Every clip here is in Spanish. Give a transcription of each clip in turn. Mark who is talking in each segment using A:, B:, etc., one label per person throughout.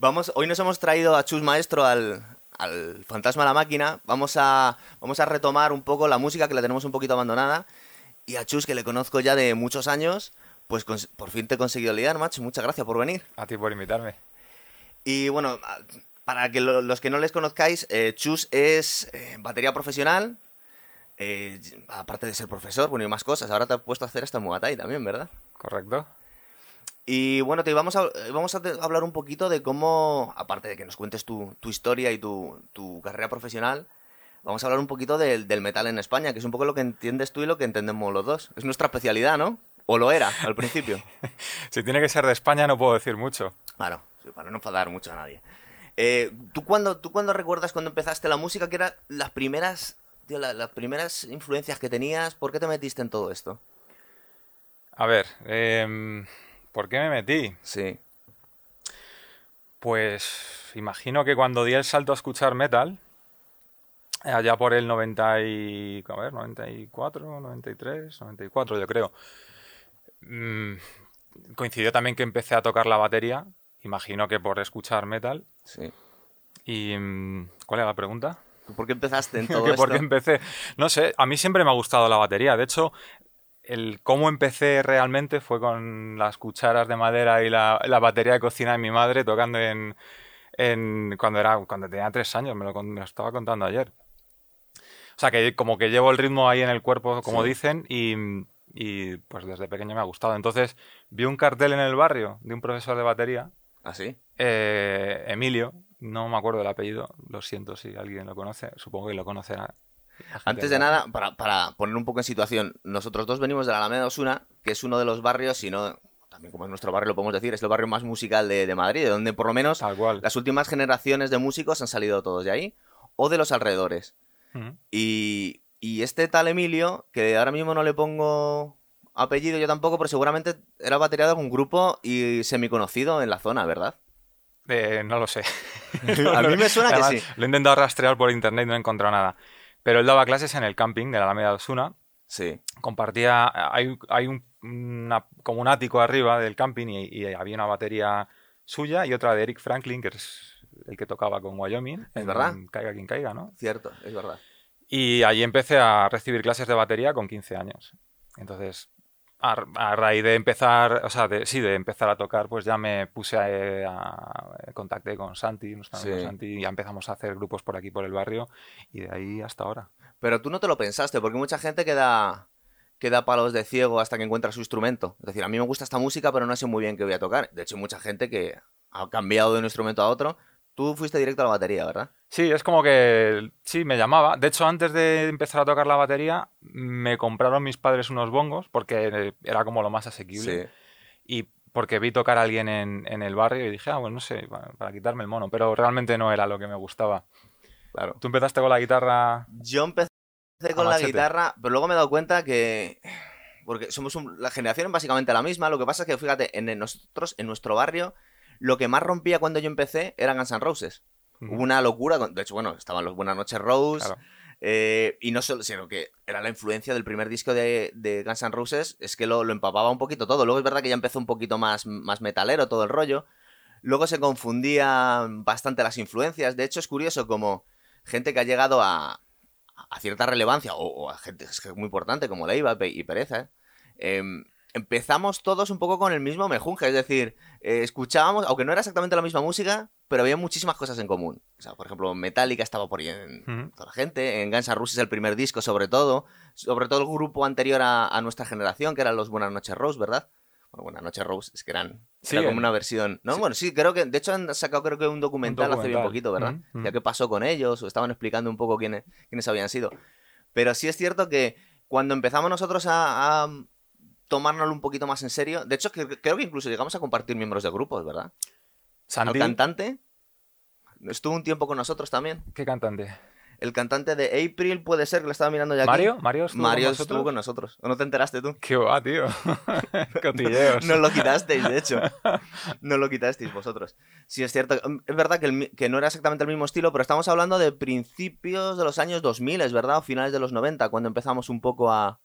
A: Vamos, hoy nos hemos traído a Chus Maestro al, al Fantasma de la Máquina. Vamos a, vamos a retomar un poco la música que la tenemos un poquito abandonada. Y a Chus, que le conozco ya de muchos años, pues por fin te he conseguido liar, macho. Muchas gracias por venir.
B: A ti por invitarme.
A: Y bueno, para que lo- los que no les conozcáis, eh, Chus es eh, batería profesional. eh, aparte de ser profesor, bueno, y más cosas. Ahora te has puesto a hacer esta Muay Thai también, ¿verdad?
B: ¿Correcto?
A: Y bueno, te vamos a, eh, vamos a hablar un poquito de cómo, aparte de que nos cuentes tu, tu historia y tu, tu carrera profesional, vamos a hablar un poquito del, del metal en España, que es un poco lo que entiendes tú y lo que entendemos los dos. Es nuestra especialidad, ¿no? O lo era al principio.
B: Si tiene que ser de España no puedo decir mucho.
A: Claro, para no enfadar mucho a nadie. Eh, ¿tú, cuándo, ¿Tú cuándo recuerdas cuando empezaste la música? que eran las primeras, tío, la- las primeras influencias que tenías? ¿Por qué te metiste en todo esto?
B: A ver, em, ¿por qué me metí?
A: Sí.
B: Pues imagino que cuando di el salto a escuchar metal, allá por el 90 y, a ver, 94, 93, 94 yo creo, mm, coincidió también que empecé a tocar la batería, imagino que por escuchar metal.
A: Sí.
B: Y, mm, ¿cuál era la pregunta?
A: ¿Por qué empezaste en todo esto?
B: por qué empecé. No sé, a mí siempre me ha gustado la batería. De hecho, el cómo empecé realmente fue con las cucharas de madera y la, la batería de cocina de mi madre tocando en, en- cuando era cuando tenía tres años. Me lo, con- me lo estaba contando ayer. O sea que como que llevo el ritmo ahí en el cuerpo, como
A: Sí.
B: dicen, y, y, pues desde pequeño me ha gustado. Entonces vi un cartel en el barrio de un profesor de batería
A: ¿Ah, sí?
B: eh, Emilio, no me acuerdo del apellido, lo siento si alguien lo conoce, supongo que lo conocerá.
A: Antes de nada, para, para poner un poco en situación, nosotros dos venimos de la Alameda Osuna, que es uno de los barrios, si no, también como es nuestro barrio lo podemos decir, es el barrio más musical de, de Madrid, de donde por lo menos
B: cual.
A: las últimas generaciones de músicos han salido todos de ahí, o de los alrededores. Y, y este tal Emilio, que ahora mismo no le pongo apellido yo tampoco, pero seguramente era batería de algún grupo y semiconocido en la zona, ¿verdad?
B: Eh, no lo sé.
A: A mí me suena que sí.
B: Lo he intentado rastrear por internet y no he encontrado nada. Pero él daba clases en el camping de la Alameda de Osuna.
A: Sí.
B: Compartía, hay, hay un, una- como un ático arriba del camping y, y había una batería suya y otra de Eric Franklin, que es el que tocaba con Wyoming.
A: Es
B: en
A: verdad.
B: Caiga quien caiga, ¿no?
A: Cierto, es verdad.
B: Y allí empecé a recibir clases de batería con 15 años. Entonces, a, a raíz de empezar, o sea, de, sí, de empezar a tocar, pues ya me puse a, a- contacté con Santi, amigo
A: Sí.
B: Santi, y ya empezamos a hacer grupos por aquí, por el barrio, y de ahí hasta ahora.
A: Pero tú no te lo pensaste, porque mucha gente queda, queda palos de ciego hasta que encuentra su instrumento. Es decir, a mí me gusta esta música, pero no sé muy bien qué voy a tocar. De hecho, hay mucha gente que ha cambiado de un instrumento a otro. Tú fuiste directo a la batería, ¿verdad?
B: Sí, es como que, sí, me llamaba. De hecho, antes de empezar a tocar la batería, me compraron mis padres unos bongos, porque era como lo más asequible. y porque vi tocar a alguien en, en el barrio y dije, ah, bueno, no sé, para, para quitarme el mono, pero realmente no era lo que me gustaba.
A: claro.
B: ¿Tú empezaste con la guitarra?
A: Yo empecé con la guitarra, pero luego me he dado cuenta que... Porque somos un- la generación básicamente la misma. Lo que pasa es que, fíjate, en, en nosotros, en nuestro barrio, lo que más rompía cuando yo empecé eran Guns N' Roses. Hubo una locura. De hecho, bueno, estaban los Buenas noches Rose.
B: Claro.
A: eh, y no solo, sino que era la influencia del primer disco de, de Guns N' Roses. Es que lo, lo empapaba un poquito todo. Luego es verdad que ya empezó un poquito más, más metalero todo el rollo. Luego se confundían bastante las influencias. De hecho, es curioso como gente que ha llegado a, a cierta relevancia, o, o a gente que es muy importante como Leiva y Pereza, em, empezamos todos un poco con el mismo mejunje. Es decir, eh, escuchábamos, aunque no era exactamente la misma música, pero había muchísimas cosas en común. O sea, por ejemplo, Metallica estaba por ahí en toda la gente, en Guns N' Roses el primer disco sobre todo, sobre todo el grupo anterior a, a nuestra generación, que eran los Buenas noches Rose, ¿verdad? Bueno, Buenas noches Rose, es que eran
B: Sí,
A: era como una versión, ¿no?
B: sí.
A: Bueno, sí, creo que, de hecho han sacado creo que un documental, hace bien poquito, ¿verdad? Ya qué pasó con ellos, o estaban explicando un poco quiénes, quiénes habían sido. Pero sí es cierto que cuando empezamos nosotros a, a tomárnoslo un poquito más en serio, de hecho que- creo que incluso llegamos a compartir miembros de grupos, ¿verdad? Al
B: Santi,
A: cantante estuvo un tiempo con nosotros también.
B: ¿qué cantante?
A: El cantante de April puede ser, que lo estaba mirando ya aquí.
B: ¿Mario? ¿Mario estuvo
A: Mario
B: con
A: estuvo
B: vosotros?
A: con nosotros. ¿O no te enteraste tú?
B: ¿Qué va, tío? Cotilleos.
A: No lo quitasteis, de hecho. No lo quitasteis vosotros. Sí, es cierto. Mm, Es verdad que, el mi- que no era exactamente el mismo estilo, pero estamos hablando de principios de los años 2000, es verdad, o finales de los 90, cuando empezamos un poco a...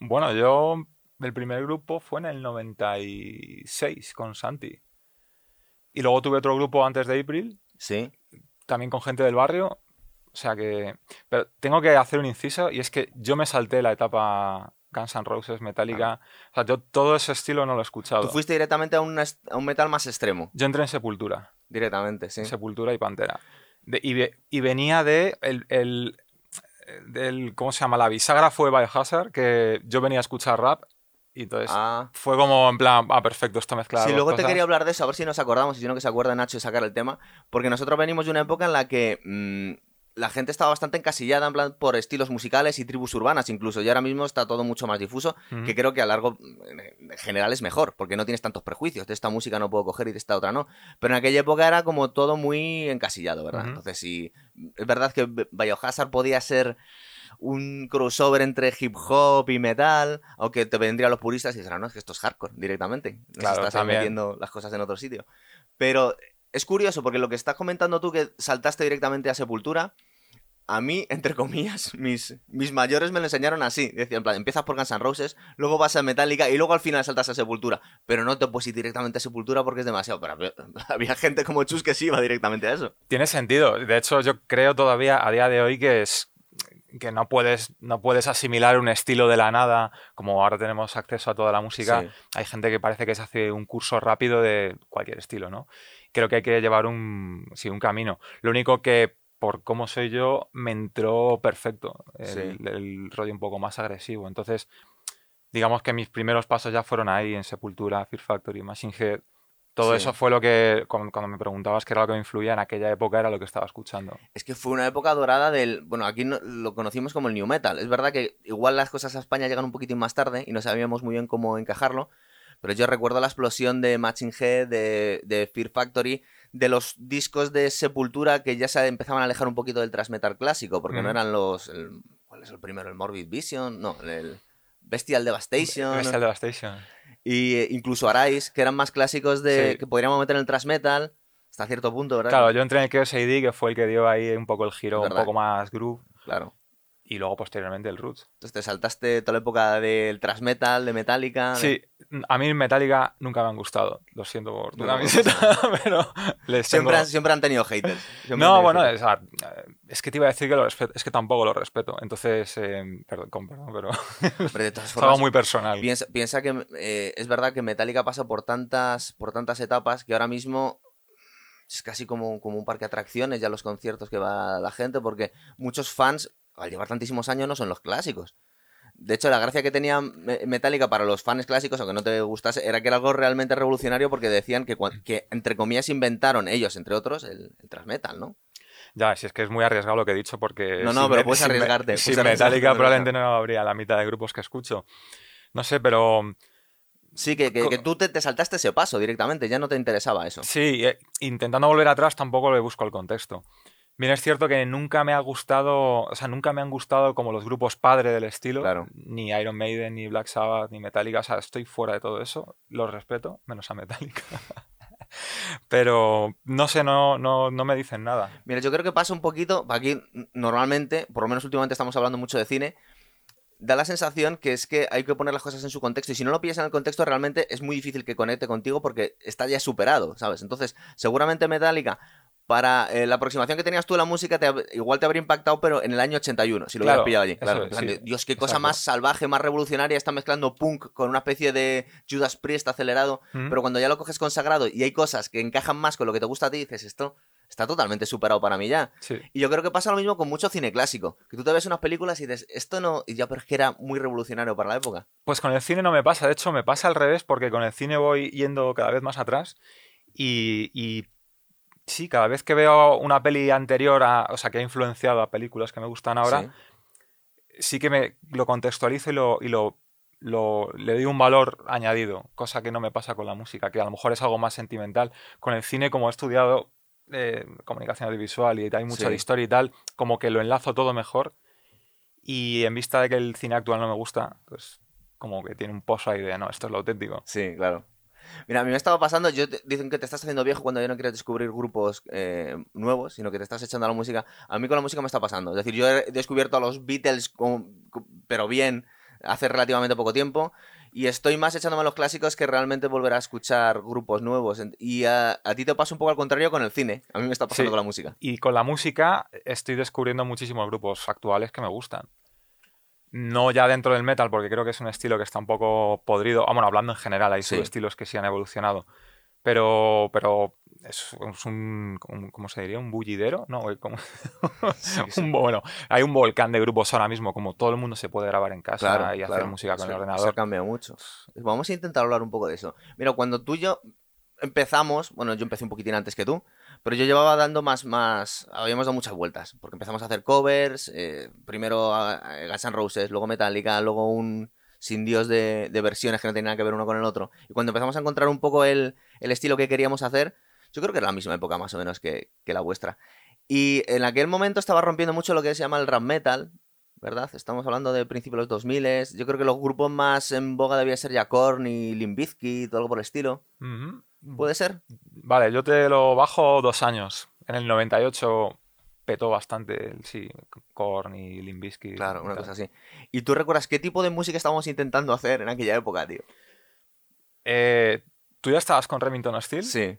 B: Bueno, yo, el primer grupo fue en el 96 con Santi. Y luego tuve otro grupo antes de April,
A: Sí.
B: también con gente del barrio. O sea que. Pero tengo que hacer un inciso y es que yo me salté la etapa Guns N' Roses, Metallica. O sea, yo todo ese estilo no lo he escuchado.
A: Tú fuiste directamente a, un metal más extremo.
B: Yo entré en Sepultura.
A: Directamente, sí.
B: Sepultura y Pantera. De- y, ve- y venía de el, el- del, ¿cómo se llama? La bisagra fue Biohazard, que yo venía a escuchar rap y entonces
A: Ah.
B: fue como en plan, ah, perfecto, esto mezcla
A: Sí, luego te quería hablar de eso, a ver si nos acordamos y si no que se acuerda Nacho de sacar el tema, porque nosotros venimos de una época en la que mm, la gente estaba bastante encasillada en plan por estilos musicales y tribus urbanas incluso, y ahora mismo está todo mucho más difuso, que creo que a largo en general es mejor, porque no tienes tantos prejuicios, de esta música no puedo coger y de esta otra no, pero en aquella época era como todo muy encasillado, ¿verdad? Entonces sí, es verdad que Biohazard podía ser un crossover entre hip hop y metal, aunque te vendrían los puristas y dirán, no, es que esto es hardcore directamente.
B: Claro,
A: estás metiendo las cosas en otro sitio. Pero es curioso porque lo que estás comentando tú que saltaste directamente a Sepultura, a mí, entre comillas, mis, mis mayores me lo enseñaron así. Decían, en plan, empiezas por Guns N' Roses, luego vas a Metallica y luego al final saltas a Sepultura. Pero no te puedes ir directamente a Sepultura porque es demasiado. Pero había, había gente como Chus que sí iba directamente a eso.
B: Tiene sentido. De hecho, yo creo todavía a día de hoy que es que no puedes, no puedes asimilar un estilo de la nada, como ahora tenemos acceso a toda la música.
A: Sí.
B: Hay gente que parece que se hace un curso rápido de cualquier estilo, ¿no? Creo que hay que llevar un, sí, un camino. Lo único que, por cómo soy yo, me entró perfecto el,
A: Sí.
B: el rollo un poco más agresivo. Entonces, digamos que mis primeros pasos ya fueron ahí, en Sepultura, Fear Factory, Machine Head. Todo
A: Sí.
B: eso fue lo que, cuando, cuando me preguntabas qué era lo que me influía en aquella época, era lo que estaba escuchando.
A: Es que fue una época dorada del. Bueno, aquí no- lo conocimos como el New Metal. Es verdad que igual las cosas a España llegan un poquitín más tarde y no sabíamos muy bien cómo encajarlo. Pero yo recuerdo la explosión de Matching Head, de, de Fear Factory, de los discos de Sepultura que ya se empezaban a alejar un poquito del thrash metal clásico, porque no
B: Ujú.
A: eran los. el- ¿Cuál es el primero? ¿El Morbid Vision? No, el Bestial Devastation.
B: Bestial Devastation.
A: Y eh, incluso Arise, que eran más clásicos de
B: Sí.
A: que podríamos meter en el thrash metal hasta cierto punto, ¿verdad?
B: Claro, yo entré en el Chaos AD, que fue el que dio ahí un poco el giro, un poco más groove,
A: Claro.
B: Y luego posteriormente el Roots.
A: Entonces te saltaste toda la época del thrash metal, de Metallica. de-
B: Sí, a mí Metallica nunca me han gustado. Lo siento por tu
A: No, no
B: camiseta, pero les tengo...
A: Siempre, han, siempre han tenido haters. Siempre
B: No,
A: tenido
B: bueno,
A: haters.
B: es, es que te iba a decir que lo respeto, es que tampoco lo respeto. Entonces, eh, perdón, perdón, pero
A: Hombre, de todas
B: algo
A: formas,
B: muy personal.
A: piensa, piensa que eh, es verdad que Metallica pasa por tantas, por tantas etapas que ahora mismo es casi como, como un parque de atracciones ya los conciertos que va la gente, porque muchos fans, al llevar tantísimos años, no son los clásicos. De hecho, la gracia que tenía Me- Metallica para los fans clásicos, aunque no te gustase, era que era algo realmente revolucionario porque decían que, entre comillas, inventaron ellos, entre otros, el, el thrash metal, ¿no?
B: Ya, si es que es muy arriesgado lo que he dicho porque...
A: No, no,
B: sin
A: pero puedes
B: sin
A: arriesgarte,
B: Sin
A: puedes
B: Metallica probablemente no habría la mitad de grupos que escucho. No sé, pero
A: Sí, que, que,
B: Co-
A: que tú te, te saltaste ese paso directamente, ya no te interesaba eso.
B: Sí, eh, intentando volver atrás tampoco le busco el contexto. Bien, es cierto que nunca me ha gustado, o sea, nunca me han gustado como los grupos padre del estilo,
A: Claro.
B: ni Iron Maiden, ni Black Sabbath, ni Metallica, o sea, estoy fuera de todo eso, los respeto, menos a Metallica. Pero no sé, no, no, no me dicen nada.
A: Mira, yo creo que pasa un poquito, aquí normalmente, por lo menos últimamente estamos hablando mucho de cine, da la sensación que es que hay que poner las cosas en su contexto y si no lo pillas en el contexto realmente es muy difícil que conecte contigo porque está ya superado, ¿sabes? Entonces, seguramente Metallica, para eh, la aproximación que tenías tú a la música, te igual te habría impactado, pero en el año 81, si lo
B: Claro,
A: hubieras pillado allí. Claro,
B: es, sí,
A: Dios, qué cosa
B: exacto.
A: más salvaje, más revolucionaria, está mezclando punk con una especie de Judas Priest acelerado,
B: ¿Mm?
A: pero cuando ya lo coges consagrado y hay cosas que encajan más con lo que te gusta a ti, dices, esto está totalmente superado para mí ya.
B: Sí.
A: Y yo creo que pasa lo mismo con mucho cine clásico. Que tú te ves unas películas y dices, esto no. Y ya, pero es que era muy revolucionario para la época.
B: Pues con el cine no me pasa, de hecho me pasa al revés porque con el cine voy yendo cada vez más atrás y, y sí, cada vez que veo una peli anterior, a, o sea, que ha influenciado a películas que me gustan ahora,
A: Sí.
B: sí, que me lo contextualizo y lo, y lo, lo- le doy un valor añadido, cosa que no me pasa con la música, que a lo mejor es algo más sentimental. Con el cine, como he estudiado eh, comunicación audiovisual y hay
A: Sí.
B: de historia y tal, como que lo enlazo todo mejor y en vista de que el cine actual no me gusta, pues como que tiene un pozo ahí de, no, esto es lo auténtico.
A: Sí, claro. Mira, a mí me estaba pasando, yo te- dicen que te estás haciendo viejo cuando ya no quieres descubrir grupos eh, nuevos, sino que te estás echando a la música. A mí con la música me está pasando. Es decir, yo he descubierto a los Beatles, con- con- pero bien, hace relativamente poco tiempo. Y estoy más echándome a los clásicos que realmente volver a escuchar grupos nuevos. Y a, a ti te pasa un poco al contrario con el cine. A mí me está pasando
B: Sí.
A: con la música.
B: Y con la música estoy descubriendo muchísimos grupos actuales que me gustan. No ya dentro del metal, porque creo que es un estilo que está un poco podrido. Ah, bueno, hablando en general, hay
A: Sí.
B: subestilos que sí han evolucionado. Pero, pero es, es un, un- ¿cómo se diría? ¿Un bullidero? No, como-
A: sí.
B: un, bueno, hay un volcán de grupos ahora mismo, como todo el mundo se puede grabar en casa
A: Claro,
B: y hacer música con
A: Eso-
B: el
A: Eso
B: ordenador.
A: ha cambiado mucho. Vamos a intentar hablar un poco de eso. Mira, cuando tú y yo empezamos, bueno, yo empecé un poquitín antes que tú, pero yo llevaba dando más, más, habíamos dado muchas vueltas, porque empezamos a hacer covers, eh, primero a- Guns N' Roses, luego Metallica, luego un sin Dios de, versiones que no tenían nada que ver uno con el otro. Y cuando empezamos a encontrar un poco el, el estilo que queríamos hacer, yo creo que era la misma época más o menos que, que la vuestra. Y en aquel momento estaba rompiendo mucho lo que se llama el rap metal, ¿verdad? Estamos hablando de principios de los 2000. Yo creo que los grupos más en boga debía ser ya Korn y Limp Bizkit o algo por el estilo.
B: Ujú.
A: ¿Puede ser?
B: Vale, yo te lo bajo dos años. En el 98 petó bastante, el- sí, Korn y Limp Bizkit
A: Claro, una cosa así. ¿Y tú recuerdas qué tipo de música estábamos intentando hacer en aquella época, tío?
B: Eh, ¿Tú ya estabas con Remington Steel?
A: Sí.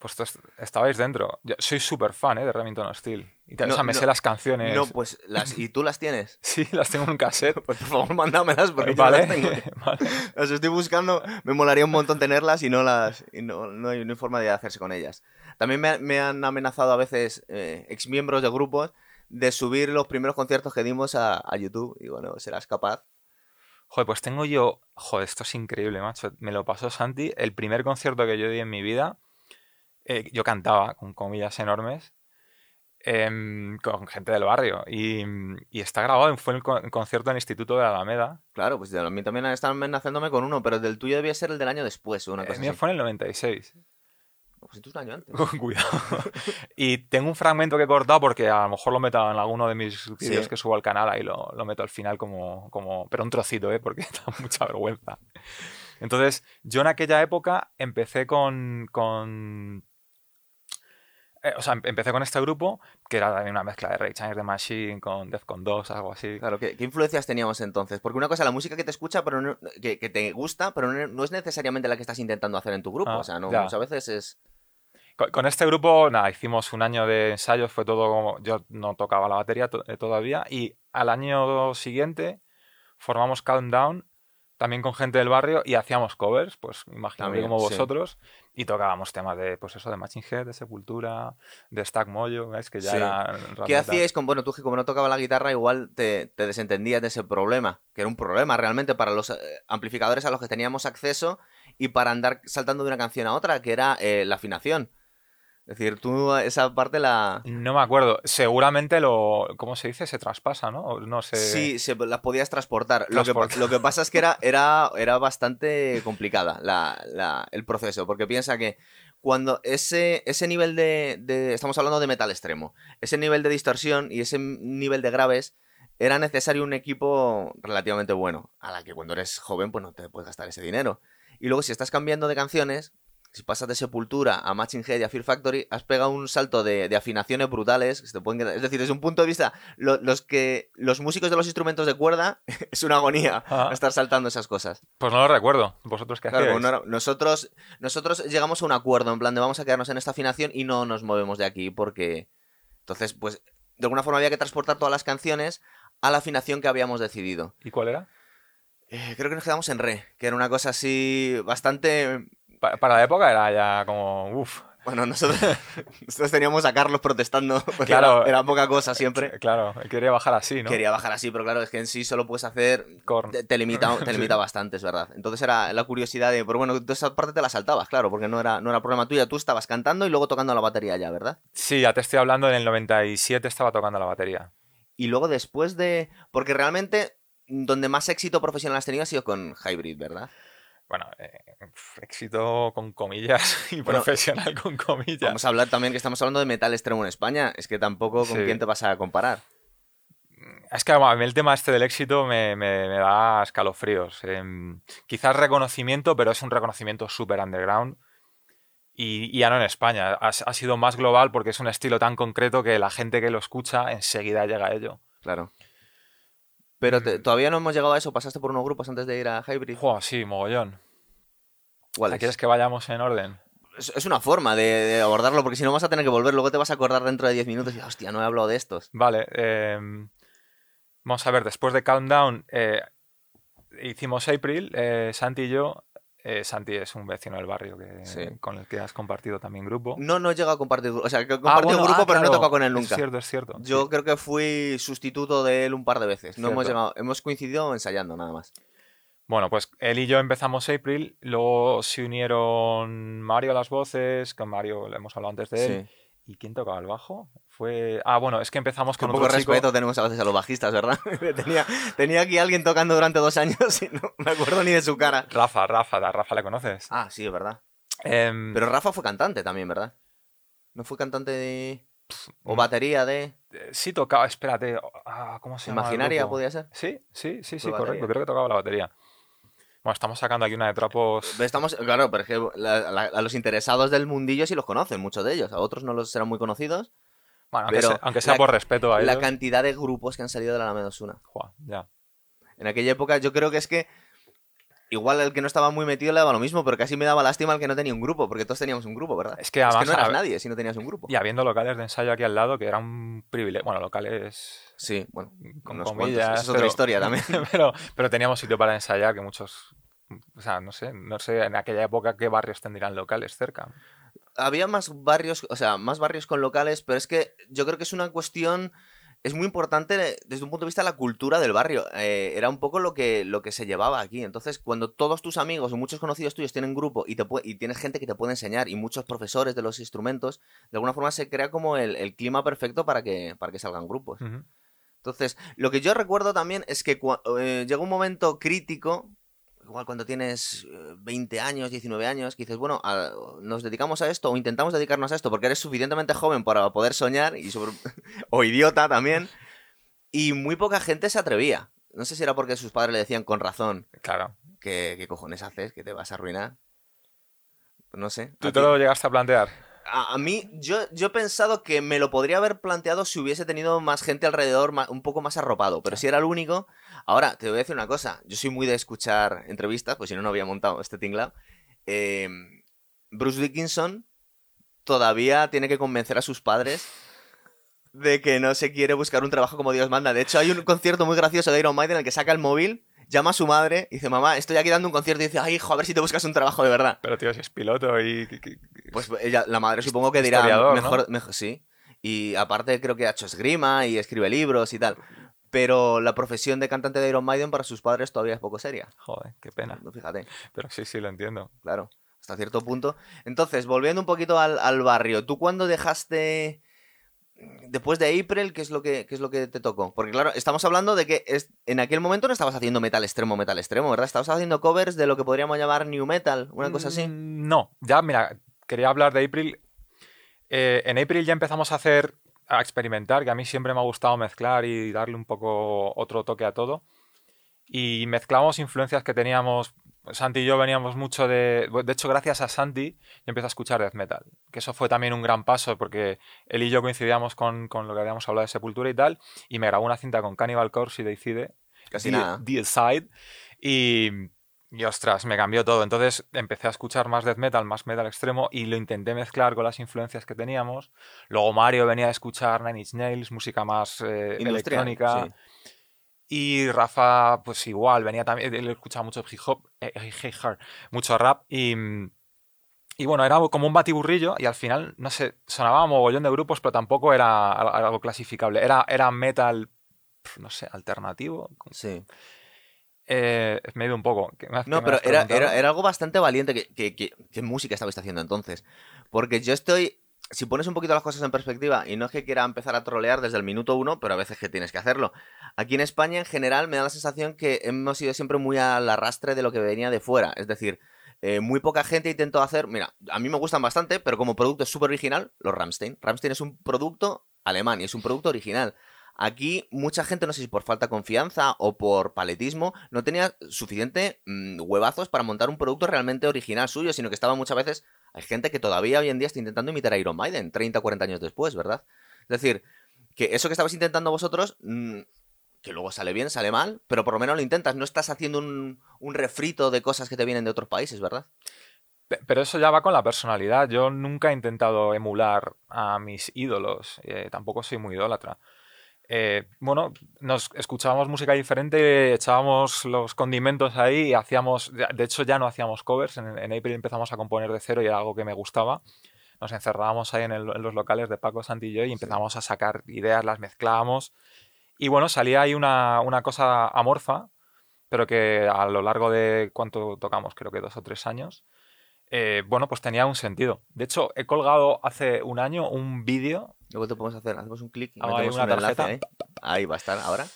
B: Pues estabais dentro. Yo soy súper fan ¿eh? de Remington Steel. Y te-
A: No,
B: o sea, me
A: no,
B: sé las canciones.
A: No, pues las... ¿Y tú las tienes?
B: Sí, las tengo en un cassette.
A: Pues por favor, mándamelas porque yo
B: vale.
A: las tengo.
B: vale.
A: Las estoy buscando, me molaría un montón tenerlas y no las y no, no hay, no hay forma de hacerse con ellas. También me, me han amenazado a veces eh, exmiembros de grupos de subir los primeros conciertos que dimos a, a YouTube. Y bueno, serás capaz.
B: Joder, pues tengo yo. Joder, esto es increíble, macho. Me lo pasó Santi. El primer concierto que yo di en mi vida. Eh, yo cantaba con comillas enormes. em, con gente del barrio. Y, y está grabado. Fue en el con- concierto en el Instituto de la Alameda.
A: Claro, pues a mí también están amenazándome con uno, pero el del tuyo debía ser el del año después o una
B: El
A: cosa
B: mío
A: así.
B: fue en el 96.
A: Pues entonces un año antes.
B: Cuidado. y tengo un fragmento que he cortado porque a lo mejor lo meto en alguno de mis vídeos
A: Sí.
B: que subo al canal, ahí lo, lo meto al final como, como... Pero un trocito, ¿eh? Porque da mucha vergüenza. Entonces, yo en aquella época empecé con... con eh, o sea, em- empecé con este grupo, que era también una mezcla de Rage Against the Machine con Defcon 2, algo así.
A: Claro, ¿qué, qué influencias teníamos entonces? Porque una cosa la música que te escucha, pero no- que, que te gusta, pero no, no es necesariamente la que estás intentando hacer en tu grupo.
B: Ah,
A: o sea, no, veces es.
B: Con, con este grupo, nada, hicimos un año de ensayos, fue todo como. Yo no tocaba la batería to- eh, todavía, y al año siguiente formamos Countdown, también con gente del barrio, y hacíamos covers, pues
A: También,
B: como
A: sí.
B: vosotros, y tocábamos temas de, pues eso, de Machine Head, de Sepultura, de Stack Mojo, ¿ves? Que ya
A: Sí. ¿Qué hacíais con, bueno, tú que como no tocaba la guitarra, igual te, te desentendías de ese problema, que era un problema realmente para los eh, amplificadores a los que teníamos acceso y para andar saltando de una canción a otra, que era eh, la afinación. Es decir, tú esa parte la...
B: No me acuerdo. Seguramente lo. ¿Cómo se dice? Se traspasa, ¿no? No sé.
A: Sí, se, las podías transportar. Lo que, lo pasa es que era, era, era bastante complicada la, la- el proceso, porque piensa que cuando ese, ese nivel de, de- Estamos hablando de metal extremo. Ese nivel de distorsión y ese nivel de graves era necesario un equipo relativamente bueno, a la que cuando eres joven pues no te puedes gastar ese dinero. Y luego si estás cambiando de canciones, si pasas de Sepultura a Matching Head y a Fear Factory, has pegado un salto de, de afinaciones brutales que se te pueden Es decir, desde un punto de vista, lo- los que los músicos de los instrumentos de cuerda es una agonía
B: Ah.
A: estar saltando esas cosas.
B: Pues no lo recuerdo. ¿Vosotros qué
A: Claro,
B: hacíais?
A: no nosotros, nosotros llegamos a un acuerdo en plan de vamos a quedarnos en esta afinación y no nos movemos de aquí porque entonces pues de alguna forma había que transportar todas las canciones a la afinación que habíamos decidido.
B: ¿Y cuál era?
A: Eh, creo que nos quedamos en re, que era una cosa así bastante
B: Pa- para la época era ya como. Uff.
A: Bueno, nosotros, nosotros teníamos a Carlos protestando, porque
B: Claro.
A: era, era poca cosa siempre.
B: Claro, él quería bajar así, ¿no?
A: Quería bajar así, pero claro, es que en sí solo puedes hacer...
B: Korn.
A: Te, te limita, te limita bastante, es verdad. Entonces era la curiosidad de... Pero bueno, esa parte te la saltabas, claro, porque no era, no era problema tuya. Tú estabas cantando y luego tocando la batería ya, ¿verdad?
B: Sí, ya te estoy hablando, en el 97 estaba tocando la batería.
A: Y luego después de... Porque realmente donde más éxito profesional has tenido ha sido con Hybrid, ¿verdad?
B: Bueno, eh, éxito con comillas y
A: Bueno,
B: profesional con comillas.
A: Vamos a hablar también que estamos hablando de metal extremo en España. Es que tampoco con
B: Sí.
A: quién te vas a comparar.
B: Es que a mí el tema este del éxito me, me- me da escalofríos. Em, quizás reconocimiento, pero es un reconocimiento súper underground. Y, y ya no en España. Ha, ha sido más global porque es un estilo tan concreto que la gente que lo escucha enseguida llega a ello.
A: Claro. Pero te- todavía no hemos llegado a eso. ¿Pasaste por unos grupos antes de ir a Hybrid?
B: Buah, sí, mogollón.
A: ¿Cuáles?
B: ¿Quieres que vayamos en orden?
A: Es, es una forma de, de abordarlo, porque si no vas a tener que volver. Luego te vas a acordar dentro de 10 minutos y, hostia, no he hablado de estos.
B: Vale, em, vamos a ver, después de Countdown eh, hicimos April, eh, Santi y yo. Eh, Santi es un vecino del barrio que,
A: Sí.
B: con el que has compartido también grupo.
A: No, no he llegado a compartir grupo. O sea, que he
B: Ah,
A: compartido
B: bueno,
A: grupo,
B: ah,
A: pero no he tocado con él nunca.
B: Es cierto, es cierto.
A: Yo
B: sí.
A: creo que fui sustituto de él un par de veces. No hemos llegado, hemos coincidido ensayando nada más.
B: Bueno, pues él y yo empezamos April, luego se unieron Mario a las voces, con Mario le hemos hablado antes de él.
A: Sí.
B: ¿Y quién tocaba el bajo? Fue. Ah, bueno, es que empezamos
A: Con
B: con
A: poco
B: otro chico.
A: respeto tenemos a veces a los bajistas, ¿verdad? tenía, tenía aquí alguien tocando durante dos años y no me acuerdo ni de su cara.
B: Rafa, Rafa, a Rafa le conoces.
A: Ah, sí, es verdad.
B: Em,
A: Pero Rafa fue cantante también, ¿verdad? ¿No fue cantante de... o
B: mm,
A: batería de...
B: eh, sí tocaba, espérate, ah, ¿cómo se llama?
A: Imaginaria podía ser?
B: Sí, sí, sí, sí, correcto.
A: batería.
B: Creo que tocaba la batería. Bueno, estamos sacando aquí una de trapos.
A: Estamos, claro, pero es que la- la- a los interesados del mundillo sí los conocen, muchos de ellos. A otros no los serán muy conocidos.
B: Bueno, aunque
A: pero
B: sea, aunque sea
A: la-
B: por respeto a
A: La cantidad de grupos que han salido de la Alameda Osuna.
B: Ya.
A: En aquella época yo creo que es que igual el que no estaba muy metido le daba lo mismo, pero casi me daba lástima el que no tenía un grupo, porque todos teníamos un grupo, ¿verdad?
B: Es que
A: Es
B: además.
A: que no eras
B: a-
A: nadie si no tenías un grupo.
B: Y habiendo locales de ensayo aquí al lado, que era un privilegio. Bueno, locales.
A: Sí, bueno,
B: Con
A: unos
B: comillas.
A: cuantos. Esa es otra historia también.
B: pero, pero teníamos sitio para ensayar, que muchos. O sea, no sé, no sé en aquella época qué barrios tendrían locales cerca.
A: Había más barrios, o sea, más barrios con locales, pero es que yo creo que es una cuestión, es muy importante desde un punto de vista de la cultura del barrio. Eh, era un poco lo que, lo que se llevaba aquí. Entonces, cuando todos tus amigos o muchos conocidos tuyos tienen grupo y, te y tienes gente que te puede enseñar y muchos profesores de los instrumentos, de alguna forma se crea como el, el clima perfecto para que, para que salgan grupos. Entonces, lo que yo recuerdo también es que eh, llega un momento crítico, igual cuando tienes eh, 20 años, 19 años, que dices, bueno, a- nos dedicamos a esto o intentamos dedicarnos a esto porque eres suficientemente joven para poder soñar y sobre- o idiota también, y muy poca gente se atrevía. No sé si era porque sus padres le decían con razón
B: Claro.
A: que qué cojones haces, que te vas a arruinar. No sé.
B: ¿Tú
A: ¿a
B: te lo llegaste a plantear?
A: A, a mí, yo, yo he pensado que me lo podría haber planteado si hubiese tenido más gente alrededor, ma- un poco más arropado. Pero si era el único. Ahora, te voy a decir una cosa. Yo soy muy de escuchar entrevistas, pues si no, no había montado este tinglao. Eh, Bruce Dickinson todavía tiene que convencer a sus padres de que no se quiere buscar un trabajo como Dios manda. De hecho, hay un concierto muy gracioso de Iron Maiden en el que saca el móvil, llama a su madre y dice, mamá, estoy aquí dando un concierto y dice, ay, hijo, a ver si te buscas un trabajo de verdad.
B: Pero tío, si es piloto y.
A: Pues ella, la madre supongo que dirá mejor, mejor, sí. Y aparte creo que ha hecho esgrima y escribe libros y tal. Pero la profesión de cantante de Iron Maiden para sus padres todavía es poco seria.
B: Joder, qué pena.
A: No, Fíjate,
B: Pero sí, sí, lo entiendo.
A: claro, hasta cierto punto. Entonces, volviendo un poquito al, al barrio, ¿tú cuándo dejaste... Después de April, ¿qué es, lo que, ¿qué es lo que te tocó? Porque claro, estamos hablando de que es- en aquel momento no estabas haciendo metal extremo, metal extremo, ¿verdad? Estabas haciendo covers de lo que podríamos llamar new metal, una cosa así.
B: Mm, No, ya, mira, quería hablar de April. Eh, en April ya empezamos a hacer, a experimentar, que a mí siempre me ha gustado mezclar y darle un poco otro toque a todo. Y mezclamos influencias que teníamos. Santi y yo veníamos mucho de. De hecho, gracias a Santi, yo empecé a escuchar death metal. Que eso fue también un gran paso, porque él y yo coincidíamos con, con lo que habíamos hablado de Sepultura y tal. Y me grabó una cinta con Cannibal Corpse y Deicide.
A: Casi nada.
B: Y, y ostras, me cambió todo. Entonces empecé a escuchar más death metal, más metal extremo y lo intenté mezclar con las influencias que teníamos. Luego Mario venía a escuchar Nine Inch Nails, música más eh, electrónica.
A: sí.
B: Y Rafa, pues igual, venía también, él escuchaba mucho hip hop, eh, hip hop, mucho rap y, y bueno, era como un batiburrillo y al final, no sé, sonaba mogollón de grupos, pero tampoco era al- algo clasificable. Era, era metal, no sé, alternativo.
A: Sí.
B: Eh, me he ido un poco. ¿Qué
A: No,
B: qué
A: pero era, era, era algo bastante valiente. Que, que- que- ¿Qué música estabais haciendo entonces? Porque yo estoy. Si pones un poquito las cosas en perspectiva, y no es que quiera empezar a trolear desde el minuto uno, pero a veces que tienes que hacerlo. Aquí en España, en general, me da la sensación que hemos ido siempre muy al arrastre de lo que venía de fuera. Es decir, eh, muy poca gente intentó hacer. Mira, a mí me gustan bastante, pero como producto súper original, los Ramstein. Ramstein es un producto alemán y es un producto original. Aquí mucha gente, no sé si por falta de confianza o por paletismo, no tenía suficiente mm, huevazos para montar un producto realmente original suyo, sino que estaba muchas veces... Hay gente que todavía hoy en día está intentando imitar a Iron Maiden, 30 o 40 años después, ¿verdad? Es decir, que eso que estabais intentando vosotros mm, que luego sale bien, sale mal, pero por lo menos lo intentas. No estás haciendo un, un refrito de cosas que te vienen de otros países, ¿verdad?
B: Pero eso ya va con la personalidad. Yo nunca he intentado emular a mis ídolos. Eh, tampoco soy muy idólatra. Eh, bueno, nos escuchábamos música diferente, echábamos los condimentos ahí y hacíamos. De hecho, ya no hacíamos covers. En, en April empezamos a componer de cero y era algo que me gustaba. Nos encerrábamos ahí en, el, en los locales de Paco Santillo y empezamos a sacar ideas, las mezclábamos. Y bueno, salía ahí una, una cosa amorfa, pero que a lo largo de cuánto tocamos, creo que dos o tres años, eh, bueno, pues tenía un sentido. De hecho, he colgado hace un año un vídeo.
A: Luego te podemos hacer, hacemos un clic y
B: Ah,
A: metemos
B: una
A: un enlace
B: tarjeta.
A: ahí. Va a estar ahora.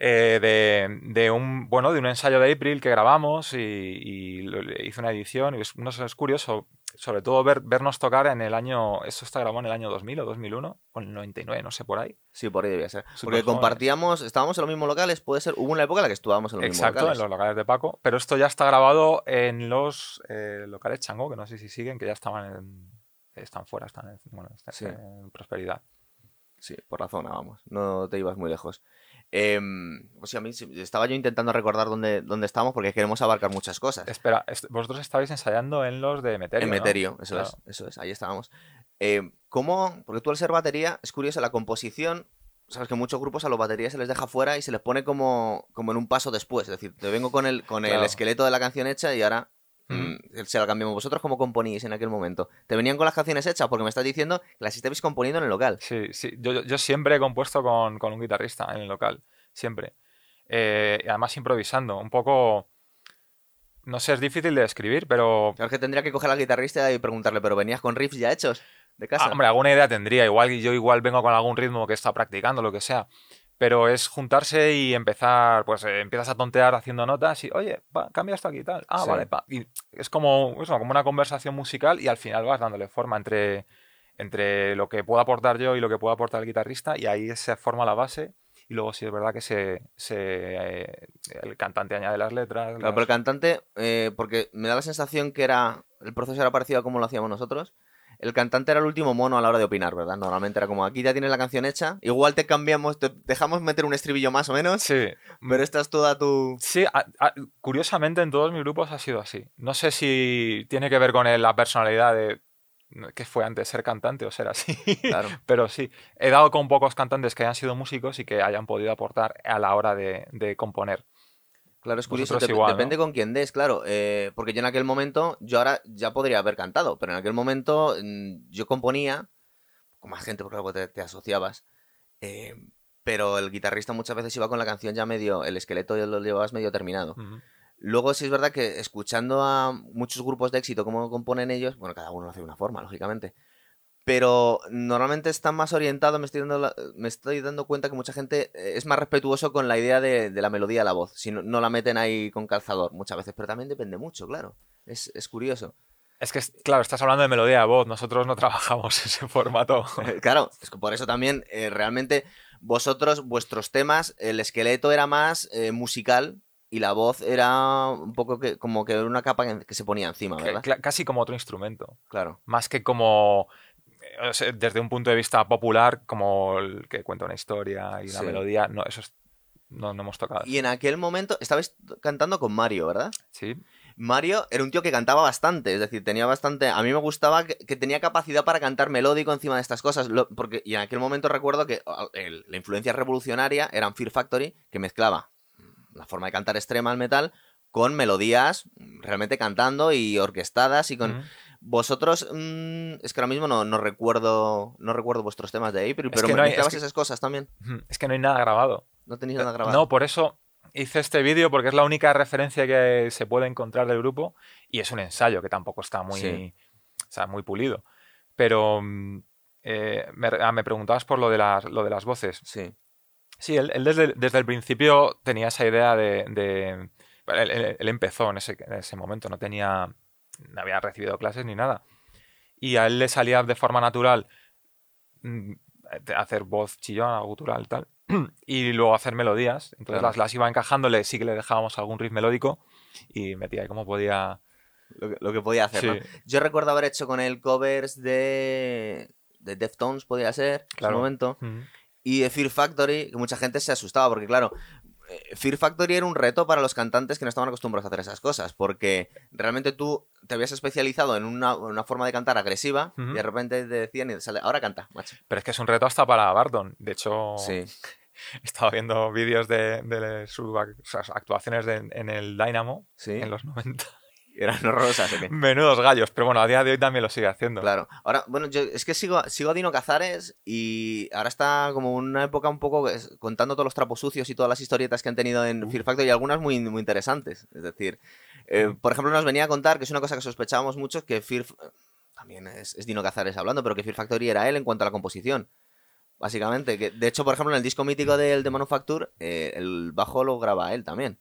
B: eh, de, de un bueno de un ensayo de April que grabamos y, y hice una edición y es, no sé, es curioso sobre todo ver, vernos tocar en el año eso está grabado en el año 2000 o 2001 o en el 99 no sé por ahí
A: Sí, por ahí debía ser. Porque compartíamos, estábamos en los mismos locales, puede ser, hubo una época en la que estábamos en los
B: exacto
A: mismos
B: en
A: locales.
B: los locales de Paco pero esto ya está grabado en los eh, locales Chango que no sé si siguen que ya estaban en, están fuera están en, bueno, están
A: Sí.
B: en prosperidad
A: Sí, por la zona, vamos. No te ibas muy lejos. Em, o sea, a mí estaba yo intentando recordar dónde, dónde estábamos porque queremos abarcar muchas cosas.
B: espera vosotros estabais ensayando en los de Meterio
A: En
B: ¿no?
A: Meterio, eso
B: Claro.
A: es, eso es, ahí estábamos. Em, ¿Cómo? Porque tú al ser batería, es curioso, la composición, sabes que muchos grupos a los baterías se les deja fuera y se les pone como, como en un paso después. Es decir, te vengo con el, con el esqueleto de la canción hecha y ahora. Mm, se la cambiamos. ¿Vosotros cómo componíais en aquel momento? ¿Te venían con las canciones hechas? Porque me estás diciendo que las estabais componiendo en el local.
B: Sí, sí. Yo, yo- siempre he compuesto con, con un guitarrista en el local. Siempre. Eh, y además improvisando. Un poco. No sé, es difícil de describir, pero.
A: Claro que tendría que coger al guitarrista y preguntarle, ¿pero venías con riffs ya hechos de casa?
B: Ah, hombre, alguna idea tendría. Igual yo igual vengo con algún ritmo que está practicando, lo que sea. Pero es juntarse y empezar, pues eh, empiezas a tontear haciendo notas y, oye, cambia esto aquí y tal. Ah,
A: Sí.
B: vale, pa. Y es como, eso, como una conversación musical y al final vas dándole forma entre, entre lo que puedo aportar yo y lo que puedo aportar el guitarrista y ahí se forma la base. Y luego sí es verdad que se, se, eh, el cantante añade las letras.
A: Claro,
B: las-
A: pero el cantante, eh, porque me da la sensación que era el proceso era parecido a como lo hacíamos nosotros. El cantante era el último mono a la hora de opinar, ¿verdad? Normalmente era como, aquí ya tienes la canción hecha, igual te cambiamos, te dejamos meter un estribillo más o menos,
B: Sí,
A: pero esta es toda tu...
B: Sí, a- a- curiosamente en todos mis grupos ha sido así. No sé si tiene que ver con la personalidad de que fue antes ser cantante o ser así.
A: Claro.
B: Pero sí, he dado con pocos cantantes que hayan sido músicos y que hayan podido aportar a la hora de, de componer.
A: Claro, es curioso,
B: Vosotros
A: dep-
B: igual, ¿no?
A: depende con quién des, claro, eh, porque yo en aquel momento, yo ahora ya podría haber cantado, pero en aquel momento mm, yo componía, con más gente porque luego te, te asociabas, eh, pero el guitarrista muchas veces iba con la canción ya medio, el esqueleto ya lo llevabas medio terminado. Luego sí es verdad que escuchando a muchos grupos de éxito, cómo componen ellos, bueno, cada uno lo hace de una forma, lógicamente. Pero normalmente están más orientados, me estoy dando, la- me estoy dando cuenta que mucha gente eh, es más respetuoso con la idea de, de la melodía de la voz. Si no, no la meten ahí con calzador muchas veces, pero también depende mucho, claro. Es, es curioso.
B: Es que, claro, estás hablando de melodía de voz, nosotros no trabajamos ese formato.
A: claro, es que por eso también eh, realmente vosotros, vuestros temas, el esqueleto era más eh, musical y la voz era un poco que, como que una capa que, se ponía encima, ¿verdad?
B: casi como otro instrumento.
A: Claro.
B: Más que como, o sea, desde un punto de vista popular, como el que cuenta una historia y
A: Sí.
B: melodía, no, eso es- no, no hemos tocado.
A: Y en aquel momento estabais cantando con Mario, ¿verdad?
B: Sí,
A: Mario era un tío que cantaba bastante, es decir, tenía bastante. A mí me gustaba que, que tenía capacidad para cantar melódico encima de estas cosas. lo- porque, y en aquel momento recuerdo que ah, el- la influencia revolucionaria era Fear Factory, que mezclaba la forma de cantar extrema al metal con melodías realmente cantando y orquestadas y con. Vosotros, mm, es que ahora mismo no, no recuerdo no recuerdo vuestros temas de April,
B: Es
A: pero me
B: no hay-
A: mezclabas
B: es que-
A: esas cosas también.
B: Es que no hay nada grabado.
A: No tenéis nada grabado.
B: No, por eso hice este vídeo, porque es la única referencia que se puede encontrar del grupo y es un ensayo que tampoco está muy,
A: Sí.
B: o sea, muy pulido. Pero mm, eh, me, ah, me preguntabas por lo de las, lo de las voces.
A: Sí.
B: Sí, él, él desde, desde el principio tenía esa idea de... de- él empezó en ese, en ese momento, no tenía... No había recibido clases ni nada. Y a él le salía de forma natural mm, hacer voz chillona, gutural, tal. Y luego hacer melodías. Entonces
A: Claro.
B: las, las iba encajando, sí que le dejábamos algún riff melódico y metía ahí como podía...
A: Lo que, lo que podía hacer, ¿no?
B: Sí.
A: Yo recuerdo haber hecho con él covers de, de Deftones, podría ser, en
B: Claro.
A: su momento. Y de Fear Factory, que mucha gente se asustaba, porque claro, Fear Factory era un reto para los cantantes que no estaban acostumbrados a hacer esas cosas, porque realmente tú te habías especializado en una, una forma de cantar agresiva y de repente te decían y sale, ahora canta, macho.
B: Pero es que es un reto hasta para Barton. De hecho,
A: Sí.
B: he estado viendo vídeos de, de sus ac- o sea, actuaciones de- en el Dynamo
A: Sí.
B: en los 90.
A: Eran horrorosas. ¿o qué?
B: Menudos gallos, pero bueno, a día de hoy también lo sigue haciendo.
A: Claro. Ahora, bueno, yo es que sigo, sigo a Dino Cazares y ahora está como una época un poco contando todos los trapos sucios y todas las historietas que han tenido en Fear Factory y algunas muy, muy interesantes. Es decir, eh, por ejemplo, nos venía a contar que es una cosa que sospechábamos mucho, que Fear... También es, es Dino Cazares hablando, pero que Fear Factory era él en cuanto a la composición. Básicamente, que de hecho, por ejemplo, en el disco mítico del de Manufacture, eh, el bajo lo graba él también.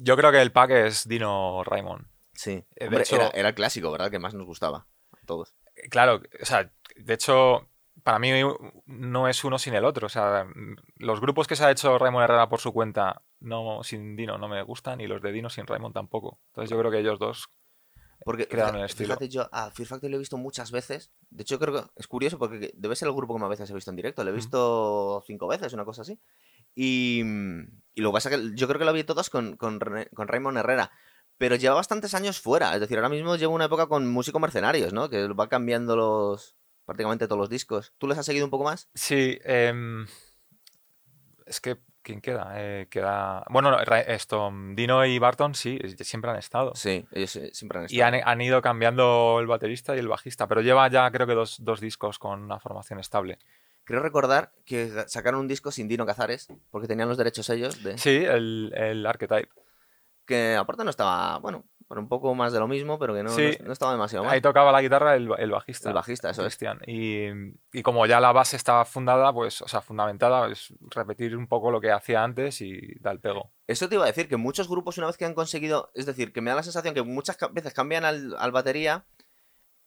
B: Yo creo que el pack es Dino Raymond.
A: Sí.
B: Eh, de
A: Hombre,
B: hecho-
A: era, era el clásico, ¿verdad? Que más nos gustaba a todos.
B: Eh, Claro, o sea, de hecho, para mí no es uno sin el otro. O sea, los grupos que se ha hecho Raymond Herrera por su cuenta, no sin Dino, no me gustan, y los de Dino sin Raymond tampoco. Entonces yo creo que ellos dos
A: Porque
B: crearon el estilo.
A: Fíjate, yo a Fear Factory lo he visto muchas veces. De hecho, creo que es curioso porque debe ser el grupo que más veces he visto en directo. Lo he visto cinco veces, una cosa así. Y, y lo que pasa es que yo creo que lo vi todos con, con, Raymond Herrera. Pero lleva bastantes años fuera. Es decir, ahora mismo llevo una época con músicos mercenarios, ¿no? Que va cambiando los prácticamente todos los discos. ¿Tú les has seguido un poco más?
B: Sí, em, es que, ¿quién queda? Eh, queda... Bueno, esto, Dino y Barton sí, siempre han estado.
A: Sí, ellos eh, siempre han
B: Y
A: estado.
B: han, han ido cambiando el baterista y el bajista, pero lleva ya creo que dos, dos discos con una formación estable.
A: Creo recordar que sacaron un disco sin Dino Cazares, porque tenían los derechos ellos, de...
B: Sí, el, el Archetype.
A: que aparte no estaba, bueno, por un poco más de lo mismo, pero que no,
B: Sí.
A: no, no estaba demasiado mal.
B: Ahí tocaba la guitarra el, el bajista.
A: El bajista, eso es.
B: Y, y como ya la base estaba fundada, pues, o sea, fundamentada, es repetir un poco lo que hacía antes y da el pego.
A: Eso te iba a decir, que muchos grupos una vez que han conseguido, es decir, que me da la sensación que muchas veces cambian al, al batería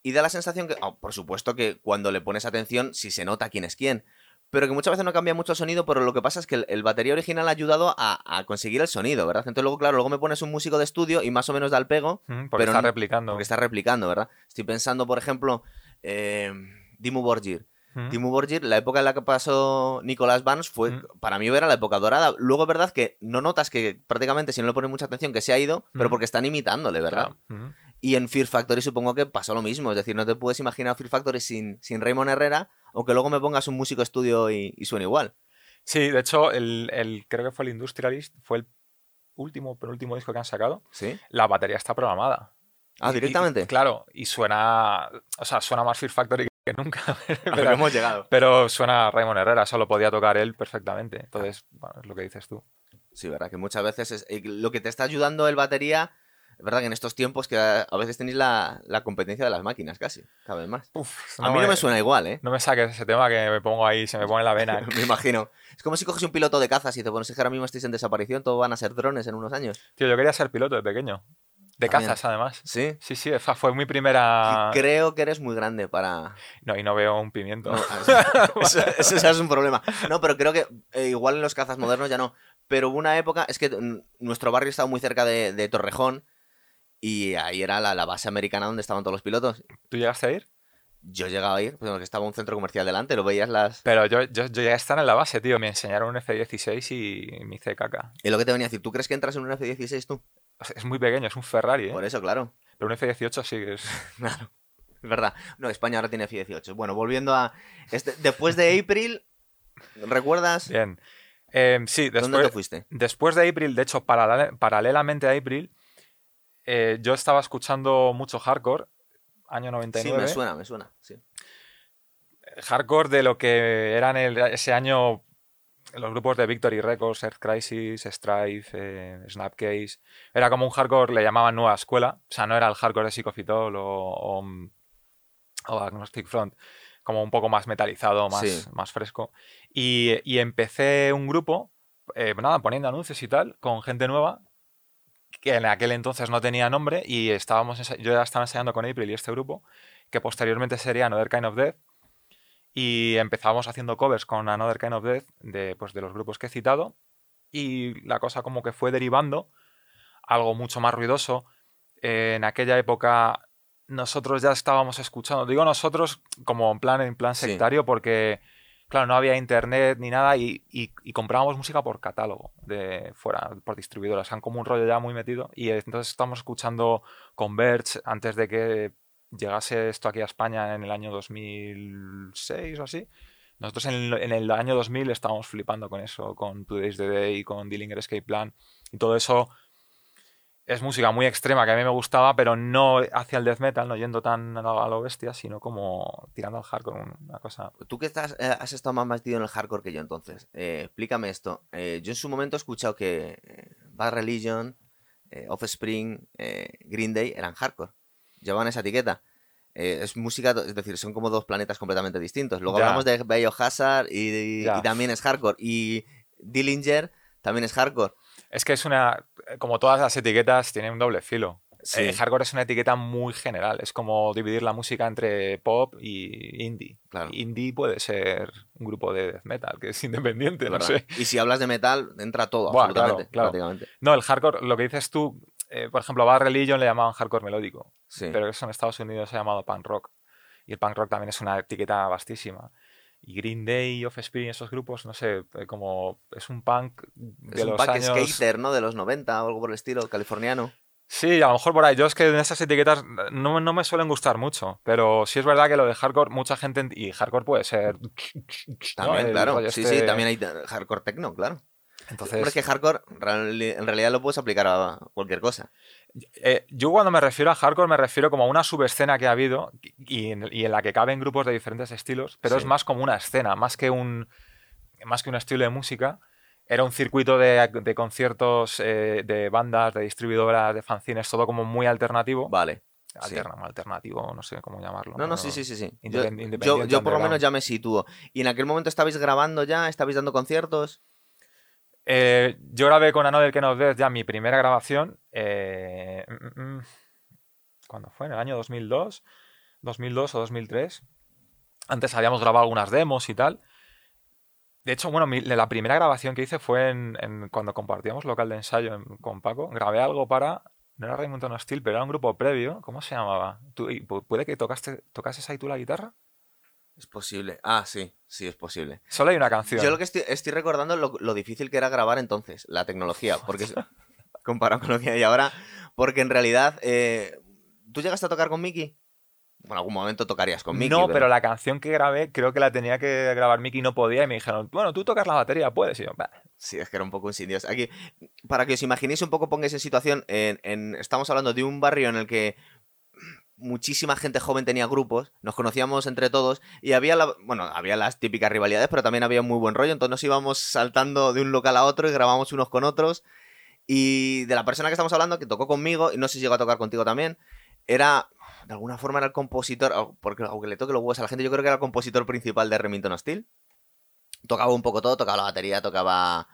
A: y da la sensación que, oh, por supuesto que cuando le pones atención, sí se nota quién es quién, pero que muchas veces no cambia mucho el sonido, pero lo que pasa es que el, el batería original ha ayudado a, a conseguir el sonido, ¿verdad? Entonces luego, claro, luego me pones un músico de estudio y más o menos da el pego,
B: Porque
A: Pero
B: está
A: no-
B: replicando.
A: porque está replicando, ¿verdad? Estoy pensando, por ejemplo, eh, Dimmu Borgir.
B: Ujú.
A: Timo Borgir, la época en la que pasó Nicolas Vance fue,
B: Mm.
A: para mí era la época dorada. Luego verdad que no notas que prácticamente, si no le pones mucha atención, que se ha ido, pero
B: Mm.
A: porque están imitándole, ¿verdad?
B: Claro.
A: Y en Fear Factory supongo que pasó lo mismo. Es decir, no te puedes imaginar Fear Factory sin, sin Raymond Herrera, aunque luego me pongas un músico estudio y, y suene igual.
B: Sí, de hecho, el, el- creo que fue el Industrialist, fue el último, penúltimo disco que han sacado.
A: ¿Sí?
B: La batería está programada.
A: Ah,
B: y-
A: directamente.
B: claro, y suena, o sea, suena más Fear Factory que nunca.
A: Pero
B: pero,
A: hemos llegado.
B: pero suena Raymond Herrera, eso lo podía tocar él perfectamente. Entonces, bueno, es lo que dices tú.
A: Sí, verdad, que muchas veces es, eh, lo que te está ayudando el batería, es verdad que en estos tiempos que a, veces tenéis la, la competencia de las máquinas casi, cada vez más.
B: Uf,
A: A mí no me suena igual, ¿eh?
B: No me saques ese tema que me pongo ahí, se me pone la vena.
A: Me imagino. Es como si coges un piloto de cazas y te pones que ahora mismo estáis en desaparición, todos van a ser drones en unos años.
B: Tío, yo quería ser piloto de pequeño. De
A: También.
B: cazas, además.
A: Sí.
B: Sí, sí, esa fue mi primera...
A: Creo que eres muy grande para.
B: No, y no veo un pimiento.
A: No, ah, eso, es un problema. No, pero creo que eh, igual en los cazas modernos ya no. Pero hubo una época, es que mm, nuestro barrio estaba muy cerca de, de Torrejón y ahí era la, la base americana donde estaban todos los pilotos.
B: ¿Tú llegaste a ir?
A: Yo llegaba a ir, porque estaba un centro comercial delante, lo veías las.
B: Pero yo, yo, yo ya estaba en la base, tío. Me enseñaron un F-16 y me hice caca.
A: Y lo que te venía a decir, ¿tú crees que entras en un F-16 tú?
B: O sea, es muy pequeño, es un Ferrari, ¿eh?
A: Por eso, claro.
B: Pero un F-18 sí que es...
A: Claro. Es verdad. No, España ahora tiene F-18. Bueno, volviendo a. Este, después de April, ¿recuerdas
B: Bien. Eh, sí,
A: dónde
B: después,
A: te fuiste?
B: después de April, de hecho, paralel- paralelamente a April, eh, yo estaba escuchando mucho hardcore, año
A: Sí,
B: 99.
A: me suena, me suena. Sí.
B: hardcore de lo que eran el- ese año los grupos de Victory Records, Earth Crisis, Strife, eh, Snapcase. Era como un hardcore, le llamaban nueva escuela. O sea, no era el hardcore de Psychofitol o, o, o Agnostic Front. Como un poco más metalizado, más,
A: Sí.
B: más fresco. Y, y empecé un grupo, eh, nada, poniendo anuncios y tal, con gente nueva, que en aquel entonces no tenía nombre y estábamos yo ya estaba ensayando con April y este grupo, que posteriormente sería Another Kind of Death. Y empezábamos haciendo covers con Another Kind of Death de, pues, de los grupos que he citado. Y la cosa como que fue derivando algo mucho más ruidoso. Eh, en aquella época nosotros ya estábamos escuchando, digo nosotros como en plan, en plan
A: Sí.
B: sectario, porque claro, no había internet ni nada y, comprábamos música por catálogo de fuera, por distribuidoras. Han como un rollo ya muy metido y entonces estamos escuchando Converge antes de que llegase esto aquí a España en el año 2006 o así. Nosotros en el, en el año 2000 estábamos flipando con eso, con Today's the Day, con Dillinger Escape Plan y todo eso es música muy extrema que a mí me gustaba, pero no hacia el death metal, no yendo tan a lo, bestia, sino como tirando al hardcore, una cosa.
A: Tú que estás, eh, has estado más metido en el hardcore que yo entonces, eh, explícame esto. Eh, yo en su momento he escuchado que Bad Religion, Offspring, Green Day eran hardcore. Llevaban esa etiqueta. Es música, es decir, son como dos planetas completamente distintos. Luego
B: Ya.
A: hablamos de Biohazard y, y
B: Ya.
A: también es hardcore. Y Dillinger también es hardcore.
B: Es que es una. Como todas las etiquetas, tiene un doble filo.
A: Sí.
B: Eh, hardcore es una etiqueta muy general. Es como dividir la música entre pop y indie.
A: Claro.
B: Indie puede ser un grupo de death metal que es independiente, no sé.
A: Y si hablas de metal, entra todo,
B: Buah,
A: absolutamente.
B: claro, claro.
A: prácticamente.
B: No, el hardcore, lo que dices tú, eh, por ejemplo, Bad Religion le llamaban hardcore melódico.
A: Sí.
B: pero eso en Estados Unidos se ha llamado punk rock. Y el punk rock también es una etiqueta vastísima. Y Green Day, Offspring, esos grupos, no sé, eh, como es un punk de
A: es un
B: los
A: pack
B: años...
A: skater, ¿no? De los 90 o algo por el estilo, californiano.
B: Sí, a lo mejor por ahí. Yo es que en esas etiquetas no, no me suelen gustar mucho, pero sí es verdad que lo de hardcore, mucha gente... ent- Y hardcore puede ser...
A: También, claro. Sí,
B: este-
A: sí, también hay hardcore techno, claro.
B: Entonces,
A: Hombre, es que hardcore en realidad lo puedes aplicar a cualquier cosa.
B: Eh, yo cuando me refiero a hardcore me refiero como a una subescena que ha habido y en, y en la que caben grupos de diferentes estilos, pero
A: Sí.
B: es más como una escena, más que un, más que un estilo de música. Era un circuito de, de conciertos, eh, de bandas, de distribuidoras, de fanzines, todo como muy alternativo.
A: Vale. sí.
B: Alterna- alternativo, no sé cómo llamarlo.
A: No, no, sí, sí, sí. sí. Yo,
B: Independ-
A: yo- por lo menos ya me sitúo. ¿Y en aquel momento estabais grabando ya? ¿Estabais dando conciertos?
B: Eh, yo grabé con Another que nos Death ya mi primera grabación. eh, mm, mm, mm, ¿Cuándo fue? ¿En el año 2002? ¿2002 o 2003? Antes habíamos grabado algunas demos y tal. De hecho, bueno, la primera grabación que hice fue en, cuando compartíamos local de ensayo en- con Paco. Grabé algo para. No era Raymond No Steel, pero era un grupo previo. ¿Cómo se llamaba? ¿Tú- ¿Puede que tocaste, tocases ahí tú la guitarra?
A: Es posible. Ah, sí, sí, es posible.
B: Solo hay una canción.
A: Yo lo que estoy, estoy recordando lo, lo difícil que era grabar entonces, la tecnología, porque comparado con lo que hay ahora, porque en realidad, eh, ¿tú llegaste a tocar con Mickey? Bueno, en algún momento tocarías con Mickey.
B: no, pero la canción que grabé creo que la tenía que grabar Mickey y no podía y me dijeron, bueno, tú tocas la batería, puedes. Y yo, "Bah".
A: Sí, es que era un poco insidioso. Aquí, para que os imaginéis un poco, pongáis en situación, en, en- estamos hablando de un barrio en el que muchísima gente joven tenía grupos, nos conocíamos entre todos y había, la- bueno, había las típicas rivalidades, pero también había muy buen rollo, entonces nos íbamos saltando de un local a otro y grabábamos unos con otros. Y de la persona que estamos hablando, que tocó conmigo, y no sé si llegó a tocar contigo también, era, de alguna forma era el compositor, porque aunque le toque los huevos a la gente, yo creo que era el compositor principal de Remington Steel. Tocaba un poco todo, tocaba la batería, tocaba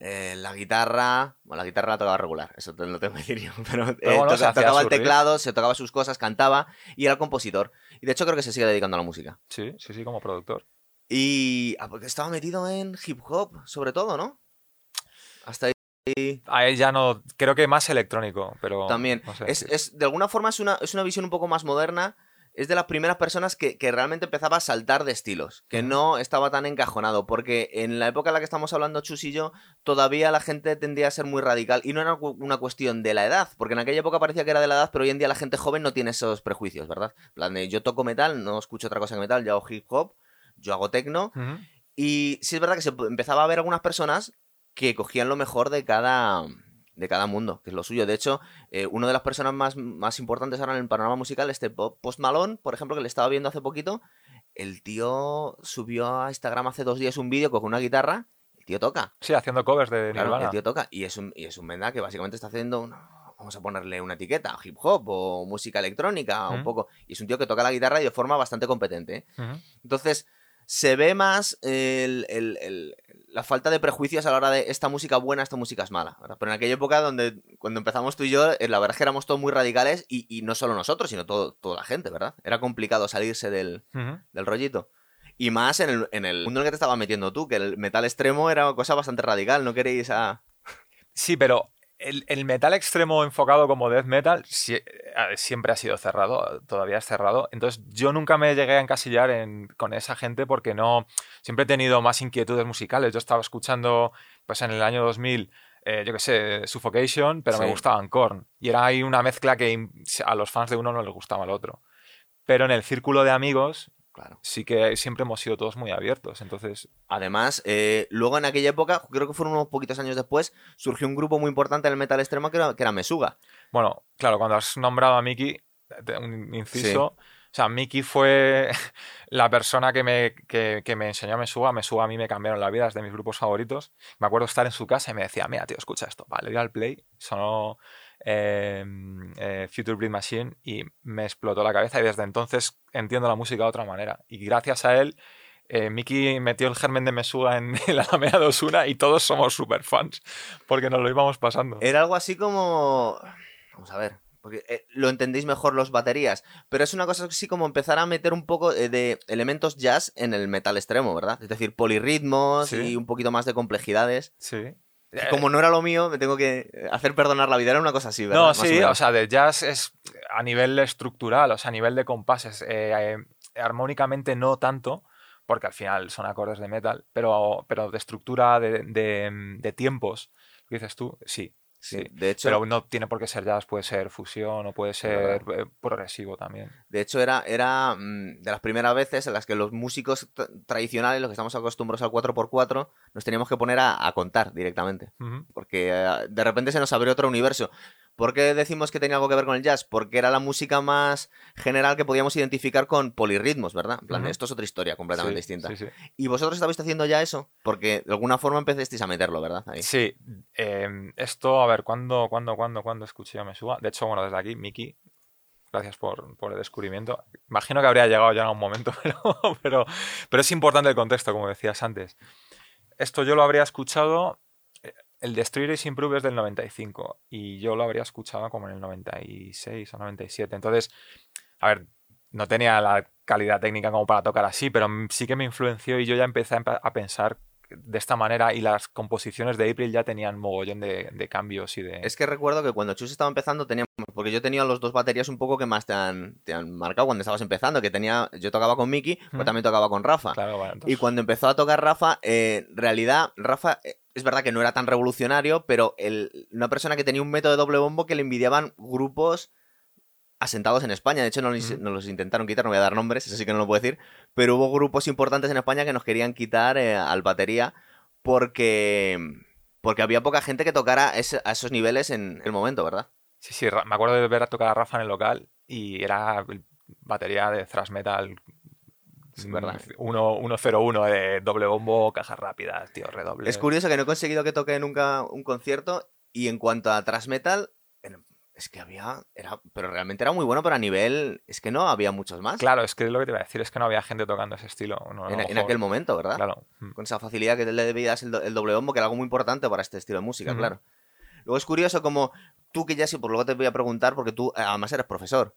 A: eh, la guitarra. Bueno, la guitarra la tocaba regular, eso te lo tengo que decir yo. Pero, eh,
B: bueno,
A: toca- tocaba el teclado, se tocaba sus cosas, cantaba y era el compositor. Y de hecho creo que se sigue dedicando a la música.
B: Sí, sí, sí, como productor.
A: Y ah, porque estaba metido en hip hop, sobre todo, ¿no? Hasta ahí
B: A él ya no, creo que más electrónico, pero...
A: también.
B: no sé,
A: es, es- de alguna forma es una, es una visión un poco más moderna. Es de las primeras personas que, que realmente empezaba a saltar de estilos, que no estaba tan encajonado, porque en la época en la que estamos hablando, Chus y yo, todavía la gente tendía a ser muy radical y no era una cuestión de la edad, porque en aquella época parecía que era de la edad, pero hoy en día la gente joven no tiene esos prejuicios, ¿verdad? En plan de, yo toco metal, no escucho otra cosa que metal, yo hago hip hop, yo hago techno, y sí es verdad que se empezaba a ver algunas personas que cogían lo mejor de cada, de cada mundo, que es lo suyo. De hecho, eh, una de las personas más, más importantes ahora en el panorama musical, este Po- Post Malone, por ejemplo, que le estaba viendo hace poquito, el tío subió a Instagram hace dos días un vídeo con una guitarra, el tío toca.
B: Sí, haciendo covers de
A: Claro,
B: Nirvana.
A: el tío toca. Y es un, y es un venda que básicamente está haciendo Vamos a ponerle una etiqueta, hip hop o música electrónica, un
B: Ujú.
A: poco. Y es un tío que toca la guitarra y de forma bastante competente. ¿eh? Entonces, se ve más el- el- el- la falta de prejuicios a la hora de esta música buena, esta música es mala. ¿verdad? Pero en aquella época donde cuando empezamos tú y yo, eh, la verdad es que éramos todos muy radicales y, y no solo nosotros, sino todo, toda la gente, ¿verdad? Era complicado salirse del, del rollito. Y más en el, en el mundo en el que te estabas metiendo tú, que el metal extremo era una cosa bastante radical, no queréis a...
B: Sí, pero el, metal extremo enfocado como death metal siempre ha sido cerrado, todavía es cerrado. Entonces yo nunca me llegué a encasillar con esa gente porque no... Siempre he tenido más inquietudes musicales. Yo estaba escuchando, pues en el año 2000, eh, yo qué sé, Suffocation, pero me gustaban Korn. Y era ahí una mezcla que a los fans de uno no les gustaba al otro. Pero en el círculo de amigos Sí que siempre hemos sido todos muy abiertos, entonces...
A: Además, eh, luego en aquella época, creo que fueron unos poquitos años después, surgió un grupo muy importante en el metal extremo que era, Mesuga.
B: Bueno, claro, cuando has nombrado a Miki, un inciso... O sea, Miki fue la persona que me, que, me enseñó a Mesuga. Mesuga a mí me cambiaron la vida, es de mis grupos favoritos. Me acuerdo estar en su casa y me decía, mira, tío, escucha esto. Vale, le al play, sonó Em, eh, Future Breed Machine y me explotó la cabeza y desde entonces entiendo la música de otra manera. Y gracias a él, eh, Miki metió el germen de Mesuga en, la Alameda de Osuna y todos somos super fans porque nos lo íbamos pasando.
A: Era algo así como... Vamos a ver, porque eh, lo entendéis mejor los baterías, pero es una cosa así como empezar a meter un poco de elementos jazz en el metal extremo, ¿verdad? Es decir, polirritmos y un poquito más de complejidades.
B: Sí.
A: Como no era lo mío, me tengo que hacer perdonar la vida. Era una cosa así, ¿verdad?
B: No, sí, o, sea, de jazz es a nivel estructural, o sea, a nivel de compases. Eh, eh, armónicamente no tanto, porque al final son acordes de metal, pero, pero de estructura, de, de, de tiempos, dices tú, sí. Sí, de hecho. Pero no tiene por qué ser jazz, puede ser fusión o puede ser eh, progresivo también.
A: De hecho, era, era mm, de las primeras veces en las que los músicos tradicionales, los que estamos acostumbrados al 4x4, nos teníamos que poner a, contar directamente. Porque eh, de repente se nos abrió otro universo. ¿Por qué decimos que tenía algo que ver con el jazz? Porque era la música más general que podíamos identificar con polirritmos, ¿verdad? En plan, esto es otra historia completamente distinta. ¿Y vosotros estabais haciendo ya eso? Porque de alguna forma empezasteis a meterlo, ¿verdad?
B: Sí. Em, esto, a ver, ¿cuándo, cuándo, cuándo, cuándo escuché a Mesúa? De hecho, bueno, desde aquí, Miki, gracias por, el descubrimiento. Imagino que habría llegado ya en un momento, pero, pero, pero es importante el contexto, como decías antes. Esto yo lo habría escuchado el Destroyer is Improve es del 95 y yo lo habría escuchado como en el 96 o 97. Entonces, a ver, no tenía la calidad técnica como para tocar así, pero sí que me influenció y yo ya empecé a pensar de esta manera y las composiciones de April ya tenían mogollón de, cambios y de...
A: Es que recuerdo que cuando Chus estaba empezando teníamos, porque yo tenía los dos baterías un poco que más te han, te han marcado cuando estabas empezando, que tenía, yo tocaba con Mickey, pero también tocaba con Rafa. Y cuando empezó a tocar Rafa, eh, en realidad Rafa eh, es verdad que no era tan revolucionario, pero el, una persona que tenía un método de doble bombo que le envidiaban grupos asentados en España. De hecho, no los, intentaron quitar, no voy a dar nombres, eso sí que no lo puedo decir. Pero hubo grupos importantes en España que nos querían quitar eh, al batería porque, porque había poca gente que tocara a esos niveles en el momento, ¿verdad?
B: Sí, sí, me acuerdo de ver a tocar a Rafa en el local y era batería de thrash metal. ¿Verdad? 101 de doble bombo, cajas rápidas, tío, redoble.
A: Es curioso que no he conseguido que toque nunca un concierto y en cuanto a thrash metal, es que había, era, pero realmente era muy bueno, pero a nivel, es que no había muchos más.
B: Claro, es que lo que te iba a decir, es que no había gente tocando ese estilo.
A: en, aquel momento, ¿verdad?
B: Claro.
A: Mm. Con esa facilidad que le debías el, el, doble bombo, que era algo muy importante para este estilo de música, claro. Luego es curioso como tú que ya sí, por luego te voy a preguntar, porque tú eh, además eres profesor.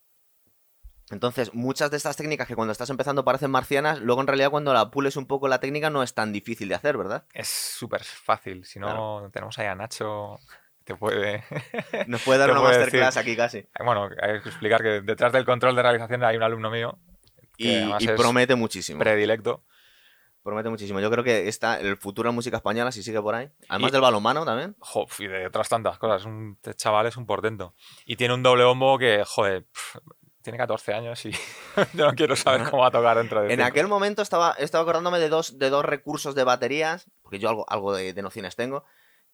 A: Entonces, muchas de estas técnicas que cuando estás empezando parecen marcianas, luego en realidad cuando la pules un poco la técnica no es tan difícil de hacer, ¿verdad?
B: Es súper fácil. Si no, tenemos ahí a Nacho te puede...
A: Nos puede dar una masterclass aquí casi.
B: Bueno, hay que explicar que detrás del control de realización hay un alumno mío.
A: Y, promete muchísimo.
B: Predilecto.
A: Promete muchísimo. Yo creo que está el futuro en música española, si sigue por ahí. Además del balonmano también.
B: y de otras tantas cosas. Un este chaval es un portento. Y tiene un doble bombo que, joder, tiene 14 años y yo no quiero saber cómo va a tocar dentro de
A: En aquel momento estaba, estaba acordándome de dos, de dos recursos de baterías, porque yo algo, algo de nociones tengo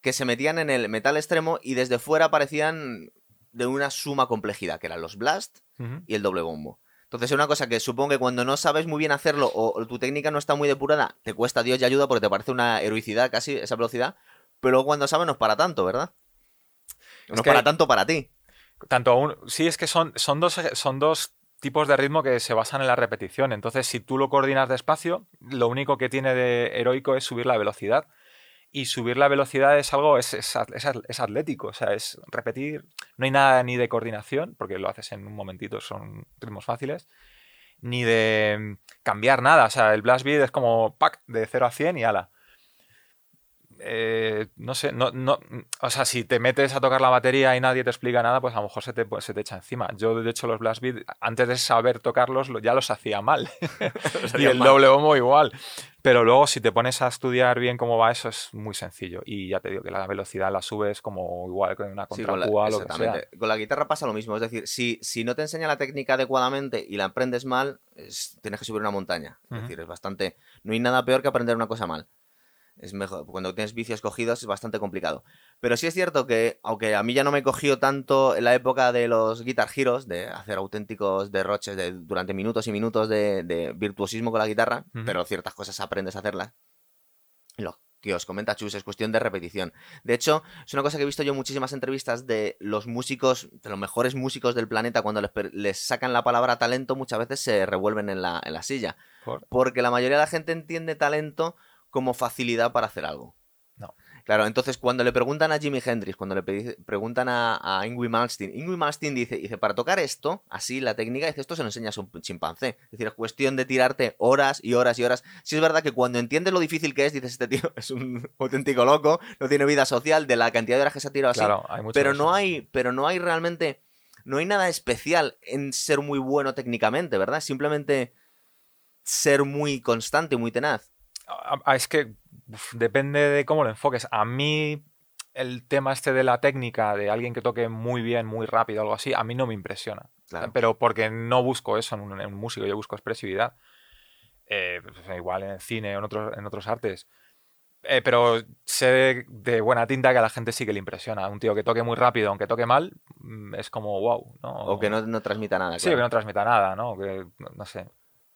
A: que se metían en el metal extremo y desde fuera parecían de una suma complejidad, que eran los blast y el doble bombo. Entonces es una cosa que supongo que cuando no sabes muy bien hacerlo o, tu técnica no está muy depurada, te cuesta Dios y ayuda porque te parece una heroicidad casi esa velocidad, pero cuando sabes no es para tanto, ¿verdad? no es para tanto para ti.
B: Tanto aún, sí, es que son, son, dos, son dos tipos de ritmo que se basan en la repetición. Entonces, si tú lo coordinas despacio, lo único que tiene de heroico es subir la velocidad. Y subir la velocidad es algo, es, es, es, atlético, o sea, es repetir, no hay nada ni de coordinación, porque lo haces en un momentito, son ritmos fáciles, ni de cambiar nada, o sea, el blast beat es como, pack, de 0 a 100 y ala. Eh, no sé, no, no, o sea, si te metes a tocar la batería y nadie te explica nada, pues a lo mejor se te, pues, se te echa encima. Yo, de hecho, los blast beat, antes de saber tocarlos, ya los hacía mal. y el doble bombo igual. Pero luego, si te pones a estudiar bien cómo va eso, es muy sencillo. Y ya te digo que la velocidad la subes como igual con una contrapúa o lo que sea.
A: Con la guitarra pasa lo mismo. Es decir, si, si no te enseña la técnica adecuadamente y la aprendes mal, tienes que subir una montaña. Es decir, es bastante. No hay nada peor que aprender una cosa mal es mejor. Cuando tienes vicios cogidos es bastante complicado. Pero sí es cierto que, aunque a mí ya no me cogió tanto en la época de los Guitar Heroes, de hacer auténticos derroches de, durante minutos y minutos de, virtuosismo con la guitarra, pero ciertas cosas aprendes a hacerlas. Lo que os comenta Chus es cuestión de repetición. De hecho, es una cosa que he visto yo en muchísimas entrevistas de los músicos, de los mejores músicos del planeta, cuando les, sacan la palabra talento, muchas veces se revuelven en la, en la silla. Porque la mayoría de la gente entiende talento como facilidad para hacer algo.
B: No.
A: Claro, entonces cuando le preguntan a Jimi Hendrix, cuando le preguntan a, a Ingrid Malmsteen, Ingrid Malmsteen dice, dice, para tocar esto, así la técnica, dice, esto se lo enseñas a un chimpancé. Es decir, es cuestión de tirarte horas y horas y horas. Si es verdad que cuando entiendes lo difícil que es, dices, este tío es un auténtico loco, no tiene vida social, de la cantidad de horas que se ha tirado así.
B: Claro, hay
A: pero no hay, pero no hay realmente, no hay nada especial en ser muy bueno técnicamente, ¿verdad? Simplemente ser muy constante, muy tenaz
B: es que depende de cómo lo enfoques. A mí el tema este de la técnica, de alguien que toque muy bien, muy rápido, algo así, a mí no me impresiona. Pero porque no busco eso en un, músico, yo busco expresividad. Eh, pues, igual en el cine o en otros, en otros artes. Eh, pero sé de, buena tinta que a la gente sí que le impresiona. Un tío que toque muy rápido, aunque toque mal, mm, es como wow. ¿no?
A: O que no, no transmita nada.
B: Sí, que no transmita nada, ¿no? Que, no sé.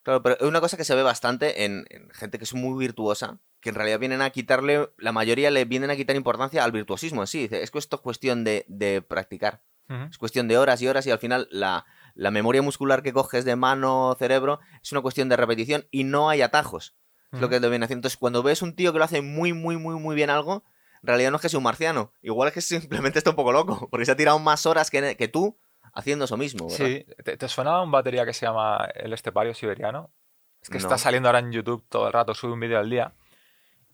A: Claro, pero es una cosa que se ve bastante en, gente que es muy virtuosa, que en realidad vienen a quitarle, la mayoría le vienen a quitar importancia al virtuosismo en sí. Dice, es que esto es cuestión de, practicar. Es cuestión de horas y horas y al final la, memoria muscular que coges de mano, cerebro, es una cuestión de repetición y no hay atajos. Es lo que te viene haciendo. Entonces, cuando ves un tío que lo hace muy, muy, muy, muy bien algo, en realidad no es que sea un marciano. Igual es que simplemente está un poco loco, porque se ha tirado más horas que, que tú haciendo eso mismo. ¿verdad?
B: Sí, ¿Te, ¿Te, suena un batería que se llama El Estepario Siberiano? Es que está saliendo ahora en YouTube todo el rato, sube un vídeo al día.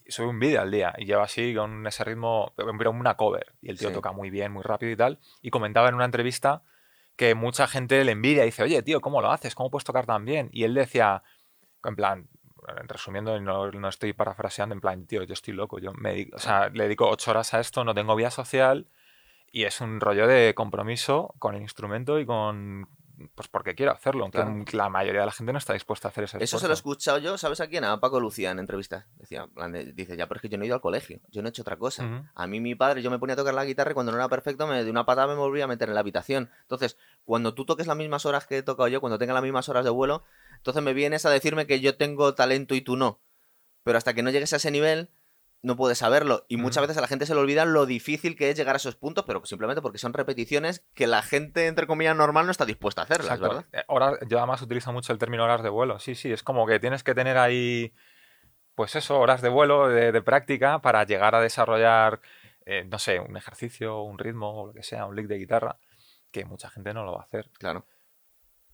B: Sube un vídeo al día y lleva así con ese ritmo, pero una cover. Y el tío toca muy bien, muy rápido y tal. Y comentaba en una entrevista que mucha gente le envidia y dice, oye, tío, ¿cómo lo haces? ¿Cómo puedes tocar tan bien? Y él decía, en plan, resumiendo, no, no estoy parafraseando, en plan, tío, yo estoy loco. Yo me o sea, le dedico ocho horas a esto, no tengo vida social y es un rollo de compromiso con el instrumento y con pues porque quiero hacerlo, aunque la mayoría de la gente no está dispuesta a hacer ese
A: Eso se lo he escuchado yo, ¿sabes a quién? A Paco Lucía en entrevistas. Decía, dice, ya, pero es que yo no he ido al colegio, yo no he hecho otra cosa. A mí mi padre, yo me ponía a tocar la guitarra y cuando no era perfecto, me de una patada me volvía a meter en la habitación. Entonces, cuando tú toques las mismas horas que he tocado yo, cuando tenga las mismas horas de vuelo, entonces me vienes a decirme que yo tengo talento y tú no. Pero hasta que no llegues a ese nivel, no puedes saberlo. Y muchas veces a la gente se le olvida lo difícil que es llegar a esos puntos, pero simplemente porque son repeticiones que la gente, entre comillas, normal no está dispuesta a hacerlas, ¿verdad?
B: Eh, yo además utilizo mucho el término horas de vuelo. Sí, sí, es como que tienes que tener ahí, pues eso, horas de vuelo, de, práctica, para llegar a desarrollar, eh, no sé, un ejercicio, un ritmo, o lo que sea, un lick de guitarra, que mucha gente no lo va a hacer.
A: Claro.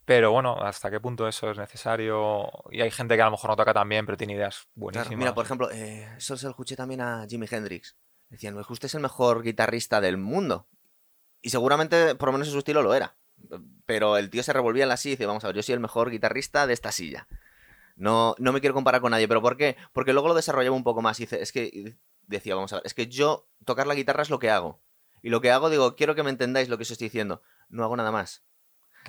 B: Pero bueno, ¿hasta qué punto eso es necesario? Y hay gente que a lo mejor no toca tan bien, pero tiene ideas buenísimas.
A: mira, por ejemplo, eh, eso se lo escuché también a Jimi Hendrix. Decían, usted es el mejor guitarrista del mundo. Y seguramente, por lo menos en su estilo, lo era. Pero el tío se revolvía en la silla y dice, vamos a ver, yo soy el mejor guitarrista de esta silla. No, no me quiero comparar con nadie, pero ¿por qué? Porque luego lo desarrollaba un poco más y dice, es que decía, vamos a ver, es que yo tocar la guitarra es lo que hago. Y lo que hago, digo, quiero que me entendáis lo que os estoy diciendo. No hago nada más.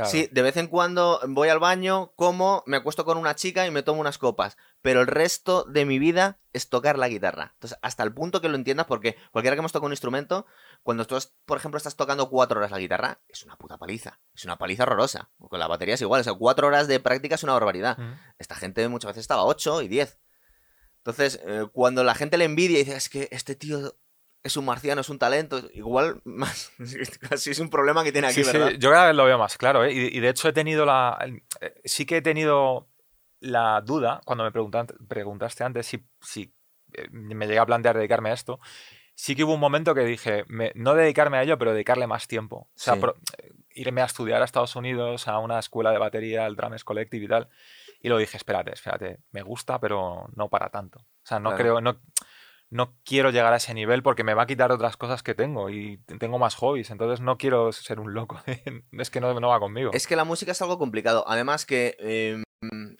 A: Sí, de vez en cuando voy al baño, como, me acuesto con una chica y me tomo unas copas. Pero el resto de mi vida es tocar la guitarra. Entonces, hasta el punto que lo entiendas, porque cualquiera que hemos tocado un instrumento, cuando tú, por ejemplo, estás tocando cuatro horas la guitarra, es una puta paliza. Es una paliza horrorosa. Con la batería es igual. O sea, cuatro horas de práctica es una barbaridad. Esta gente muchas veces estaba ocho y diez. Entonces, eh, cuando la gente le envidia y dice, es que este tío es un marciano, es un talento, igual más, casi es un problema que tiene aquí, ¿verdad?
B: Sí, yo cada vez lo veo más claro, ¿eh? y, de hecho he tenido la, eh, sí que he tenido la duda, cuando me preguntaste, antes si, si eh, me llegué a plantear dedicarme a esto, sí que hubo un momento que dije, no dedicarme a ello, pero dedicarle más tiempo. O sea, irme a estudiar a Estados Unidos, a una escuela de batería, al Drames Collective y tal. Y lo dije, espérate, espérate, me gusta, pero no para tanto. O sea, no creo, no, no quiero llegar a ese nivel porque me va a quitar otras cosas que tengo y tengo más hobbies, entonces no quiero ser un loco, es que no, no, va conmigo.
A: Es que la música es algo complicado, además que em,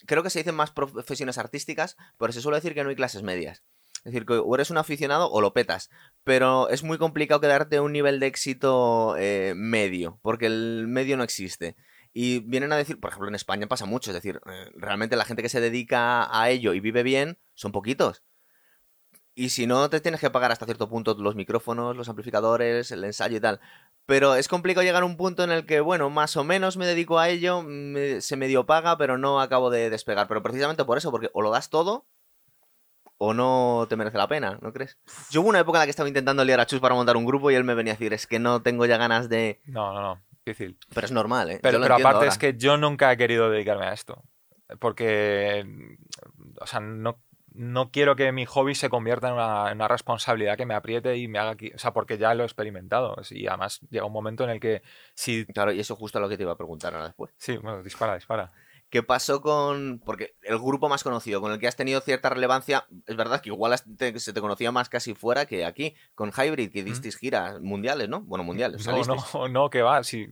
A: creo que se dicen más profesiones artísticas, pero se suele decir que no hay clases medias. Es decir, que o eres un aficionado o lo petas. Pero es muy complicado quedarte un nivel de éxito eh, medio, porque el medio no existe. Y vienen a decir, por ejemplo, en España pasa mucho, es decir, eh, realmente la gente que se dedica a ello y vive bien son poquitos. Y si no, te tienes que pagar hasta cierto punto los micrófonos, los amplificadores, el ensayo y tal. Pero es complicado llegar a un punto en el que, bueno, más o menos me dedico a ello, se medio paga, pero no acabo de despegar. Pero precisamente por eso, porque o lo das todo o no te merece la pena, ¿no crees? Yo hubo una época en la que estaba intentando liar a Chus para montar un grupo y él me venía a decir, es que no tengo ya ganas de...
B: No, no, no, difícil.
A: Pero es normal, ¿eh?
B: Pero, pero aparte es que yo nunca he querido dedicarme a esto. Porque, o sea, no no quiero que mi hobby se convierta en una, responsabilidad que me apriete y me haga... O sea, porque ya lo he experimentado. Y además llega un momento en el que si...
A: Claro, y eso justo lo que te iba a preguntar ahora después.
B: Sí, bueno, dispara, dispara.
A: ¿Qué pasó con...? Porque el grupo más conocido, con el que has tenido cierta relevancia, es verdad que igual se te conocía más casi fuera que aquí, con Hybrid, que disteis giras mundiales, ¿no? Bueno, mundiales.
B: No, no, no, que va, sí.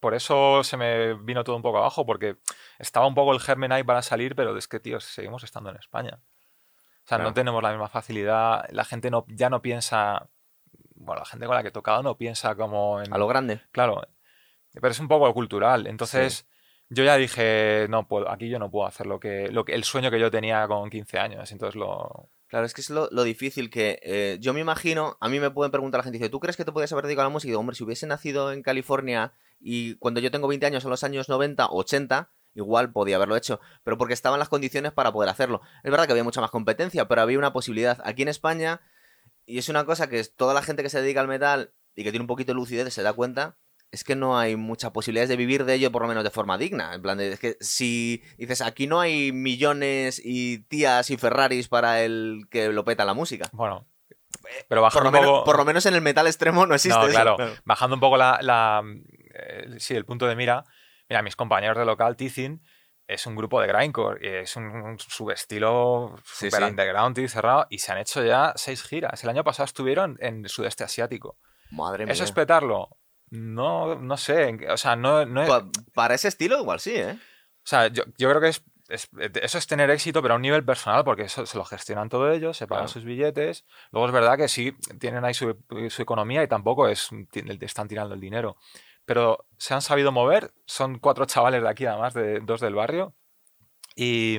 B: Por eso se me vino todo un poco abajo, porque estaba un poco el germen ahí para salir, pero es que, tío, seguimos estando en España. O sea, no tenemos la misma facilidad. La gente no, ya no piensa. Bueno, la gente con la que he tocado no piensa como en.
A: A lo grande.
B: Claro. Pero es un poco cultural. Entonces, yo ya dije, no puedo, aquí yo no puedo hacer lo que, lo que, el sueño que yo tenía con 15 años. Entonces lo.
A: Claro, es que es lo, difícil que eh, yo me imagino, a mí me pueden preguntar la gente, dice, ¿tú crees que te puedes haber dedicado a la música? Y digo, hombre, si hubiese nacido en California y cuando yo tengo 20 años, en los años 90, 80, igual podía haberlo hecho, pero porque estaban las condiciones para poder hacerlo. Es verdad que había mucha más competencia, pero había una posibilidad. Aquí en España, y es una cosa que toda la gente que se dedica al metal y que tiene un poquito de lucidez se da cuenta, es que no hay muchas posibilidades de vivir de ello por lo menos de forma digna. En plan, es que si dices, aquí no hay millones y tías y Ferraris para el que lo peta la música.
B: Bueno, pero bajando
A: por
B: lo, menos,
A: por lo menos en el metal extremo no existe
B: no, claro, Bajando un poco la, la eh, sí, el punto de mira, Mira, mis compañeros de local, Tizin, es un grupo de grindcore, es un, subestilo super underground y cerrado, y se han hecho ya seis giras. El año pasado estuvieron en el sudeste asiático.
A: Madre mía.
B: ¿Eso es petarlo? No, no sé, o sea, no, no
A: Para ese estilo igual sí, ¿eh?
B: O sea, yo, creo que es, eso es tener éxito, pero a un nivel personal, porque eso se lo gestionan todo ellos, se pagan sus billetes. Luego es verdad que sí, tienen ahí su, su economía y tampoco es, están tirando el dinero pero se han sabido mover. Son cuatro chavales de aquí, además, de dos del barrio. Y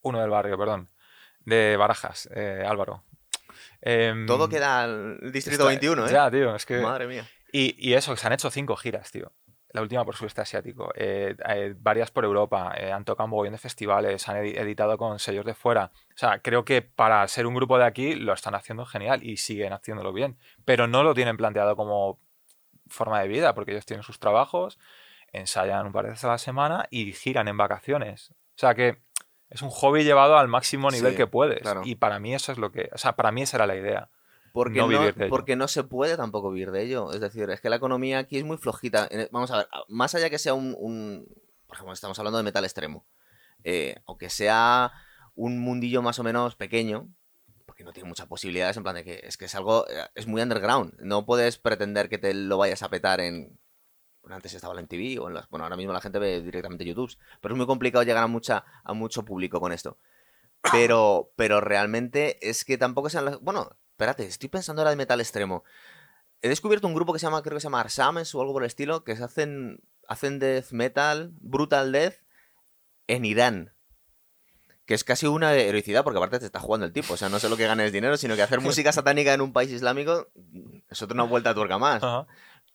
B: uno del barrio, perdón. De Barajas, eh, Álvaro.
A: Em, Todo queda el distrito 21, ¿eh?
B: Ya, tío, es que.
A: Madre mía.
B: Y, y, eso, se han hecho cinco giras, tío. La última por sudeste asiático. Eh, eh, varias por Europa. han tocado un mogollón de festivales. Han editado con sellos de fuera. O sea, creo que para ser un grupo de aquí lo están haciendo genial y siguen haciéndolo bien. Pero no lo tienen planteado como forma de vida, porque ellos tienen sus trabajos, ensayan un par de veces a la semana y giran en vacaciones. O sea que es un hobby llevado al máximo nivel que puedes. Y para mí eso es lo que. O sea, para mí esa era la idea.
A: Porque no, porque no se puede tampoco vivir de ello. Es decir, es que la economía aquí es muy flojita. Vamos a ver, más allá que sea un. por ejemplo, estamos hablando de metal extremo. Eh, aunque sea un mundillo más o menos pequeño, no tiene muchas posibilidades, en plan de que es que es algo, eh, es muy underground. No puedes pretender que te lo vayas a petar en... Bueno, antes estaba en TV o en las... Bueno, ahora mismo la gente ve directamente YouTube, pero es muy complicado llegar a, mucha, a mucho público con esto. Pero, pero realmente es que tampoco sean las... Bueno, espérate, estoy pensando ahora de metal extremo. He descubierto un grupo que se llama, creo que se llama Arsames o algo por el estilo, que se hacen, hacen death metal, brutal death, en Irán que es casi una heroicidad, porque aparte te está jugando el tipo. O sea, no solo que ganes dinero, sino que hacer música satánica en un país islámico es otra una vuelta a tuerca más.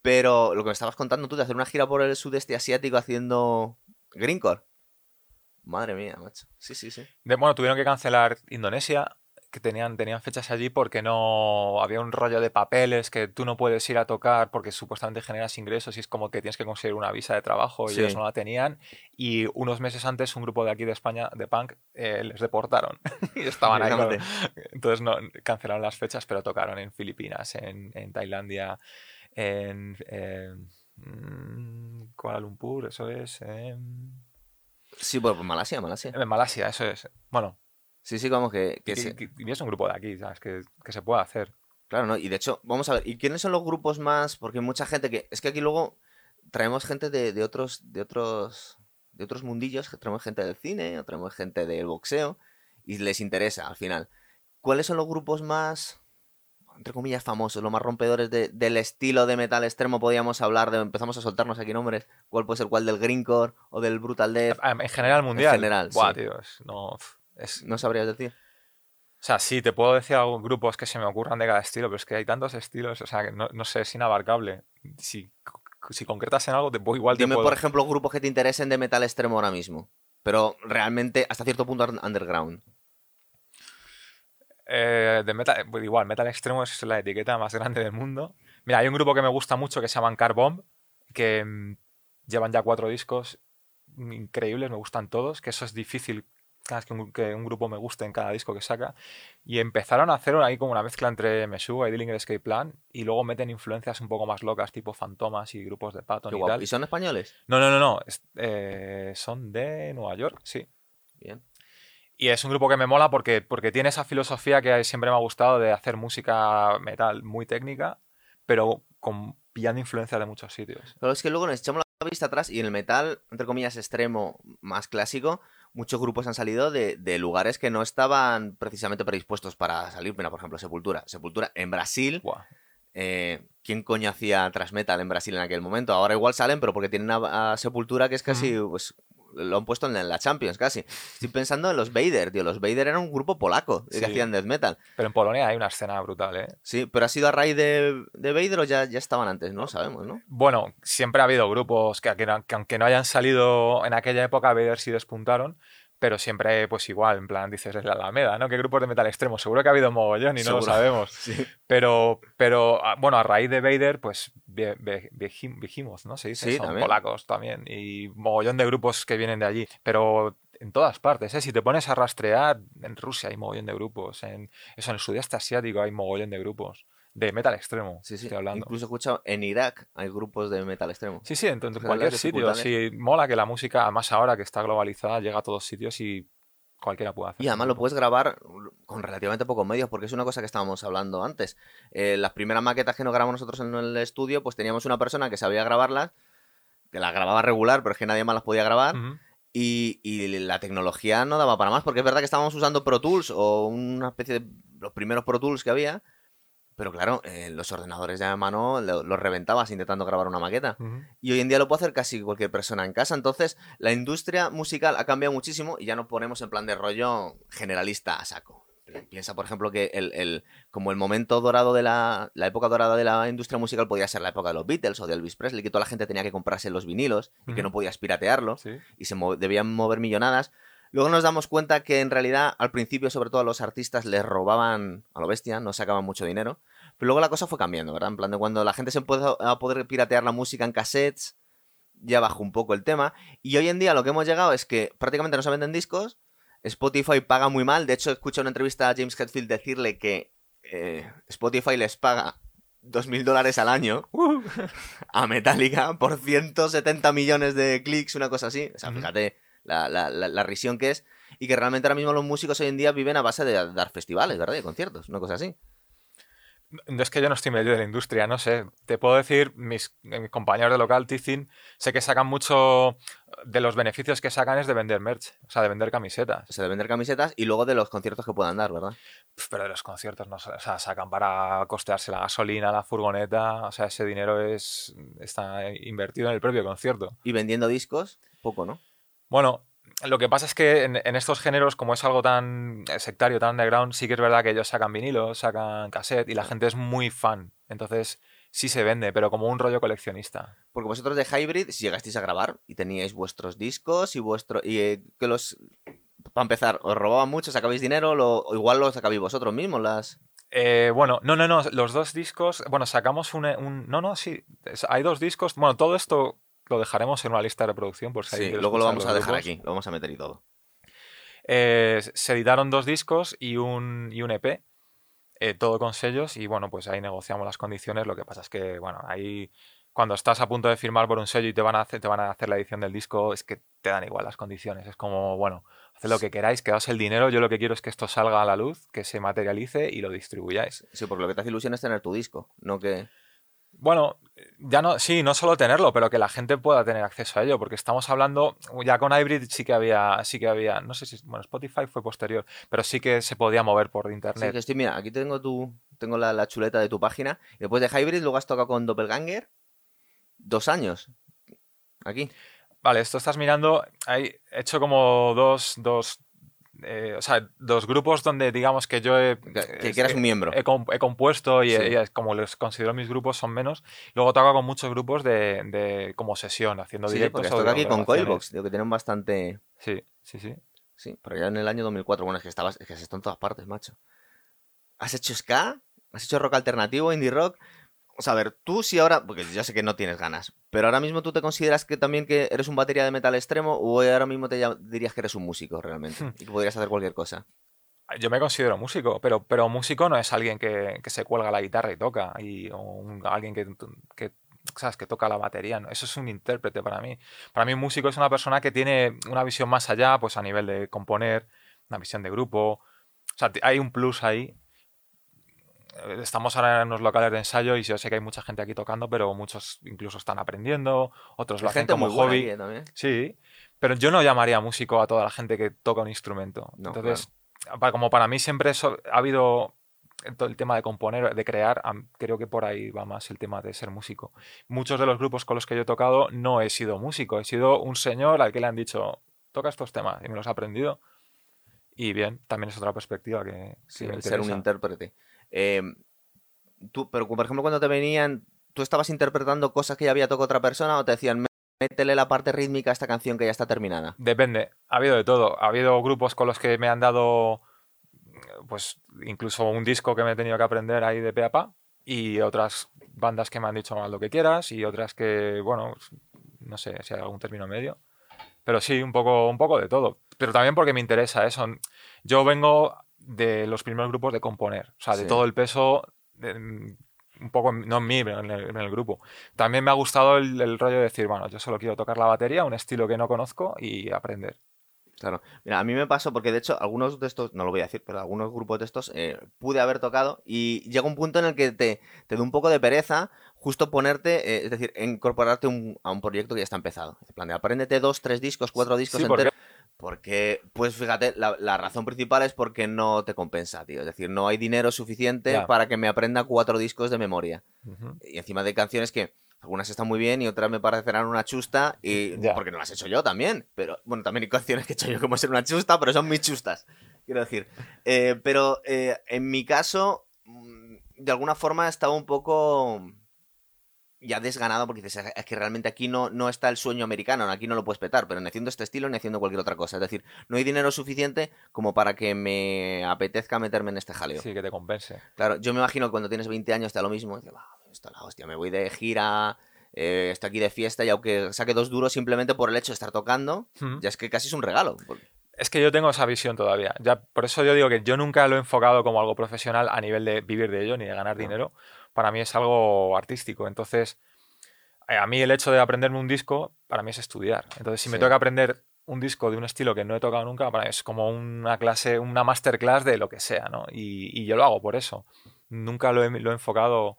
A: Pero lo que me estabas contando tú de hacer una gira por el sudeste asiático haciendo Greencore. Madre mía, macho. Sí, sí, sí.
B: bueno, tuvieron que cancelar Indonesia que tenían, tenían fechas allí porque no había un rollo de papeles que tú no puedes ir a tocar porque supuestamente generas ingresos y es como que tienes que conseguir una visa de trabajo y ellos no la tenían. Y unos meses antes un grupo de aquí de España, de punk, eh, les deportaron y estaban ahí. Entonces no, cancelaron las fechas, pero tocaron en Filipinas, en, en Tailandia, en, mm, Kuala Lumpur, eso es.
A: Sí, pues Malasia, Malasia.
B: En Malasia, eso es. Bueno,
A: Sí, sí, como que... que
B: y,
A: se-
B: que- y es un grupo de aquí, ¿sabes? Que, que se puede hacer.
A: Claro, ¿no? Y de hecho, vamos a ver, ¿y quiénes son los grupos más? Porque hay mucha gente que... Es que aquí luego traemos gente de, de otros... De otros de otros mundillos, que traemos gente del cine, o traemos gente del boxeo, y les interesa al final. ¿Cuáles son los grupos más, entre comillas, famosos, los más rompedores de- del estilo de metal extremo? Podríamos hablar de, empezamos a soltarnos aquí nombres, ¿cuál puede ser cuál del Greencore o del Brutal Death?
B: Ah, En general, mundial.
A: general,
B: Buah,
A: sí.
B: tío, es- no, es,
A: No sabrías decir.
B: O sea, sí, te puedo decir algunos grupos que se me ocurran de cada estilo, pero es que hay tantos estilos, o sea, que no, no sé, es inabarcable. Si, si concretas en algo, te puedo, igual te
A: Dime,
B: puedo...
A: por ejemplo, grupos que te interesen de metal extremo ahora mismo. Pero realmente hasta cierto punto un- underground.
B: Eh, de metal, pues igual, metal extremo es la etiqueta más grande del mundo. Mira, hay un grupo que me gusta mucho que se llaman Car Bomb, que mm, llevan ya cuatro discos increíbles, me gustan todos, que eso es difícil cada vez que un, que un grupo me guste en cada disco que saca. Y empezaron a hacer ahí como una mezcla entre Meshuggah y Dillinger Escape Plan, y luego meten influencias un poco más locas, tipo Fantomas y grupos de Patton
A: Qué
B: y
A: guapo.
B: tal.
A: ¿Y son españoles?
B: No, no, no, no, es- eh, son de Nueva York, sí.
A: Bien.
B: Y es un grupo que me mola porque, porque tiene esa filosofía que siempre me ha gustado de hacer música metal muy técnica, pero con, pillando influencias de muchos sitios.
A: Pero es que luego nos echamos la vista atrás y el metal, entre comillas, extremo más clásico, muchos grupos han salido de, de lugares que no estaban precisamente predispuestos para salir. Mira, por ejemplo, Sepultura. Sepultura en Brasil. Eh, ¿Quién coño hacía thrash metal en Brasil en aquel momento? Ahora igual salen, pero porque tienen a, a Sepultura que es casi, pues, lo han puesto en la Champions casi. Estoy pensando en los Vader, tío. Los Vader eran un grupo polaco que hacían death metal.
B: Pero en Polonia hay una escena brutal, ¿eh?
A: Sí, pero ha sido a raíz de, de Vader o ya, ya estaban antes, no sabemos, ¿no?
B: Bueno, siempre ha habido grupos que, que aunque no hayan salido en aquella época, Vader sí despuntaron, pero siempre, pues igual, en plan, dices, es la Alameda, ¿no? ¿Qué grupos de metal extremo? Seguro que ha habido mogollón y no lo sabemos.
A: Sí.
B: Pero, pero ah, bueno, a raíz de Vader, pues Be- Be- Behem- Behemoth, ¿no? Se dice,
A: Sí,
B: son
A: también.
B: polacos también. Y mogollón de grupos que vienen de allí. Pero en todas partes, ¿eh? Si te pones a rastrear, en Rusia hay mogollón de grupos. En, eso, en el sudeste asiático hay mogollón de grupos. De metal extremo,
A: Sí, sí.
B: estoy hablando.
A: Incluso he escuchado en Irak hay grupos de metal extremo.
B: Sí, sí, en, cualquier sitio. Sí, mola que la música, además ahora que está globalizada, llega a todos sitios y cualquiera puede hacer.
A: Y además lo puedes grabar con relativamente pocos medios, porque es una cosa que estábamos hablando antes. Eh, las primeras maquetas que nos grabamos nosotros en el estudio, pues teníamos una persona que sabía grabarlas, que las grababa regular, pero es que nadie más las podía grabar. Y, y la tecnología no daba para más, porque es verdad que estábamos usando Pro Tools o una especie de los primeros Pro Tools que había. Pero claro, eh, los ordenadores de mano lo- los reventabas intentando grabar una maqueta. Y hoy en día lo puede hacer casi cualquier persona en casa. Entonces, la industria musical ha cambiado muchísimo y ya nos ponemos en plan de rollo generalista a saco. Piensa, por ejemplo, que el, el- como el momento dorado de la, la época dorada de la industria musical podía ser la época de los Beatles o de Elvis Presley, que toda la gente tenía que comprarse los vinilos y que no podías piratearlo
B: Sí.
A: y se mo- debían mover millonadas. Luego nos damos cuenta que en realidad al principio sobre todo a los artistas les robaban a lo bestia, no sacaban mucho dinero. Pero luego la cosa fue cambiando, ¿verdad? En plan de cuando la gente se empezó a poder piratear la música en cassettes, ya bajó un poco el tema. Y hoy en día lo que hemos llegado es que prácticamente no se venden discos. Spotify paga muy mal. De hecho, he escuchado una entrevista a James Hetfield decirle que eh, Spotify les paga 2.000 dólares al año
B: Uh.
A: a Metallica por 170 millones de clics, una cosa así. O sea, fíjate la, la, la, la risión que es. Y que realmente ahora mismo los músicos hoy en día viven a base de dar festivales, ¿verdad? Y conciertos, una cosa así.
B: No es que yo no estoy medio de la industria, no sé. Te puedo decir, mis, eh, mis compañeros de local, Tizin, sé que sacan mucho de los beneficios que sacan es de vender merch, o sea, de vender camisetas.
A: O sea, de vender camisetas y luego de los conciertos que puedan dar, ¿verdad?
B: Pero de los conciertos no o sea, sacan para costearse la gasolina, la furgoneta, o sea, ese dinero es está invertido en el propio concierto.
A: Y vendiendo discos, poco, ¿no?
B: Bueno, lo que pasa es que en, en estos géneros, como es algo tan sectario, tan underground, sí que es verdad que ellos sacan vinilos, sacan cassette y la gente es muy fan. Entonces sí se vende, pero como un rollo coleccionista.
A: Porque vosotros de Hybrid, si llegasteis a grabar y teníais vuestros discos y vuestro. y eh, que los. Para empezar, os robaban mucho, sacabais dinero, lo, o igual lo sacabais vosotros mismos, las.
B: Eh, bueno, no, no, no, los dos discos, bueno, sacamos un, un- no, no, sí, hay dos discos, bueno, todo esto lo dejaremos en una lista de reproducción por si
A: Sí,
B: alguien quiere
A: luego lo vamos a dejar
B: grupos.
A: aquí, lo vamos a meter y todo.
B: Eh, se editaron dos discos y un, y un EP, eh, todo con sellos, y bueno, pues ahí negociamos las condiciones. Lo que pasa es que, bueno, ahí cuando estás a punto de firmar por un sello y te van a hacer, te van a hacer la edición del disco, es que te dan igual las condiciones. Es como, bueno, haced lo que queráis, quedaos el dinero, yo lo que quiero es que esto salga a la luz, que se materialice y lo distribuyáis.
A: Sí, porque lo que te hace ilusión es tener tu disco, no que...
B: Bueno, ya no, sí, no solo tenerlo, pero que la gente pueda tener acceso a ello, porque estamos hablando, ya con Hybrid sí que había, sí que había, no sé si, bueno, Spotify fue posterior, pero sí que se podía mover por internet.
A: Sí, que estoy, mira, aquí tengo tu, tengo la, la chuleta de tu página, y después de Hybrid luego has tocado con Doppelganger, dos años, aquí.
B: Vale, esto estás mirando, he hecho como dos, dos, eh, o sea, dos grupos donde digamos que yo he...
A: Que, que eras un miembro.
B: He, com- he compuesto y,
A: Sí.
B: como les considero mis grupos son menos. Luego toco con muchos grupos de, de como sesión, haciendo
A: Sí,
B: directos.
A: tocado aquí con. Coilbox, digo que tienen bastante...
B: Sí, sí, sí.
A: Sí, pero ya en el año 2004, bueno, es que estabas, es que estado en todas partes, macho. ¿Has hecho ska? ¿Has hecho rock alternativo, indie rock? O sea, a ver, tú sí ahora, porque ya sé que no tienes ganas, pero ahora mismo tú te consideras que también que eres un batería de metal extremo o ahora mismo te dirías que eres un músico realmente
B: Hmm.
A: y que podrías hacer cualquier cosa.
B: Yo me considero músico, pero, pero músico no es alguien que, que se cuelga la guitarra y toca, y, o un- alguien que, que, ¿sabes? que toca la batería. ¿no? Eso es un intérprete para mí. Para mí un músico es una persona que tiene una visión más allá, pues a nivel de componer, una visión de grupo. O sea, hay un plus ahí. Estamos ahora en unos locales de ensayo y yo sé que hay mucha gente aquí tocando, pero muchos incluso están aprendiendo, otros lo
A: Hay
B: hacen
A: gente
B: como hobby.
A: eh, también.
B: Sí, pero yo no llamaría músico a toda la gente que toca un instrumento.
A: No,
B: Entonces, pa- como para mí siempre eso- ha habido todo el tema de componer, de crear, creo que por ahí va más el tema de ser músico. Muchos de los grupos con los que yo he tocado no he sido músico, he sido un señor al que le han dicho, toca estos temas y me los he aprendido. Y bien, también es otra perspectiva que,
A: Sí,
B: que me
A: el ser un intérprete. Eh, tú, pero por ejemplo, cuando te venían, ¿tú estabas interpretando cosas que ya había tocado otra persona o te decían, métele la parte rítmica a esta canción que ya está terminada?
B: Depende, ha habido de todo. Ha habido grupos con los que me han dado, pues, incluso un disco que me he tenido que aprender ahí de pe a pa, y otras bandas que me han dicho lo que quieras, y otras que, bueno, no sé si hay algún término medio. Pero sí, un poco, un poco de todo. Pero también porque me interesa eso. Yo vengo de los primeros grupos de componer, o sea, de
A: Sí.
B: todo el peso, de- un poco, en- no en mí, pero en el, en el grupo. También me ha gustado el, el rollo de decir, bueno, yo solo quiero tocar la batería, un estilo que no conozco y aprender.
A: Claro. Mira, a mí me pasó porque de hecho algunos de estos, no lo voy a decir, pero algunos grupos de estos eh, pude haber tocado y llega un punto en el que te, te da un poco de pereza justo ponerte, eh, es decir, incorporarte un- a un proyecto que ya está empezado. En plan de, apréndete dos, tres discos, cuatro discos
B: Sí, ¿por
A: enteros. Porque, pues fíjate, la, la razón principal es porque no te compensa, tío. Es decir, no hay dinero suficiente para que me aprenda cuatro discos de memoria. Y encima de canciones que algunas están muy bien y otras me parecerán una chusta y
B: Ya.
A: porque no las he hecho yo también. Pero bueno, también hay canciones que he hecho yo como ser una chusta, pero son mis chustas. Quiero decir. Eh, pero eh, en mi caso, mm, de alguna forma estaba un poco ya desganado porque dices, es que realmente aquí no, no está el sueño americano, aquí no lo puedes petar, pero ni haciendo este estilo ni haciendo cualquier otra cosa. Es decir, no hay dinero suficiente como para que me apetezca meterme en este jaleo.
B: Sí, que te compense.
A: Claro, yo me imagino que cuando tienes 20 años te da lo mismo. Dices, "Va, esto es la hostia, me voy de gira, eh, estoy aquí de fiesta y aunque saque dos duros simplemente por el hecho de estar tocando, ya es que casi es un regalo. Porque-
B: Es que yo tengo esa visión todavía. Ya, por eso yo digo que yo nunca lo he enfocado como algo profesional a nivel de vivir de ello ni de ganar
A: No.
B: dinero. Para mí es algo artístico. Entonces, eh, a mí el hecho de aprenderme un disco, para mí es estudiar. Entonces, si me toca aprender un disco de un estilo que no he tocado nunca, para mí es como una clase, una masterclass de lo que sea, ¿no? Y, y yo lo hago por eso. Nunca lo he, lo he enfocado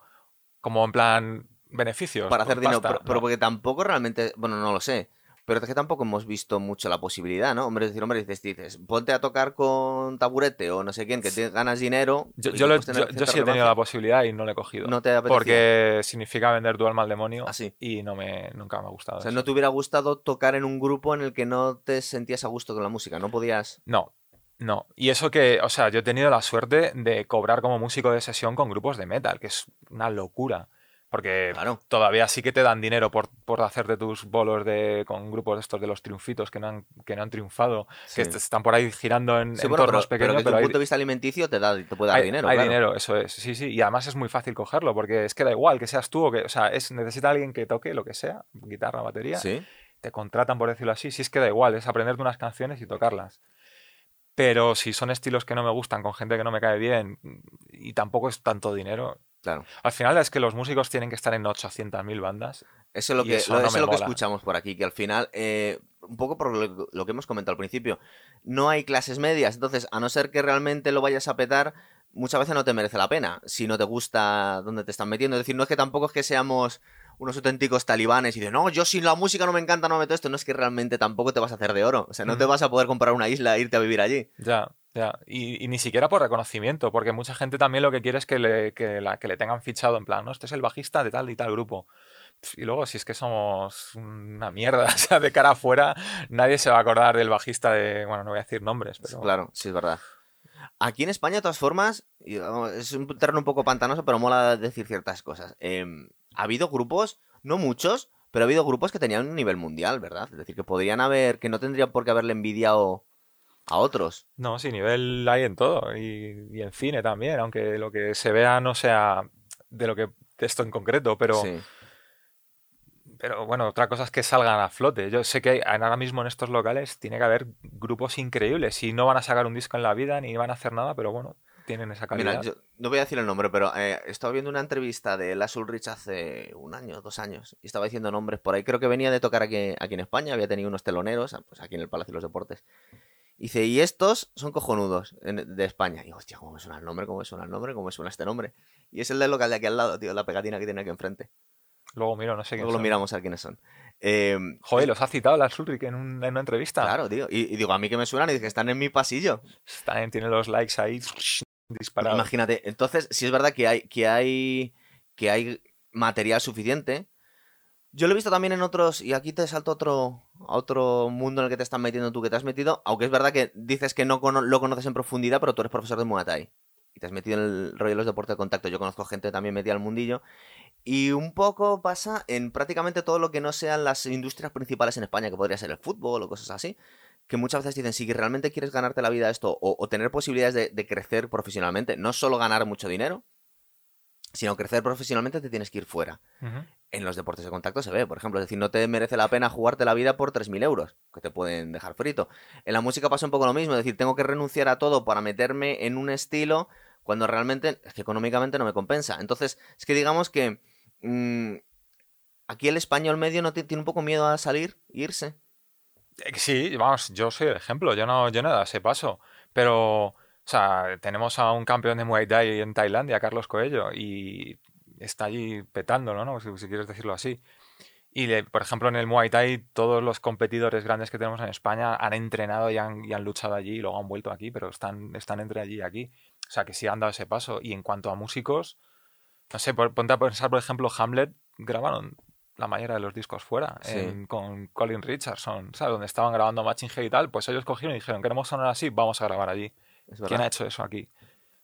B: como en plan beneficios.
A: para hacer dinero,
B: pasta,
A: pero, porque tampoco realmente, bueno, no lo sé. Pero es que tampoco hemos visto mucho la posibilidad, ¿no? Hombre, es decir, hombre, dices, dices, ponte a tocar con taburete o no sé quién, que te ganas dinero.
B: Yo, yo lo yo- sí he tenido la posibilidad y no lo he cogido.
A: No te apetecía.
B: porque significa vender tu alma al demonio
A: Así.
B: y no me, nunca me ha gustado.
A: O sea,
B: eso.
A: no te hubiera gustado tocar en un grupo en el que no te sentías a gusto con la música, no podías...
B: No, no. Y eso que, o sea, yo he tenido la suerte de cobrar como músico de sesión con grupos de metal, que es una locura. Porque
A: Claro.
B: todavía sí que te dan dinero por, por hacerte tus bolos de, con grupos estos de los triunfitos que no han, que no han triunfado,
A: Sí.
B: que est- están por ahí girando en
A: Sí, bueno, pero,
B: entornos
A: pero
B: pequeños,
A: que desde
B: pero hay,
A: punto de vista alimenticio te, da, te puede dar
B: hay-
A: dinero,
B: hay
A: claro.
B: dinero, eso es. Sí, sí. Y además es muy fácil cogerlo, porque es que da igual que seas tú o que, o sea, es, necesita alguien que toque lo que sea, guitarra, batería,
A: Sí.
B: te contratan, por decirlo así, si es que da igual, es aprenderte unas canciones y tocarlas. Pero si son estilos que no me gustan, con gente que no me cae bien, y tampoco es tanto dinero,
A: Claro.
B: Al final es que los músicos tienen que estar en 800.000 bandas.
A: Eso es lo que,
B: eso
A: lo-
B: no
A: eso
B: me
A: es lo que
B: mola.
A: escuchamos por aquí, que al final, eh, un poco por lo, lo que hemos comentado al principio, no hay clases medias, entonces, a no ser que realmente lo vayas a petar, muchas veces no te merece la pena, si no te gusta dónde te están metiendo. Es decir, no es que tampoco es que seamos unos auténticos talibanes y de no, yo si la música no me encanta no me meto esto, no es que realmente tampoco te vas a hacer de oro, o sea, no te vas a poder comprar una isla e irte a vivir allí.
B: Ya, ya. Y, ni siquiera por reconocimiento, porque mucha gente también lo que quiere es que le, que le tengan fichado en plan, no, este es el bajista de tal y tal grupo. Y luego, si es que somos una mierda, o sea, de cara afuera, nadie se va a acordar del bajista de, bueno, no voy a decir nombres, pero...
A: Claro, sí, es verdad. Aquí en España, de todas formas, es un terreno un poco pantanoso, pero mola decir ciertas cosas. Em, ha habido grupos, no muchos, pero ha habido grupos que tenían un nivel mundial, ¿verdad? Es decir, que podrían haber, que no tendrían por qué haberle envidiado a otros.
B: No, sí, nivel hay en todo y, y en cine también, aunque lo que se vea no sea de lo que de esto en concreto, pero,
A: Sí.
B: pero bueno, otra cosa es que salgan a flote. Yo sé que hay- ahora mismo en estos locales tiene que haber grupos increíbles y no van a sacar un disco en la vida ni van a hacer nada, pero bueno, tienen esa calidad.
A: Mira, yo no voy a decir el nombre, pero eh, estaba viendo una entrevista de Lars Ulrich hace un año, dos años, y estaba diciendo nombres por ahí. Creo que venía de tocar aquí, aquí en España, había tenido unos teloneros, pues aquí en el Palacio de los Deportes. Dice, y estos son cojonudos de España. Y digo, hostia, ¿cómo me suena el nombre? ¿Cómo me suena el nombre? ¿Cómo me suena este nombre? Y es el del local de aquí al lado, tío, la pegatina que tiene aquí enfrente.
B: Luego miro, no sé quién
A: Luego lo
B: son.
A: miramos a ver quiénes son. Eh,
B: Joder, los ha citado la Ulrich en, un- en una entrevista.
A: Claro, tío. Y, y digo, a mí que me suenan y dice que están en mi pasillo.
B: Están, tienen los likes ahí disparados.
A: Imagínate, entonces, si es verdad que hay, que hay, que hay material suficiente. Yo lo he visto también en otros, y aquí te salto otro, otro mundo en el que te estás metiendo tú, que te has metido, aunque es verdad que dices que no cono- lo conoces en profundidad, pero tú eres profesor de Muay. Y te has metido en el rollo de los deportes de contacto. Yo conozco gente también metida al mundillo. Y un poco pasa en prácticamente todo lo que no sean las industrias principales en España, que podría ser el fútbol o cosas así. Que muchas veces dicen, si realmente quieres ganarte la vida esto o, tener posibilidades de, crecer profesionalmente, no solo ganar mucho dinero, sino crecer profesionalmente, te tienes que ir fuera.
B: Ujú.
A: En los deportes de contacto se ve, por ejemplo, es decir, no te merece la pena jugarte la vida por 3.000 euros, que te pueden dejar frito. En la música pasa un poco lo mismo, es decir, tengo que renunciar a todo para meterme en un estilo cuando realmente económicamente no me compensa. Entonces, es que digamos que mm, aquí el español medio no ti- tiene un poco miedo a salir, irse.
B: Eh, Sí, vamos, yo soy el ejemplo, yo no, yo dado ese paso. Pero, o sea, tenemos a un campeón de Muay Thai en Tailandia, Carlos Coello, y está allí petándolo, ¿no? Si, si quieres decirlo así. Y, le- por ejemplo, en el Muay Thai, todos los competidores grandes que tenemos en España han entrenado y han, y han luchado allí y luego han vuelto aquí, pero están, están entre allí y aquí. O sea, que sí han dado ese paso. Y en cuanto a músicos, no sé, por- ponte a pensar, por ejemplo, Hamlet grabaron la mayoría de los discos fuera,
A: Sí.
B: en- con Colin Richardson, ¿sabes? Donde estaban grabando Matching Head y tal, pues ellos cogieron y dijeron, queremos sonar así, vamos a grabar allí. ¿Quién ha hecho eso aquí?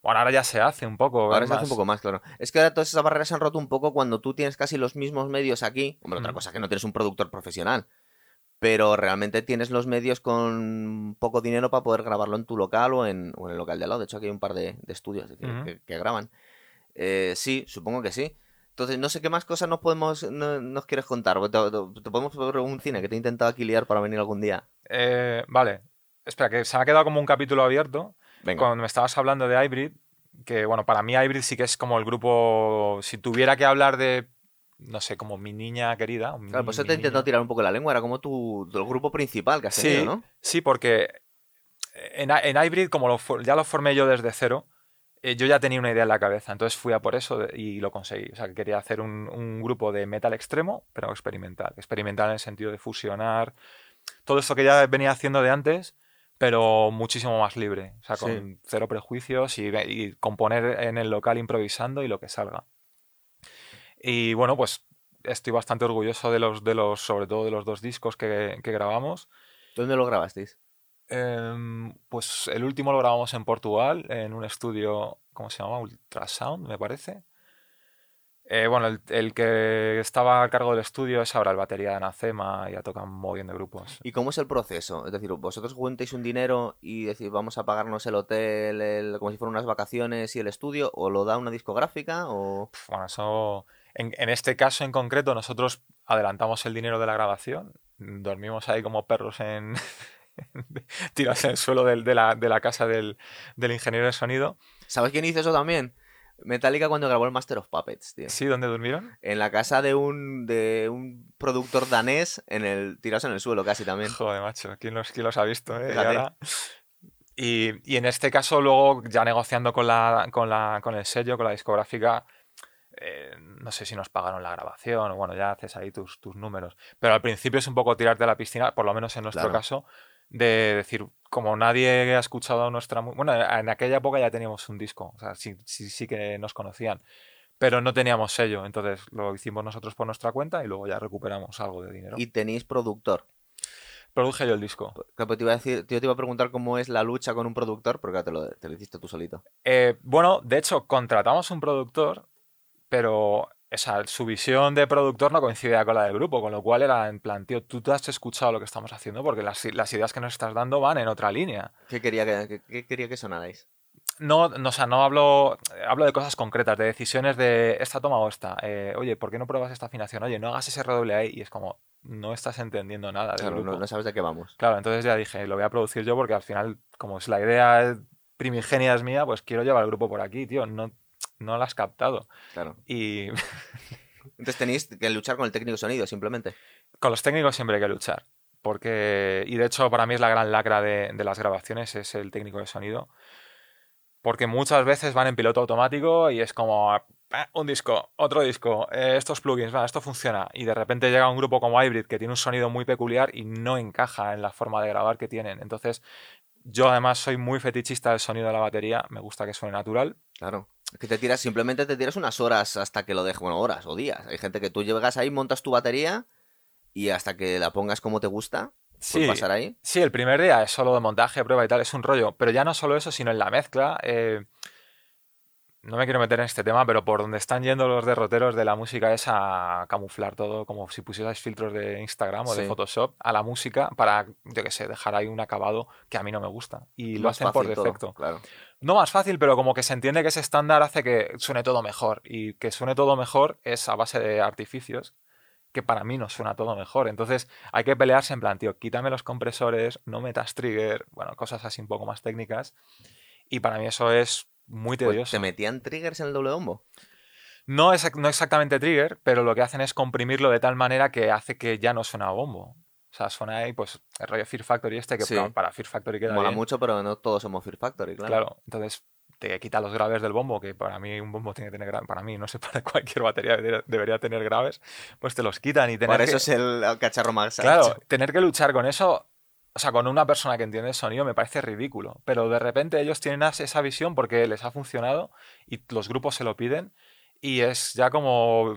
B: Bueno, ahora ya se hace un poco.
A: Ahora se hace un poco más, claro. Es que ahora todas esas barreras se han roto un poco cuando tú tienes casi los mismos medios aquí. Hombre, otra
B: Mm.
A: cosa es que no tienes un productor profesional. Pero realmente tienes los medios con poco dinero para poder grabarlo en tu local o en, o en el local de al lado. De hecho, aquí hay un par de, de estudios que,
B: Ujú.
A: que- que graban. Eh, sí, supongo que sí. Entonces, no sé qué más cosas nos podemos no- nos quieres contar. Te, te- te podemos ver un cine que te he intentado aquí liar para venir algún día.
B: Eh, vale, espera, que se me ha quedado como un capítulo abierto.
A: Venga.
B: Cuando me estabas hablando de Hybrid, que bueno, para mí Hybrid sí que es como el grupo, si tuviera que hablar de, no sé, como mi niña querida. mi-
A: Claro, pues eso te he intentado tirar un poco la lengua. Era como tu, tu grupo principal que has
B: Sí,
A: tenido, ¿no?
B: sí, porque en, en Hybrid, como lo ya lo formé yo desde cero, eh, yo ya tenía una idea en la cabeza, entonces fui a por eso y lo conseguí. O sea, que quería hacer un, un grupo de metal extremo, pero experimental. Experimental en el sentido de fusionar todo esto que ya venía haciendo de antes, pero muchísimo más libre. O sea, con
A: Sí.
B: cero prejuicios y, y componer en el local improvisando y lo que salga. Y bueno, pues estoy bastante orgulloso de los, de los sobre todo de los dos discos que, que grabamos.
A: ¿Dónde lo grabasteis?
B: Em, pues el último lo grabamos en Portugal, en un estudio, ¿cómo se llama? Ultrasound, me parece. Eh, bueno, el, el que estaba a cargo del estudio es ahora el batería de Anacema, ya tocan muy bien de grupos.
A: ¿Y cómo es el proceso? Es decir, vosotros juntéis un dinero y decís, vamos a pagarnos el hotel el- como si fueran unas vacaciones y el estudio, o lo da una discográfica, o...
B: Bueno, eso. En, en este caso en concreto, nosotros adelantamos el dinero de la grabación, dormimos ahí como perros en. tirados en el suelo del- de, la, de la casa del, del ingeniero de sonido.
A: ¿Sabes quién hizo eso también? Metallica cuando grabó el Master of Puppets, tío.
B: ¿Sí? ¿Dónde durmieron?
A: En la casa de un, de un productor danés, en el, tirados en el suelo casi también.
B: Joder, macho, ¿quién los, quién los ha visto? eh? Y, ahora- y- y en este caso, luego, ya negociando con, la, con, la, con el sello, con la discográfica, eh, no sé si nos pagaron la grabación o bueno, ya haces ahí tus, tus números. Pero al principio es un poco tirarte a la piscina, por lo menos en nuestro
A: Claro.
B: caso, de decir, como nadie ha escuchado nuestra... Bueno, en aquella época ya teníamos un disco, o sea, sí, sí, sí que nos conocían, pero no teníamos sello, entonces lo hicimos nosotros por nuestra cuenta y luego ya recuperamos algo de dinero.
A: Y tenéis productor.
B: Produje yo el disco.
A: Pues te iba a decir, yo te iba a preguntar cómo es la lucha con un productor, porque te lo, te lo hiciste tú solito.
B: Eh, bueno, de hecho, contratamos un productor, pero o sea, su visión de productor no coincidía con la del grupo, con lo cual era en plan, tío, tú te has escuchado lo que estamos haciendo porque las, las ideas que nos estás dando van en otra línea.
A: ¿Qué quería que, qué- quería que sonarais?
B: No, no, o sea, no hablo, hablo de cosas concretas, de decisiones de esta toma o esta. Eh, oye, ¿por qué no pruebas esta afinación? Oye, no hagas ese redoble ahí. Y es como, no estás entendiendo nada del
A: Claro,
B: grupo.
A: no, no sabes de qué vamos.
B: Claro, entonces ya dije, lo voy a producir yo porque al final, como es la idea primigenia es mía, pues quiero llevar el grupo por aquí, tío. No, no la has captado.
A: Claro.
B: Y
A: Entonces tenéis que luchar con el técnico de sonido, simplemente.
B: con los técnicos siempre hay que luchar. Porque, y de hecho, para mí es la gran lacra de, de las grabaciones, es el técnico de sonido. Porque muchas veces van en piloto automático y es como "Ah, un disco, otro disco, eh, estos plugins, va, esto funciona. Y de repente llega un grupo como Hybrid que tiene un sonido muy peculiar y no encaja en la forma de grabar que tienen. Entonces, yo además soy muy fetichista del sonido de la batería, me gusta que suene natural.
A: Claro. Que te tiras, simplemente te tiras unas horas hasta que lo dejes. Bueno, horas o días. Hay gente que tú llegas ahí, montas tu batería y hasta que la pongas como te gusta,
B: Sí,
A: pues pasar ahí.
B: Sí, el primer día es solo de montaje, prueba y tal, es un rollo. Pero ya no solo eso, sino en la mezcla. eh, no me quiero meter en este tema, pero por donde están yendo los derroteros de la música es a camuflar todo, como si pusierais filtros de Instagram o de
A: Sí.
B: Photoshop a la música para, yo qué sé, dejar ahí un acabado que a mí no me gusta. Y lo hacen por
A: todo,
B: defecto.
A: claro.
B: No más fácil, pero como que se entiende que ese estándar hace que suene todo mejor. Y que suene todo mejor es a base de artificios, que para mí no suena todo mejor. Entonces hay que pelearse en plan, tío, quítame los compresores, no metas trigger, bueno, cosas así un poco más técnicas. Y para mí eso es muy
A: Pues,
B: tedioso.
A: ¿Te metían triggers en el doble bombo?
B: No, es, no exactamente trigger, pero lo que hacen es comprimirlo de tal manera que hace que ya no suena a bombo. O sea, suena ahí, pues, el rollo Fear Factory este, que
A: Sí.
B: para, Fear Factory queda
A: Mola
B: bien.
A: mucho, pero no todos somos Fear Factory, claro.
B: Claro, entonces te quita los graves del bombo, que para mí un bombo tiene que tener graves, para mí, no sé, para cualquier batería debería, tener graves, pues te los quitan y tener
A: Por eso
B: que,
A: es el cacharro más
B: claro,
A: ancho.
B: tener que luchar con eso, o sea, con una persona que entiende el sonido me parece ridículo, pero de repente ellos tienen esa visión porque les ha funcionado y los grupos se lo piden y es ya como...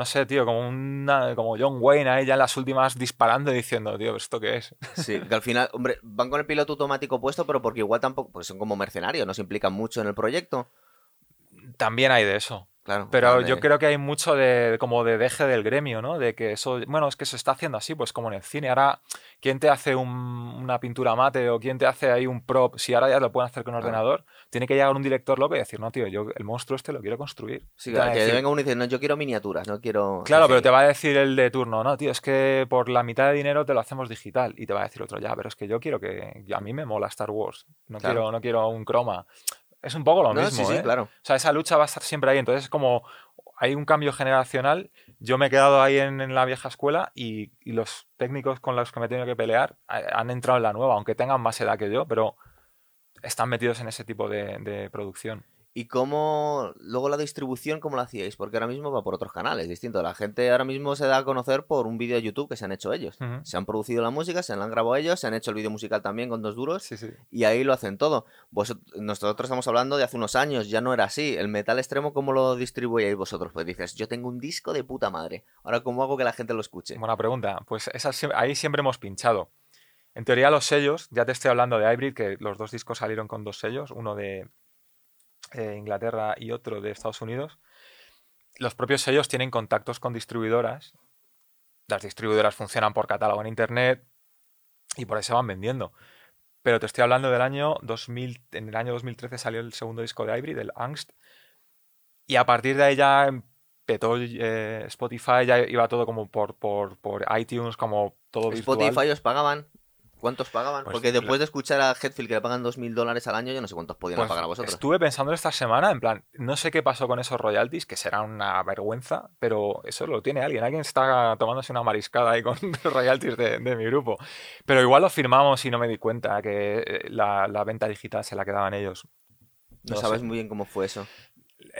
B: No sé, tío, como una, como John Wayne ahí ya en las últimas disparando y diciendo, tío, ¿esto qué es?
A: Sí, que al final, hombre, van con el piloto automático puesto, pero porque igual tampoco, pues son como mercenarios, no se implican mucho en el proyecto.
B: También hay de eso.
A: Claro.
B: Pero yo creo que hay mucho de como de deje del gremio, ¿no? De que eso, bueno, es que se está haciendo así, pues como en el cine. Ahora, ¿quién te hace un- una pintura mate o quién te hace ahí un prop? Si ahora ya lo pueden hacer con un
A: Claro.
B: ordenador, tiene que llegar un director loco y decir, no, tío, yo el monstruo este lo quiero construir.
A: Sí, claro, que
B: decir,
A: venga uno y dice, no, yo quiero miniaturas, no quiero...
B: Claro, pero
A: CGI".
B: te va a decir el de turno, no, tío, es que por la mitad de dinero te lo hacemos digital. Y te va a decir otro, ya, pero es que yo quiero que. A mí me mola Star Wars. No,
A: Claro.
B: quiero, no quiero un croma. Es un poco lo
A: No,
B: mismo,
A: sí, sí,
B: ¿eh?
A: claro.
B: O sea, esa lucha va a estar siempre ahí. Entonces, como hay un cambio generacional, yo me he quedado ahí en, en la vieja escuela y, y los técnicos con los que me he tenido que pelear eh, han entrado en la nueva, aunque tengan más edad que yo, pero están metidos en ese tipo de, de producción.
A: ¿Y cómo, luego la distribución, cómo la hacíais? Porque ahora mismo va por otros canales distintos. La gente ahora mismo se da a conocer por un vídeo de YouTube que se han hecho ellos. Se han producido la música, se la han grabado ellos, se han hecho el vídeo musical también con dos duros
B: Sí, sí.
A: y ahí lo hacen todo. Vosot- nosotros estamos hablando de hace unos años, ya no era así. El metal extremo, ¿cómo lo distribuíais vosotros? Pues dices, yo tengo un disco de puta madre. Ahora, ¿cómo hago que la gente lo escuche?
B: Buena pregunta. Pues esa ahí siempre hemos pinchado. En teoría los sellos, ya te estoy hablando de Hybrid, que los dos discos salieron con dos sellos, uno de eh, Inglaterra y otro de Estados Unidos. Los propios sellos tienen contactos con distribuidoras. Las distribuidoras funcionan por catálogo en Internet y por ahí se van vendiendo. Pero te estoy hablando del año 2000, en el año 2013 salió el segundo disco de Hybrid, el Angst, y a partir de ahí ya petó eh, Spotify, ya iba todo como por, por, por iTunes, como todo virtual.
A: Spotify os pagaban. ¿Cuántos pagaban?
B: Pues
A: Porque
B: la-
A: después de escuchar a Hetfield que le pagan 2.000 dólares al año, yo no sé cuántos podían
B: Pues
A: pagar a vosotros.
B: Estuve pensando esta semana, en plan, no sé qué pasó con esos royalties, que será una vergüenza, pero eso lo tiene alguien. Alguien está tomándose una mariscada ahí con los royalties de, de mi grupo. Pero igual lo firmamos y no me di cuenta que eh, la, la venta digital se la quedaban ellos.
A: No,
B: no
A: sabes
B: sé.
A: muy bien cómo fue eso.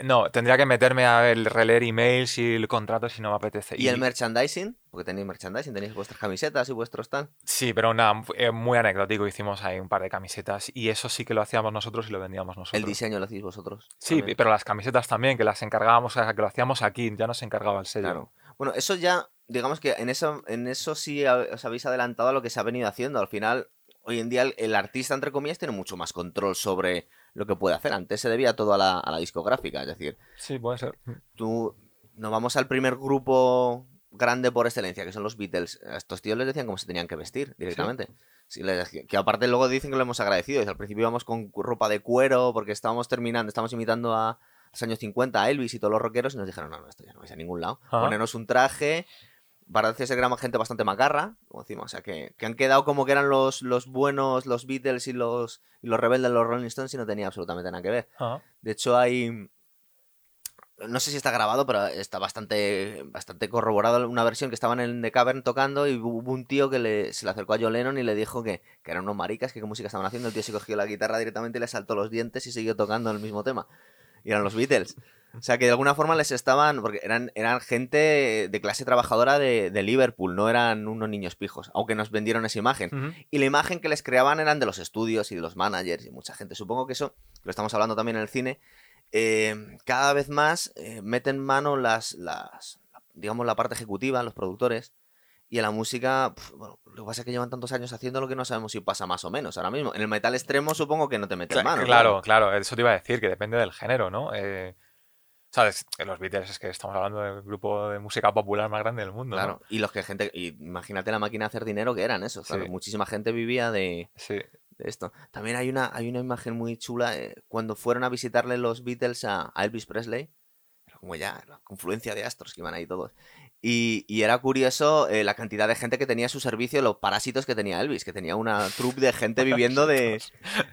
B: No, tendría que meterme a ver, releer emails y el contrato si no me apetece.
A: ¿Y el merchandising? Porque tenéis merchandising, tenéis vuestras camisetas y vuestros tal.
B: Sí, pero nada, fue muy anecdótico. Hicimos ahí un par de camisetas y eso sí que lo hacíamos nosotros y lo vendíamos nosotros.
A: El diseño lo hacéis vosotros.
B: Sí,
A: también.
B: pero las camisetas también, que las encargábamos, o sea, que lo hacíamos aquí, ya nos encargaba el sello.
A: Claro. Bueno, eso ya, digamos que en eso, en eso sí os habéis adelantado a lo que se ha venido haciendo. Al final, hoy en día el, el artista, entre comillas, tiene mucho más control sobre lo que puede hacer. Antes se debía todo a la, a la discográfica. Es decir,
B: Sí, puede ser.
A: tú nos vamos al primer grupo grande por excelencia, que son los Beatles. A estos tíos les decían cómo se tenían que vestir directamente. Sí, les- que, que aparte luego dicen que lo hemos agradecido. Al principio íbamos con ropa de cuero porque estábamos terminando, estábamos imitando a los años 50 a Elvis y todos los rockeros y nos dijeron, no, no, esto ya no vais a ningún lado.
B: Ajá.
A: Ponernos un traje. Parece ser que era gente bastante macarra, como decimos. O sea, que, que han quedado como que eran los, los buenos, los Beatles y los, y los rebeldes, los Rolling Stones, y no tenía absolutamente nada que ver.
B: Ajá.
A: De hecho, hay. No sé si está grabado, pero está bastante, bastante corroborado una versión que estaban en The Cavern tocando y hubo un tío que le- se le acercó a John Lennon y le dijo que, que eran unos maricas, que qué música estaban haciendo. El tío se cogió la guitarra directamente y le saltó los dientes y siguió tocando el mismo tema. Y eran los Beatles. O sea que de alguna forma les estaban. Porque eran, eran gente de clase trabajadora de, de Liverpool, no eran unos niños pijos, aunque nos vendieron esa imagen. Y la imagen que les creaban eran de los estudios y de los managers y mucha gente. Supongo que eso, lo estamos hablando también en el cine, eh, cada vez más eh, meten mano las, las, digamos, la parte ejecutiva, los productores. Y en la música, pf, bueno, lo que pasa es que llevan tantos años haciendo lo que no sabemos si pasa más o menos ahora mismo. En el metal extremo supongo que no te meten
B: Cla-
A: mano.
B: claro, claro, eso te iba a decir, que depende del género, ¿no? Eh, ¿Sabes? Los Beatles es que estamos hablando del grupo de música popular más grande del mundo, ¿no?
A: Claro, y los que gente, y imagínate la máquina de hacer dinero que eran esos, claro,
B: Sí.
A: muchísima gente vivía de,
B: Sí.
A: de esto. También hay una, hay una imagen muy chula eh, cuando fueron a visitarle los Beatles a, a Elvis Presley. Como ya la confluencia de astros que iban ahí todos. Y, y era curioso eh, la cantidad de gente que tenía a su servicio, los parásitos que tenía Elvis, que tenía una troupe de gente viviendo de,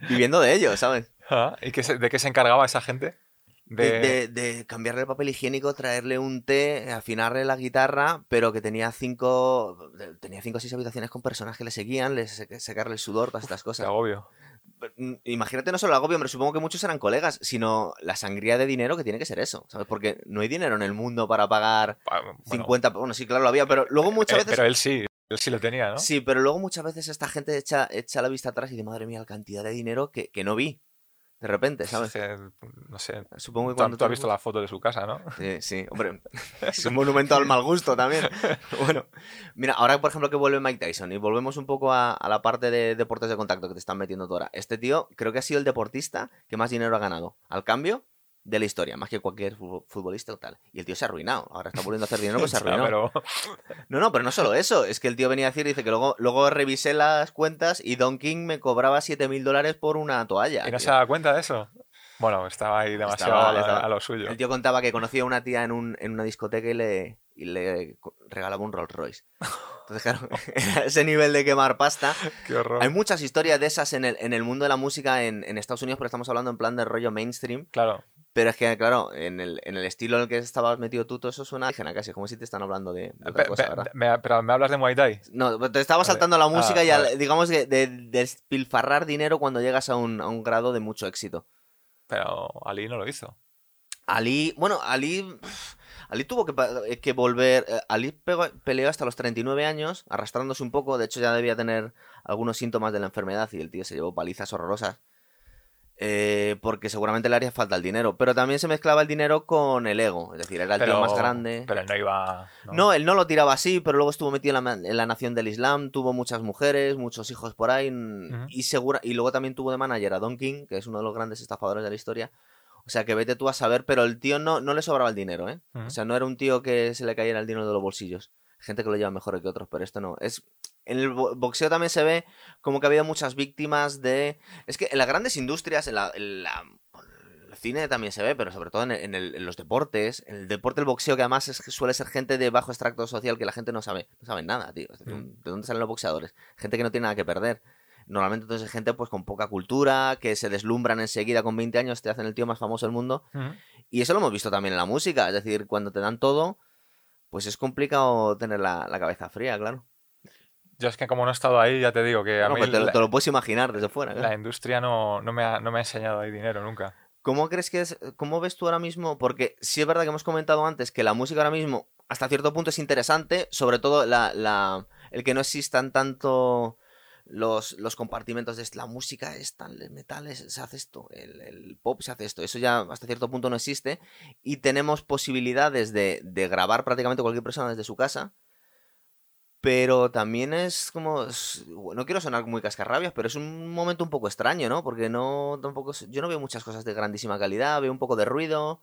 A: viviendo de ellos, ¿sabes?
B: Ah, ¿Y qué se- de qué se encargaba esa gente?
A: De, de- de cambiarle el papel higiénico, traerle un té, afinarle la guitarra, pero que tenía cinco, tenía cinco o seis habitaciones con personas que le seguían, les secarle el sudor, todas estas
B: Qué
A: cosas.
B: agobio.
A: Mm, Imagínate no solo el agobio, hombre, supongo que muchos eran colegas, sino la sangría de dinero que tiene que ser eso, ¿sabes? Porque no hay dinero en el mundo para pagar
B: Pa- bueno,
A: 50... Bueno, sí, claro, lo había, pero luego muchas
B: eh,
A: veces...
B: Pero él sí, él sí lo tenía, ¿no?
A: Sí, pero luego muchas veces esta gente echa, echa la vista atrás y dice, madre mía, la cantidad de dinero que, que no vi, de repente, ¿sabes?
B: No sé.
A: Supongo que cuando...
B: tú has visto la foto de su casa, ¿no?
A: Sí, sí, hombre, es un monumento al mal gusto también. Bueno, mira, ahora por ejemplo que vuelve Mike Tyson y volvemos un poco a, a la parte de deportes de contacto que te están metiendo tú ahora. Este tío creo que ha sido el deportista que más dinero ha ganado al cambio de la historia, más que cualquier fu- futbolista o tal. Y el tío se ha arruinado, ahora está volviendo a hacer dinero, pues se arruinado.
B: pero
A: No, no, pero no solo eso, es que el tío venía a decir, dice que luego, luego revisé las cuentas y Don King me cobraba 7 mil dólares por una toalla.
B: ¿Y no
A: tío.
B: se da cuenta de eso? Bueno, estaba ahí demasiado
A: Estaba-
B: a-
A: estaba-
B: a, lo suyo.
A: El tío contaba que conocía a una tía en, un, en una discoteca y le, y le regalaba un Rolls Royce. Entonces, claro, ese nivel de quemar pasta.
B: Qué horror.
A: Hay muchas historias de esas en el, en el mundo de la música en, en Estados Unidos, pero estamos hablando en plan de rollo mainstream.
B: Claro.
A: Pero es que, claro, en el, en el estilo en el que estabas metido tú, todo eso suena indígena casi, como si te están hablando de, de otra
B: Pe-
A: cosa,
B: pe-
A: ¿verdad?
B: me- pero me hablas de Muay Thai.
A: No, te estaba saltando la música
B: Ah,
A: y al-
B: vale.
A: digamos que de, de despilfarrar dinero cuando llegas a un, a un grado de mucho éxito.
B: Pero Ali no lo hizo.
A: Ali, bueno, Ali, Ali tuvo que, eh, que volver. eh, Ali pegó- peleó hasta los 39 años, arrastrándose un poco. De hecho, ya debía tener algunos síntomas de la enfermedad y el tío se llevó palizas horrorosas. Eh, porque seguramente le haría falta el dinero. Pero también se mezclaba el dinero con el ego. Es decir, era el
B: pero,
A: tío más grande.
B: Pero él no iba. ¿no?
A: No, él no lo tiraba así, pero luego estuvo metido en la, en la nación del Islam, tuvo muchas mujeres, muchos hijos por ahí, y segura, y luego también tuvo de manager a Don King, que es uno de los grandes estafadores de la historia. O sea que vete tú a saber, pero el tío no, no le sobraba el dinero, ¿eh? O sea, no era un tío que se le cayera el dinero de los bolsillos. Gente que lo lleva mejor que otros, pero esto no. Es. En el bo- boxeo también se ve como que ha habido muchas víctimas de. Es que en las grandes industrias, en la, en la- el cine también se ve, pero sobre todo en, el- en el- en los deportes. En el deporte, el boxeo, que además es, suele ser gente de bajo extracto social que la gente no sabe, no sabe nada, tío.
B: Mm.
A: ¿De dónde salen los boxeadores? Gente que no tiene nada que perder. Normalmente entonces es gente pues con poca cultura, que se deslumbran enseguida con 20 años, te hacen el tío más famoso del mundo. Y eso lo hemos visto también en la música. Es decir, cuando te dan todo, pues es complicado tener la, la cabeza fría, claro.
B: Yo es que como no he estado ahí, ya te digo que a mí
A: pues te, lo-
B: la,
A: te lo puedes imaginar desde fuera. claro.
B: la industria no, no me ha, no me ha enseñado ahí dinero nunca.
A: ¿Cómo crees que es? ¿Cómo ves tú ahora mismo? Porque sí es verdad que hemos comentado antes que la música ahora mismo, hasta cierto punto, es interesante, sobre todo la, la- el que no existan tanto los, los compartimentos de la música es tan el metal es- se hace esto, el, el pop se hace esto. Eso ya hasta cierto punto no existe. Y tenemos posibilidades de, de grabar prácticamente cualquier persona desde su casa. Pero también es como. es- no quiero sonar muy cascarrabias, pero es un momento un poco extraño, ¿no? Porque no tampoco. Yo no veo muchas cosas de grandísima calidad, veo un poco de ruido.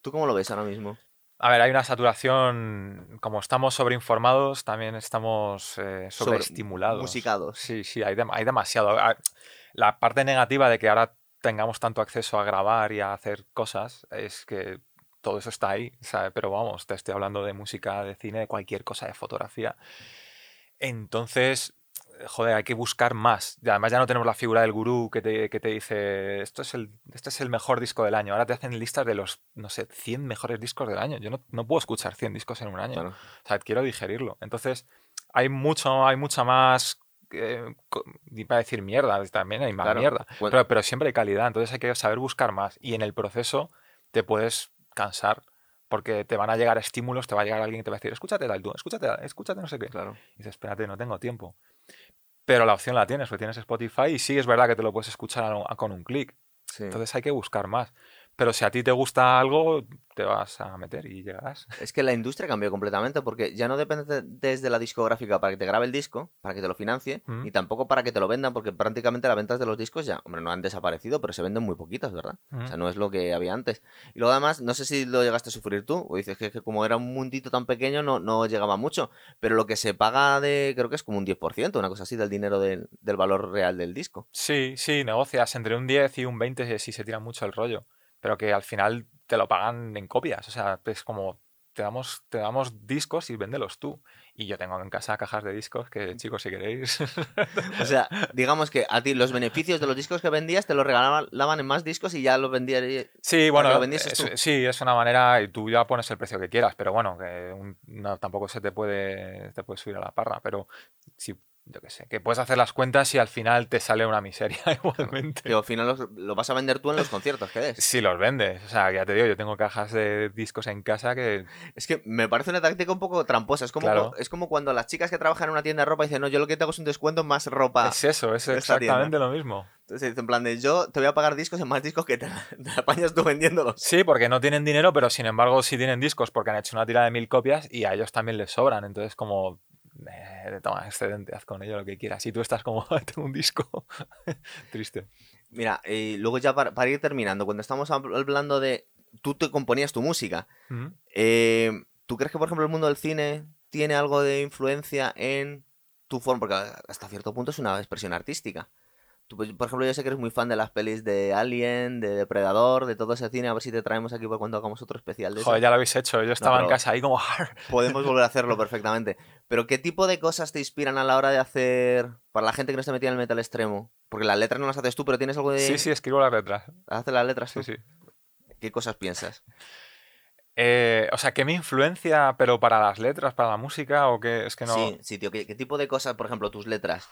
A: ¿Tú cómo lo ves ahora mismo?
B: A ver, hay una saturación, como estamos sobreinformados, también estamos eh,
A: Sobre-
B: sobreestimulados.
A: musicados.
B: Sí, sí, hay, hay demasiado. Ah, La parte negativa de que ahora tengamos tanto acceso a grabar y a hacer cosas es que todo eso está ahí, ¿sabes? Pero vamos, te estoy hablando de música, de cine, de cualquier cosa, de fotografía. Entonces, joder, hay que buscar más. Y además ya no tenemos la figura del gurú que te, que te dice, esto es el, este es el mejor disco del año. Ahora te hacen listas de los, no sé, 100 mejores discos del año. Yo no, no puedo escuchar 100 discos en un año.
A: Claro.
B: O sea, quiero digerirlo. Entonces, hay mucho, hay mucha más. Eh, ni para decir mierda, también hay más
A: Claro.
B: mierda.
A: Bueno.
B: Pero, pero siempre hay calidad. Entonces hay que saber buscar más. Y en el proceso te puedes cansar. Porque te van a llegar estímulos, te va a llegar alguien que te va a decir, escúchate tal, tú, escúchate, escúchate no sé qué.
A: Claro.
B: Y dices, espérate, no tengo tiempo. Pero la opción la tienes, porque tienes Spotify y sí es verdad que te lo puedes escuchar a- a- con un clic.
A: Sí.
B: Entonces hay que buscar más. Pero si a ti te gusta algo, te vas a meter y llegarás.
A: Es que la industria cambió completamente porque ya no depende de- desde la discográfica para que te grabe el disco, para que te lo financie,
B: Mm.
A: ni tampoco para que te lo vendan, porque prácticamente las ventas de los discos ya, hombre, no han desaparecido, pero se venden muy poquitas, ¿verdad? O sea,
B: Mm.
A: no es lo que había antes. Y luego además, no sé si lo llegaste a sufrir tú, o dices que, que como era un mundito tan pequeño no, no llegaba mucho, pero lo que se paga de, creo que es como un 10%, una cosa así, del dinero del, del valor real del disco.
B: Sí, sí, negocias entre un 10 y un 20 si se tira mucho el rollo. Pero que al final te lo pagan en copias. O sea, es como te damos, te damos discos y véndelos tú. Y yo tengo en casa cajas de discos que, chicos, si queréis.
A: O sea, digamos que a ti los beneficios de los discos que vendías te los regalaban en más discos y ya los vendías.
B: Sí,
A: lo
B: bueno, es- sí, es una manera y tú ya pones el precio que quieras, pero bueno, que un- no, tampoco se te puede, te puede subir a la parra, pero sí, yo qué sé, que puedes hacer las cuentas y al final te sale una miseria igualmente.
A: Que al final los- lo vas a vender tú en los conciertos que des.
B: Si los vendes, o sea, ya te digo, yo tengo cajas de discos en casa que
A: Es que me parece una táctica un poco tramposa. Es como,
B: Claro.
A: es como cuando las chicas que trabajan en una tienda de ropa dicen, no, yo lo que te hago es un descuento en más ropa.
B: es eso, es exactamente lo mismo.
A: Entonces dicen, en plan de, yo te voy a pagar discos en más discos que te, te apañas tú vendiéndolos.
B: Sí, porque no tienen dinero, pero sin embargo sí tienen discos porque han hecho una tira de mil copias y a ellos también les sobran. Entonces, como, eh, toma, excedente, haz con ello lo que quieras. Y tú estás como, tengo un disco. Triste.
A: Mira, y luego ya para, para ir terminando, cuando estamos hab- hablando de, tú te componías tu música, eh, ¿tú crees que, por ejemplo, el mundo del cine tiene algo de influencia en tu forma? Porque hasta cierto punto es una expresión artística. Tú, pues, por ejemplo, yo sé que eres muy fan de las pelis de Alien, de Depredador, de todo ese cine. A ver si te traemos aquí por cuando hagamos otro especial de eso.
B: Joder, ya lo habéis hecho. Yo estaba en casa ahí como...
A: Podemos volver a hacerlo perfectamente. Pero ¿qué tipo de cosas te inspiran a la hora de hacer, para la gente que no está metida en el metal extremo? Porque las letras no las haces tú, pero tienes algo de...
B: Sí, sí, escribo las letras.
A: ¿Haces las letras
B: Sí, sí.
A: ¿Qué cosas piensas?
B: Eh, o sea, ¿qué me influencia, pero para las letras, para la música o qué? Es que no...
A: Sí, sí, tío. ¿qué, qué tipo de cosas, por ejemplo, tus letras?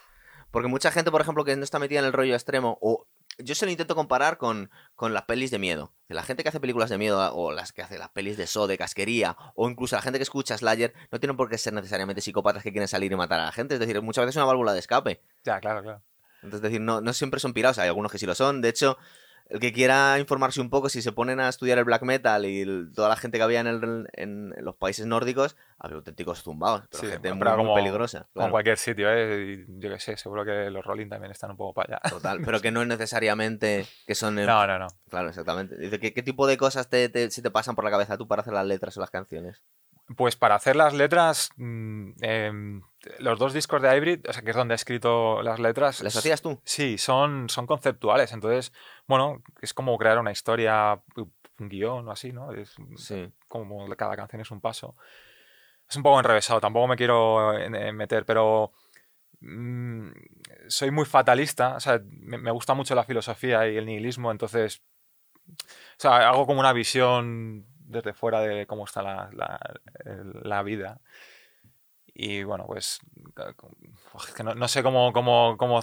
A: Porque mucha gente, por ejemplo, que no está metida en el rollo extremo, o yo se lo intento comparar con, con las pelis de miedo. La gente que hace películas de miedo, o las que hace las pelis de so, de casquería, o incluso la gente que escucha Slayer, no tienen por qué ser necesariamente psicópatas que quieren salir y matar a la gente. Es decir, muchas veces es una válvula de escape.
B: Ya, claro, claro.
A: Entonces, es decir, no, no siempre son pirados, hay algunos que sí lo son. De hecho, el que quiera informarse un poco, si se ponen a estudiar el black metal y el- toda la gente que había en, el- en- los países nórdicos, había auténticos zumbados, pero
B: Sí,
A: gente muy, peligrosa.
B: Como
A: claro,
B: cualquier sitio, ¿eh? Y yo qué sé, seguro que los Rolling también están un poco para allá.
A: total, pero que no es necesariamente que son... eh,
B: No, no, no.
A: Claro, exactamente. Dice, ¿qué, qué tipo de cosas te, te- se te pasan por la cabeza tú para hacer las letras o las canciones?
B: Pues para hacer las letras, mm, em, los dos discos de Hybrid, o sea, que es donde he escrito las letras.
A: ¿Las hacías tú?
B: Sí, son, son conceptuales. Entonces, bueno, es como crear una historia, un guion o así, ¿no? Es
A: Sí.
B: como cada canción es un paso. Es un poco enrevesado, tampoco me quiero meter, pero mm, soy muy fatalista, o sea, me, me gusta mucho la filosofía y el nihilismo, entonces, o sea, hago como una visión desde fuera de cómo está la, la- vida. Y bueno, pues que no, no sé cómo, cómo, cómo,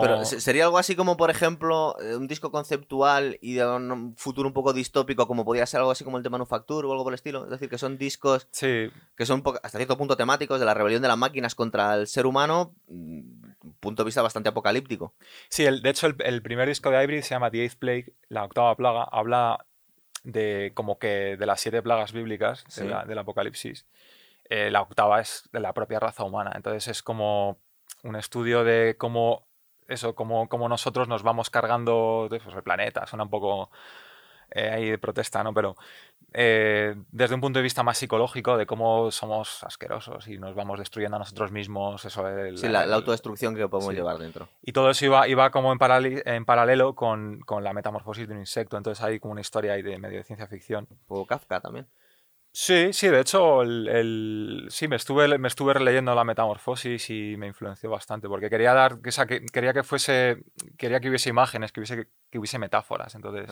A: Pero se- sería algo así como, por ejemplo, eh, un disco conceptual y de un futuro un poco distópico, como podría ser algo así como el de Manufacture o algo por el estilo. Es decir, que son discos
B: Sí,
A: que son hasta cierto punto temáticos de la rebelión de las máquinas contra el ser humano, mm, punto de vista bastante apocalíptico.
B: Sí, el- de hecho el, el primer disco de Hybrid se llama The Eighth Plague, la octava plaga, habla de como que de las siete plagas bíblicas de la- del Apocalipsis. Eh, la octava es de la propia raza humana, entonces es como un estudio de cómo eso, cómo, cómo nosotros nos vamos cargando de, pues, el planeta, suena un poco eh, ahí de protesta, ¿no? Pero eh, desde un punto de vista más psicológico de cómo somos asquerosos y nos vamos destruyendo a nosotros mismos, eso el-
A: Sí, la, la
B: el-
A: autodestrucción que podemos
B: sí.
A: llevar dentro.
B: y todo eso iba, iba como en, parali- en paralelo con, con la metamorfosis de un insecto. Entonces hay como una historia ahí de medio de ciencia ficción.
A: Un poco Kafka también.
B: Sí, sí, de hecho, el, el- sí, me estuve, me estuve releyendo la metamorfosis y me influenció bastante, porque quería dar, que, o sea, que- quería que fuese, quería que hubiese imágenes, que hubiese, que hubiese metáforas. Entonces,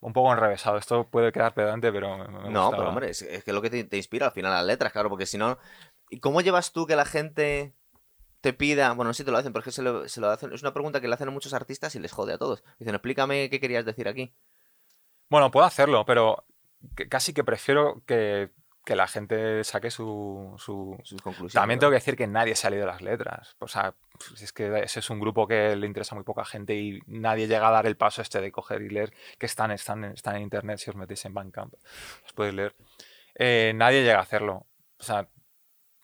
B: un poco enrevesado. Esto puede quedar pedante, pero me, me
A: No, pero hombre, es, es que lo que te, te inspira al final las letras, claro, porque si no... ¿Y cómo llevas tú que la gente te pida... Bueno, si te lo hacen, pero es que se lo, se lo hacen... Es una pregunta que le hacen a muchos artistas y les jode a todos. Dicen, explícame qué querías decir aquí.
B: Bueno, puedo hacerlo, pero que- casi que prefiero que, que la gente saque su, su,
A: Sus conclusiones.
B: También tengo que decir que nadie se ha leído las letras. O sea, pues es que ese es un grupo que le interesa a muy poca gente y nadie llega a dar el paso este de coger y leer, que están, están, están en internet si os metéis en Bandcamp. Los podéis leer. Eh, nadie llega a hacerlo. O sea,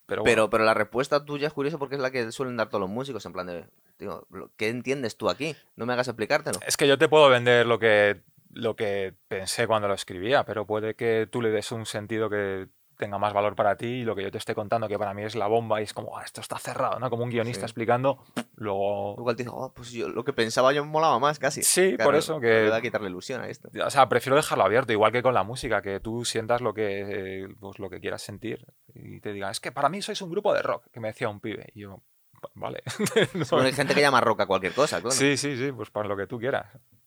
B: pero, bueno.
A: Pero, pero la respuesta tuya es curiosa porque es la que suelen dar todos los músicos, en plan de... Digo, ¿qué entiendes tú aquí? No me hagas explicártelo.
B: Es que yo te puedo vender lo que, lo que pensé cuando lo escribía, pero puede que tú le des un sentido que tenga más valor para ti y lo que yo te esté contando, que para mí es la bomba y es como, "Ah, esto está cerrado, ¿no? Como un guionista
A: Sí.
B: explicando, luego
A: Igual te digo, "Oh, pues yo lo que pensaba yo me molaba más casi.
B: Sí, por eso que-
A: Le da a quitarle ilusión a esto.
B: O sea, prefiero dejarlo abierto, igual que con la música, que tú sientas lo que, eh, pues, lo que quieras sentir y te digan, es que para mí sois un grupo de rock, que me decía un pibe. Y yo, "Va- vale. No.
A: Hay gente que llama rock a cualquier cosa, claro.
B: Sí, sí, sí, pues para lo que tú quieras.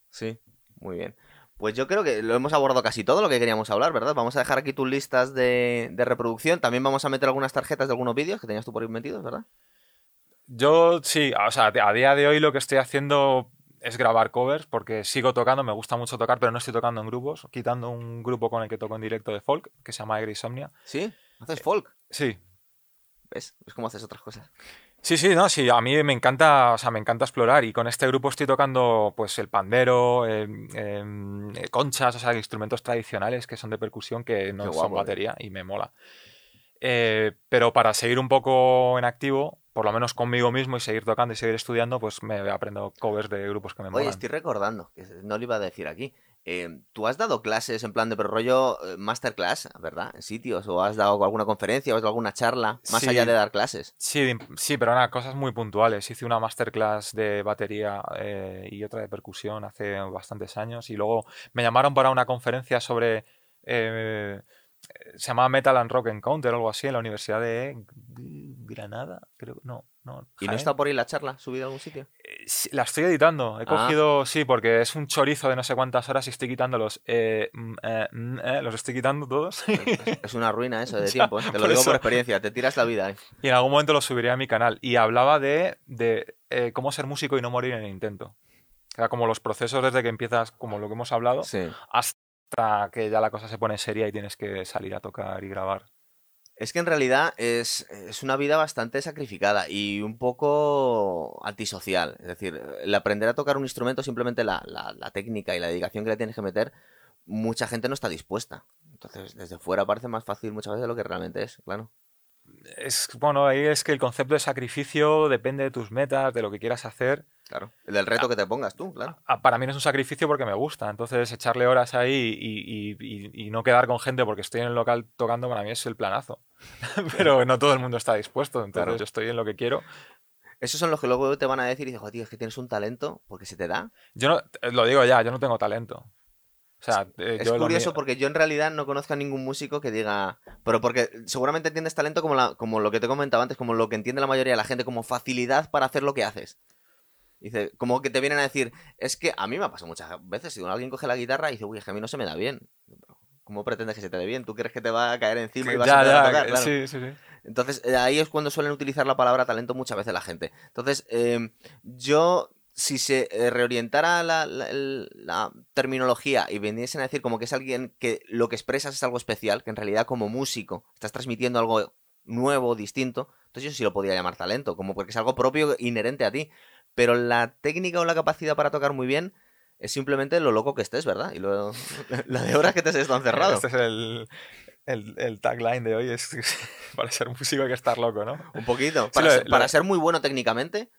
A: Sí, muy bien. Pues yo creo que lo hemos abordado casi todo lo que queríamos hablar, ¿verdad? Vamos a dejar aquí tus listas de, de reproducción. También vamos a meter algunas tarjetas de algunos vídeos que tenías tú por ahí metidos, ¿verdad?
B: Yo sí, o sea, a día de hoy lo que estoy haciendo es grabar covers, porque sigo tocando, me gusta mucho tocar, pero no estoy tocando en grupos, quitando un grupo con el que toco en directo de folk, que se llama Egrisomnia.
A: ¿Sí? ¿Haces folk?
B: Sí,
A: ¿Ves? ¿Ves cómo haces otras cosas?
B: Sí, sí, no, sí, a mí me encanta, o sea, me encanta explorar y con este grupo estoy tocando pues el pandero, em, em, eh, conchas, o sea, instrumentos tradicionales que son de percusión que no
A: Qué
B: son
A: guapo, eh.
B: batería y me mola. Eh, pero para seguir un poco en activo, por lo menos conmigo mismo y seguir tocando y seguir estudiando, pues me aprendo covers de grupos que me
A: Oye,
B: molan.
A: estoy recordando, que no lo iba a decir aquí. Eh, ¿Tú has dado clases en plan de pero rollo eh, masterclass, verdad? En sitios, o has dado alguna conferencia, o has dado alguna charla, más
B: Sí.
A: allá de dar clases.
B: Sí, sí, pero nada, cosas muy puntuales. Hice una masterclass de batería eh, y otra de percusión hace bastantes años y luego me llamaron para una conferencia sobre... eh, se llamaba Metal and Rock Encounter o algo así en la Universidad de Granada, creo. No, no.
A: ¿Y no está por ahí la charla subida a algún sitio?
B: Eh, La estoy editando. He
A: Ah.
B: cogido, sí, porque es un chorizo de no sé cuántas horas y estoy quitando los... eh, mm, eh, mm, eh, los estoy quitando todos.
A: Es una ruina eso de
B: Ya,
A: tiempo, ¿eh? Te lo
B: por
A: digo
B: eso.
A: por experiencia, te tiras la vida.
B: Y en algún momento lo subiré a mi canal. Y hablaba de, de cómo ser músico y no morir en el intento. Sea, como los procesos desde que empiezas, como lo que hemos hablado,
A: Sí.
B: hasta que ya la cosa se pone seria y tienes que salir a tocar y grabar.
A: Es que en realidad es, es una vida bastante sacrificada y un poco antisocial. Es decir, el aprender a tocar un instrumento, simplemente la, la- la técnica y la dedicación que le tienes que meter, mucha gente no está dispuesta. Entonces, desde fuera parece más fácil muchas veces de lo que realmente es, claro.
B: Es, bueno, ahí es que el concepto de sacrificio depende de tus metas, de lo que quieras hacer.
A: Claro, del reto que te pongas tú, claro.
B: Para mí no es un sacrificio porque me gusta. Entonces, echarle horas ahí y, y, y, no quedar con gente porque estoy en el local tocando, para mí es el planazo. Pero no todo el mundo está dispuesto. Entonces,
A: Claro.
B: yo estoy en lo que quiero.
A: Esos son los que luego te van a decir y dices, "Jo, tío, es que tienes un talento porque se te da.
B: Yo no, eh, lo digo ya, yo no tengo talento. O sea, eh,
A: Es
B: yo
A: curioso porque yo en realidad no conozco a ningún músico que diga. Pero porque seguramente entiendes talento como, la, como lo que te comentaba antes, como lo que entiende la mayoría de la gente, como facilidad para hacer lo que haces. Dice, como que te vienen a decir, es que a mí me ha pasado muchas veces, si alguien coge la guitarra y dice, uy, es que a mí no se me da bien. ¿Cómo pretendes que se te dé bien? ¿Tú crees que te va a caer encima y vas a
B: Ya,
A: tocar? Claro.
B: sí, sí, sí.
A: Entonces, eh, ahí es cuando suelen utilizar la palabra talento muchas veces la gente. Entonces, eh, yo, si se eh, reorientara la, la- el- la terminología y viniesen a decir como que es alguien que lo que expresas es algo especial, que en realidad como músico estás transmitiendo algo nuevo, distinto, entonces yo sí lo podría llamar talento, como porque es algo propio, inherente a ti. Pero la técnica o la capacidad para tocar muy bien es simplemente lo loco que estés, ¿verdad? Y lo, la de horas que te has estado encerrado.
B: Este es el, el, el tagline de hoy, es para ser músico hay que estar loco, ¿no?
A: Un poquito.
B: Sí,
A: Para,
B: lo-
A: ser,
B: lo-
A: para ser muy bueno técnicamente,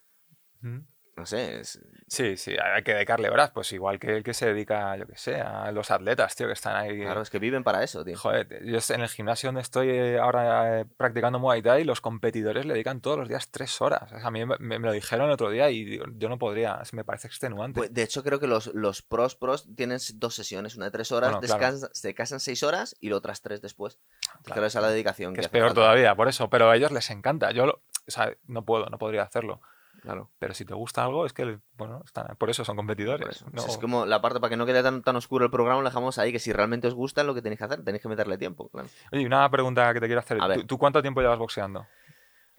B: Mm.
A: No sé, es,
B: Sí, sí, hay que dedicarle horas, pues igual que el que se dedica, yo que sé, a los atletas, tío, que están ahí.
A: Claro, es que viven para eso, tío.
B: Joder, yo en el gimnasio donde estoy eh, ahora eh, practicando Muay Thai, los competidores le dedican todos los días tres horas. O sea, a mí me, lo dijeron el otro día y yo no podría, me parece extenuante.
A: Pues, de hecho, creo que los, los pros pros tienen dos sesiones, una de tres horas,
B: Bueno, claro.
A: se casan seis horas y otras tres después.
B: Claro.
A: Claro, esa es la dedicación.
B: que es peor
A: falta.
B: todavía, por eso, pero a ellos les encanta. Yo, lo- o sea, no puedo, no podría hacerlo.
A: Claro.
B: Pero si te gusta algo, es que, bueno, están, por eso son competidores.
A: eso.
B: no-
A: Es como la parte para que no quede tan, tan oscuro el programa, lo dejamos ahí, que si realmente os gusta lo que tenéis que hacer, tenéis que meterle tiempo. Claro.
B: Oye, una pregunta que te quiero hacer. ¿Tú, tú cuánto tiempo llevas boxeando?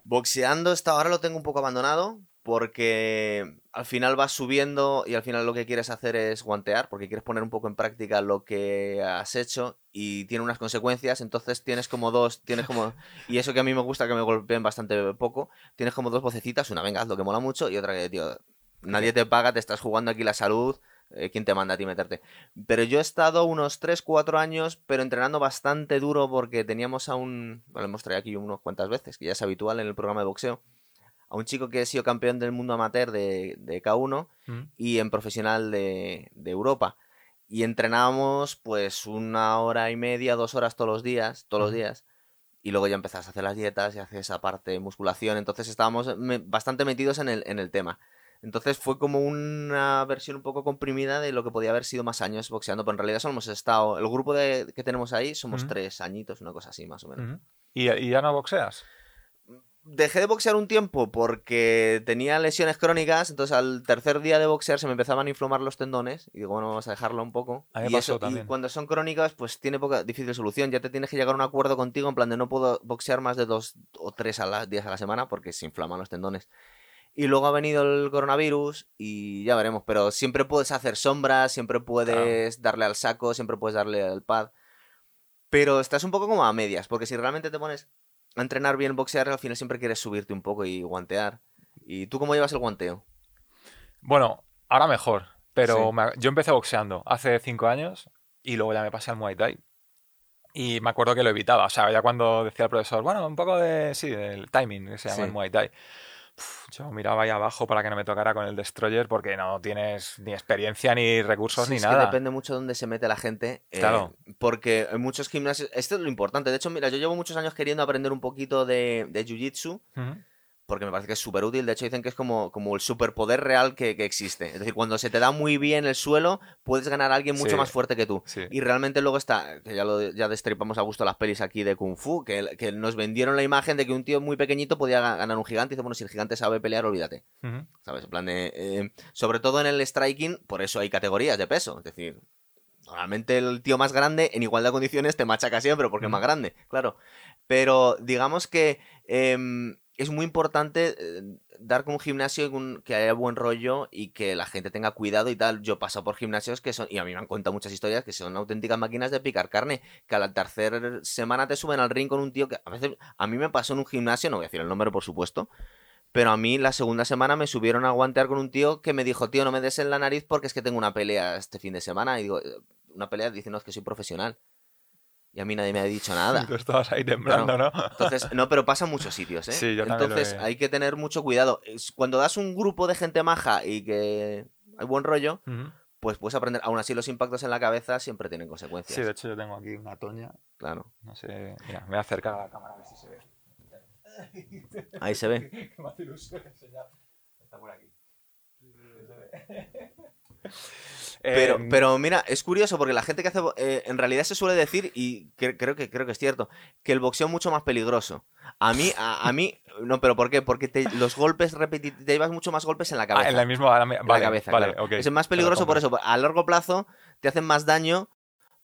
A: Boxeando hasta ahora lo tengo un poco abandonado porque al final vas subiendo y al final lo que quieres hacer es guantear porque quieres poner un poco en práctica lo que has hecho y tiene unas consecuencias, entonces tienes como dos, tienes como y eso que a mí me gusta que me golpeen bastante poco, tienes como dos vocecitas, una venga, haz lo que mola mucho y otra que tío, nadie te paga, te estás jugando aquí la salud, eh, ¿quién te manda a ti meterte? Pero yo he estado unos 3, 4 años, pero entrenando bastante duro porque teníamos a un. Bueno, lo hemos traído aquí unas cuantas veces, que ya es habitual en el programa de boxeo. A un chico que ha sido campeón del mundo amateur de, de K1
B: ¿Mm?
A: y en profesional de, de Europa. Y entrenábamos pues una hora y media, dos horas todos los días, todos los días. Y luego ya empezás a hacer las dietas y haces esa parte de musculación. Entonces estábamos me- bastante metidos en el, en el tema. Entonces fue como una versión un poco comprimida de lo que podía haber sido más años boxeando, pero en realidad solo hemos estado, el grupo de, que tenemos ahí somos tres añitos, una cosa así más o menos.
B: ¿Y, y ya no boxeas?
A: Dejé de boxear un tiempo porque tenía lesiones crónicas, entonces al tercer día de boxear se me empezaban a inflamar los tendones y digo, bueno, vamos a dejarlo un poco.
B: A mí me
A: y,
B: pasó
A: eso, y cuando son crónicas, pues tiene poca difícil solución. Ya te tienes que llegar a un acuerdo contigo en plan de no puedo boxear más de dos o tres a días a la semana porque se inflaman los tendones. Y luego ha venido el coronavirus y ya veremos, pero siempre puedes hacer sombras, siempre puedes darle al saco, siempre puedes darle al pad. Pero estás un poco como a medias, porque si realmente te pones entrenar bien boxear, al final siempre quieres subirte un poco y guantear. ¿Y tú cómo llevas el guanteo?
B: Bueno, ahora mejor. Pero
A: Sí.
B: me- yo empecé boxeando hace cinco años y luego ya me pasé al Muay Thai. Y me acuerdo que lo evitaba. O sea, ya cuando decía el profesor, bueno, un poco de, sí, del timing, que se llama
A: Sí.
B: el Muay Thai. Uf, yo miraba ahí abajo para que no me tocara con el Destroyer porque no tienes ni experiencia, ni recursos,
A: Sí,
B: ni
A: es
B: nada.
A: que depende mucho de dónde se mete la gente. eh,
B: Claro.
A: Porque en muchos gimnasios. Esto es lo importante. De hecho, mira, yo llevo muchos años queriendo aprender un poquito de, de jiu-jitsu. Porque me parece que es súper útil. De hecho, dicen que es como, como el superpoder real que, que existe. Es decir, cuando se te da muy bien el suelo, puedes ganar a alguien mucho
B: Sí.
A: más fuerte que tú.
B: Sí.
A: Y realmente luego está, que ya lo ya destripamos a gusto las pelis aquí de Kung Fu, que, que nos vendieron la imagen de que un tío muy pequeñito podía ga- ganar un gigante. Y dice, bueno, si el gigante sabe pelear, olvídate. ¿Sabes? En plan de. eh, sobre todo en el striking, por eso hay categorías de peso. Es decir, normalmente el tío más grande, en igualdad de condiciones, te machaca siempre porque es más grande, claro. Pero digamos que em, es muy importante eh, dar con un gimnasio que haya buen rollo y que la gente tenga cuidado y tal. Yo paso por gimnasios que son, y a mí me han contado muchas historias, que son auténticas máquinas de picar carne, que a la tercera semana te suben al ring con un tío que a veces, a mí me pasó en un gimnasio, no voy a decir el nombre por supuesto, pero a mí la segunda semana me subieron a guantear con un tío que me dijo, tío, no me des en la nariz porque es que tengo una pelea este fin de semana. Y digo, "Eh, una pelea diciendo que soy profesional. Y a mí nadie me ha dicho nada.
B: Tú estabas ahí temblando, ¿no?
A: Entonces, no, pero pasa en muchos sitios, ¿eh?
B: Sí, yo también
A: Entonces hay que tener mucho cuidado. Cuando das un grupo de gente maja y que hay buen rollo, pues puedes aprender. Aún así, los impactos en la cabeza siempre tienen consecuencias.
B: Sí, de hecho yo tengo aquí una toña.
A: Claro.
B: No sé. Mira, me voy a acercar a la cámara a ver si se ve.
A: Ahí se ve.
B: Me hace ilusión enseñar. Está por aquí.
A: Pero,
B: Eh,
A: pero mira, es curioso porque la gente que hace. eh, en realidad se suele decir, y cre- creo, que, creo que es cierto, que el boxeo es mucho más peligroso. A mí, a, a mí. No, pero ¿por qué? Porque te- los golpes repetitivos. Te llevas mucho más golpes en la cabeza.
B: ah, en la misma.
A: en la cabeza,
B: vale,
A: claro. Es más peligroso por eso. A largo plazo te hacen más daño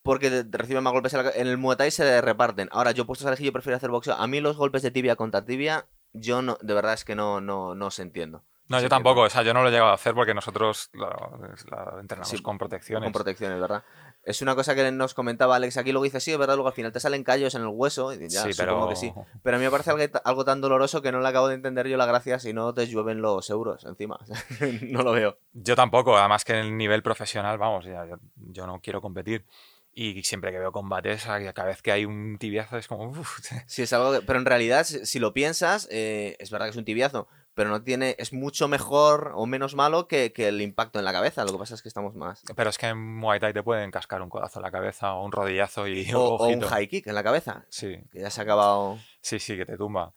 A: porque te, te reciben más golpes en, la en el Muay Thai se reparten. Ahora, yo puesto a elegir, yo prefiero hacer boxeo. A mí los golpes de tibia contra tibia, yo no, de verdad es que no, no, no os entiendo.
B: No, yo tampoco, o sea, yo no lo he llegado a hacer porque nosotros lo, lo entrenamos
A: Sí,
B: con protecciones.
A: Con protecciones, ¿verdad? Es una cosa que nos comentaba Alex aquí, luego dice, sí, es verdad, luego al final te salen callos en el hueso, y ya,
B: sí,
A: supongo
B: pero
A: que sí. Pero a mí me parece algo, algo tan doloroso que no le acabo de entender yo la gracia si no te llueven los euros encima. no lo veo.
B: yo tampoco, además que en el nivel profesional, vamos, ya, yo, yo no quiero competir. Y siempre que veo combates, cada vez que hay un tibiazo es como... uf,
A: Sí, es algo que- Pero en realidad, si, si lo piensas, eh, es verdad que es un tibiazo, pero no tiene... Es mucho mejor o menos malo que, que el impacto en la cabeza. Lo que pasa es que estamos más...
B: Pero es que en Muay Thai te pueden cascar un codazo en la cabeza o un rodillazo y
A: O, o un high kick en la cabeza,
B: Sí,
A: que ya se ha acabado...
B: sí, sí, que te tumba.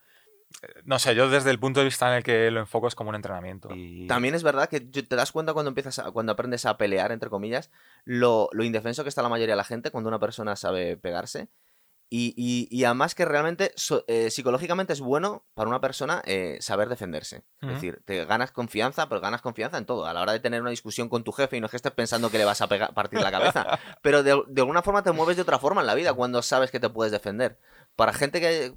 B: Eh, No sé, yo desde el punto de vista en el que lo enfoco es como un entrenamiento. Y...
A: También es verdad que te das cuenta cuando empiezas a- cuando aprendes a pelear, entre comillas, lo, lo indefenso que está la mayoría de la gente cuando una persona sabe pegarse. Y, y- y además que realmente so- eh, psicológicamente es bueno para una persona eh, saber defenderse. Es decir, te ganas confianza, pero ganas confianza en todo. A la hora de tener una discusión con tu jefe y no es que estés pensando que le vas a pegar- partir la cabeza. Pero de, de alguna forma te mueves de otra forma en la vida cuando sabes que te puedes defender. Para gente que...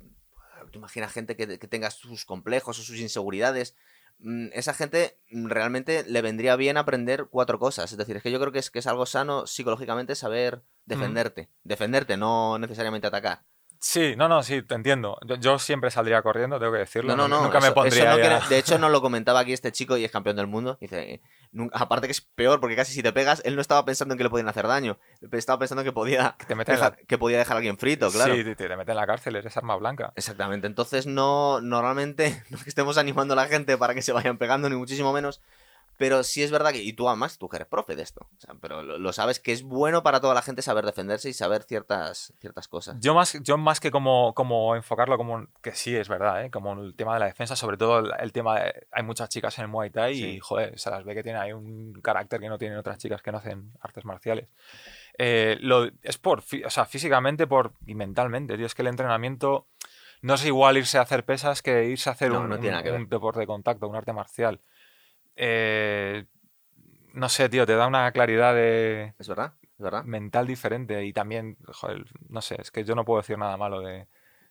A: Tú imaginas gente que, que tenga sus complejos o sus inseguridades. Mm, Esa gente mm, realmente le vendría bien aprender cuatro cosas. Es decir, es que yo creo que es, que es algo sano psicológicamente saber defenderte. Defenderte, no necesariamente atacar.
B: Sí, no, no, sí, te entiendo. Yo, yo siempre saldría corriendo, tengo que decirlo.
A: No, no, no.
B: Nunca me
A: eso-
B: pondría
A: eso no
B: ahí a-
A: quiere- De hecho, nos lo comentaba aquí este chico y es campeón del mundo. Dice, nunca- aparte que es peor porque casi si te pegas, él no estaba pensando en que le podían hacer daño. Estaba pensando que podía,
B: te meten en la-
A: dejar, que podía dejar a alguien frito, claro.
B: Sí, te, te meten en la cárcel, eres arma blanca.
A: Exactamente. Entonces, no, normalmente, no es que estemos animando a la gente para que se vayan pegando, ni muchísimo menos. Pero sí es verdad que, y tú además, tú que eres profe de esto, o sea, pero lo, lo sabes que es bueno para toda la gente saber defenderse y saber ciertas, ciertas cosas.
B: Yo más, yo más que como, como enfocarlo como que sí es verdad, ¿eh? como el tema de la defensa, sobre todo el, el tema de, hay muchas chicas en el Muay Thai y
A: Sí.
B: joder, se las ve que tienen ahí un carácter que no tienen otras chicas que no hacen artes marciales. Eh, lo, es por, o sea, físicamente por, y mentalmente, tío, es que el entrenamiento no es igual irse a hacer pesas que irse a hacer
A: No,
B: un,
A: no
B: un- un deporte de contacto, un arte marcial. Eh, no sé, tío, te da una claridad de,
A: ¿Es verdad? ¿Es verdad?
B: mental diferente y también, joder, no sé, es que yo no puedo decir nada malo de,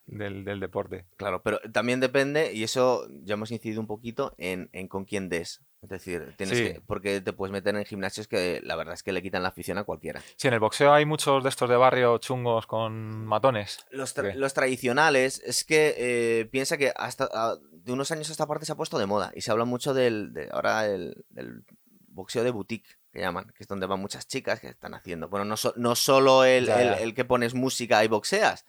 B: del, del deporte.
A: Claro, pero también depende, y eso ya hemos incidido un poquito, en, en con quién des. Es decir, tienes
B: Sí.
A: que, porque te puedes meter en gimnasios que la verdad es que le quitan la afición a cualquiera.
B: Sí, en el boxeo hay muchos de estos de barrio chungos con matones.
A: Los, tra- los tradicionales, es que eh, piensa que hasta a- de unos años a esta parte se ha puesto de moda y se habla mucho del, de, ahora el- del boxeo de boutique, que llaman, que es donde van muchas chicas que están haciendo. Bueno, no, so- no solo el,
B: Ya,
A: el-
B: ya.
A: el que pones música y boxeas,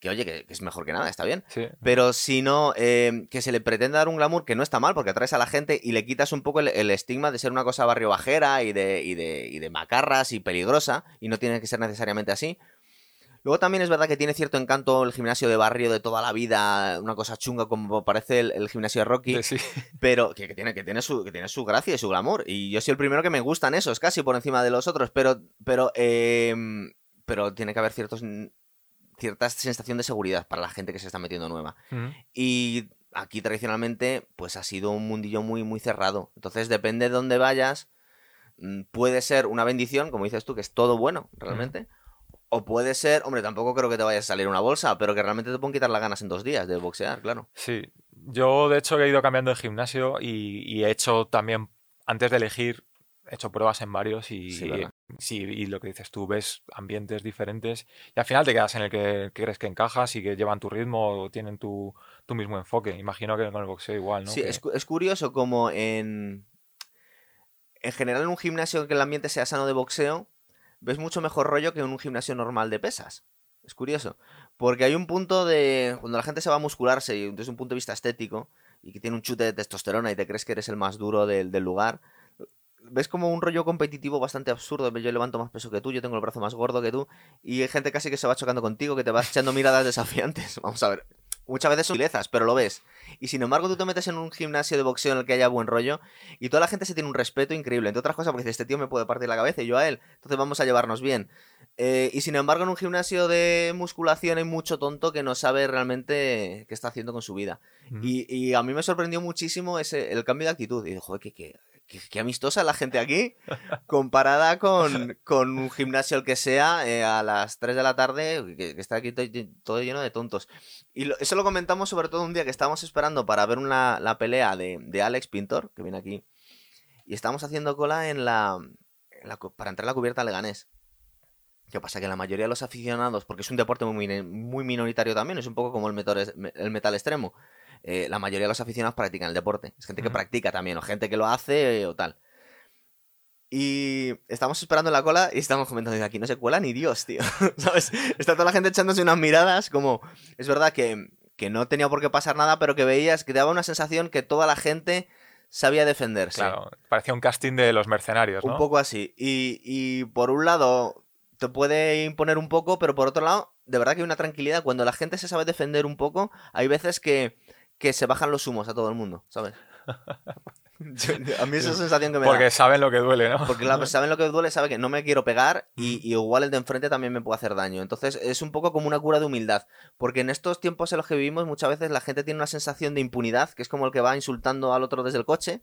A: que oye, que, que es mejor que nada, está bien.
B: Sí.
A: Pero si no, eh, que se le pretende dar un glamour que no está mal, porque atraes a la gente y le quitas un poco el, el estigma de ser una cosa barrio bajera y de, y, de, y de macarras y peligrosa, y no tiene que ser necesariamente así. Luego también es verdad que tiene cierto encanto el gimnasio de barrio de toda la vida, una cosa chunga como parece el, el gimnasio de Rocky,
B: Sí,
A: pero que, que tiene, que, tiene su, que tiene su gracia y su glamour. Y yo soy el primero que me gustan esos, casi por encima de los otros, pero, pero, eh, pero tiene que haber ciertos, cierta sensación de seguridad para la gente que se está metiendo nueva. Y aquí tradicionalmente, pues ha sido un mundillo muy, muy cerrado. Entonces, depende de dónde vayas, mm, puede ser una bendición, como dices tú, que es todo bueno, realmente. O puede ser, hombre, tampoco creo que te vaya a salir una bolsa, pero que realmente te pueden quitar las ganas en dos días de boxear, claro.
B: Sí, yo de hecho he ido cambiando de gimnasio y, y he hecho también, antes de elegir, he hecho pruebas en varios y,
A: Sí.
B: Sí, y lo que dices tú, ves ambientes diferentes y al final te quedas en el que, que crees que encajas y que llevan tu ritmo o tienen tu, tu mismo enfoque. Imagino que con el boxeo igual, ¿no?
A: Sí,
B: Que-
A: es, es curioso como en... En general en un gimnasio que el ambiente sea sano de boxeo, ves mucho mejor rollo que en un gimnasio normal de pesas. Es curioso. Porque hay un punto de. Cuando la gente se va a muscularse y desde un punto de vista estético y que tiene un chute de testosterona y te crees que eres el más duro del, del lugar, ves como un rollo competitivo bastante absurdo. Yo levanto más peso que tú, yo tengo el brazo más gordo que tú, y hay gente casi que se va chocando contigo, que te vas echando miradas desafiantes. Vamos a ver. Muchas veces son sutilezas, pero lo ves. Y sin embargo, tú te metes en un gimnasio de boxeo en el que haya buen rollo y toda la gente se tiene un respeto increíble. Entre otras cosas, porque dice, este tío me puede partir la cabeza y yo a él. Entonces vamos a llevarnos bien. Eh, y sin embargo, en un gimnasio de musculación hay mucho tonto que no sabe realmente qué está haciendo con su vida. Y, y a mí me sorprendió muchísimo ese, el cambio de actitud. Y dije, joder, qué, qué- amistosa la gente aquí, comparada con, con un gimnasio el que sea eh, a las 3 de la tarde, que, está aquí to- todo lleno de tontos. Y lo- eso lo comentamos sobre todo un día que estábamos esperando para ver una, la pelea de, de Alex Pintor, que viene aquí. Y estábamos haciendo cola en la, para entrar a la cubierta Leganés. ¿Qué pasa? Que la mayoría de los aficionados, porque es un deporte muy, muy minoritario también, es un poco como el metal, el metal extremo. Eh, la mayoría de los aficionados practican el deporte. Es gente que practica también, o gente que lo hace eh, o tal. Y estamos esperando la cola y estamos comentando, "De aquí no se cuela ni Dios, tío. ¿Sabes? Está toda la gente echándose unas miradas como... Es verdad que, que no tenía por qué pasar nada, pero que veías que te daba una sensación que toda la gente sabía defenderse.
B: Claro, parecía un casting de los mercenarios, ¿no?
A: Un poco así. Y, y por un lado te puede imponer un poco, pero por otro lado, de verdad que hay una tranquilidad. Cuando la gente se sabe defender un poco, hay veces que, que se bajan los humos a todo el mundo, ¿sabes? Yo- a mí esa sensación que me
B: Porque
A: da.
B: saben lo que duele, ¿no?
A: Porque claro, saben lo que duele, sabe que no me quiero pegar y, y igual el de enfrente también me puede hacer daño. Entonces es un poco como una cura de humildad. Porque en estos tiempos en los que vivimos muchas veces la gente tiene una sensación de impunidad, que es como el que va insultando al otro desde el coche.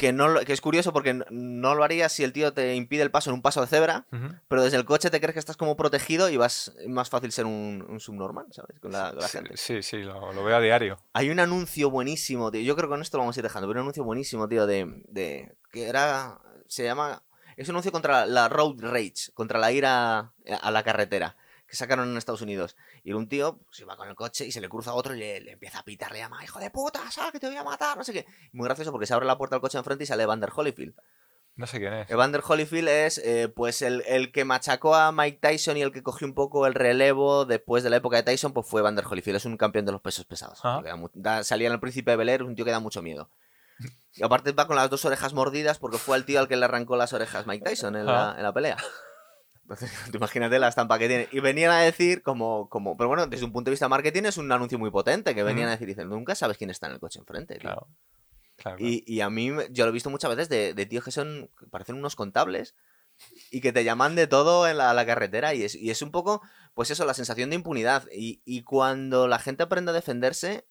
A: Que, no, que es curioso porque no lo haría si el tío te impide el paso en un paso de cebra, pero desde el coche te crees que estás como protegido y vas más fácil ser un, un subnormal, ¿sabes? Con la, con la
B: Sí,
A: gente.
B: Sí, sí, lo, lo veo a diario.
A: Hay un anuncio buenísimo, tío. Yo creo que con esto lo vamos a ir dejando. Pero un anuncio buenísimo, tío, de. de que era. Se llama. Es un anuncio contra la road rage, contra la ira a la carretera. Que sacaron en Estados Unidos. Y un tío se va con el coche y se le cruza a otro y le, le empieza a pitar, le llama, hijo de puta, ¿sabes que te voy a matar? No sé qué. Muy gracioso porque se abre la puerta del coche enfrente y sale Evander Holyfield.
B: No sé quién es.
A: Evander Holyfield es eh, pues el, el que machacó a Mike Tyson y el que cogió un poco el relevo después de la época de Tyson, pues fue Evander Holyfield. Es un campeón de los pesos pesados. Da salía en el Príncipe de Bel Air, un tío que da mucho miedo. Y aparte va con las dos orejas mordidas porque fue el tío al que le arrancó las orejas Mike Tyson en la, en la pelea. Entonces, tú imagínate la estampa que tiene. Y venían a decir como, como... Pero bueno, desde un punto de vista de marketing es un anuncio muy potente. Que venían a decir, dicen, nunca sabes quién está en el coche enfrente. tío".
B: Claro. Claro.
A: Y, y a mí, yo lo he visto muchas veces de, de tíos que son, que parecen unos contables y que te llaman de todo en la, la carretera. Y es, y es un poco, pues eso, la sensación de impunidad. Y, y cuando la gente aprende a defenderse,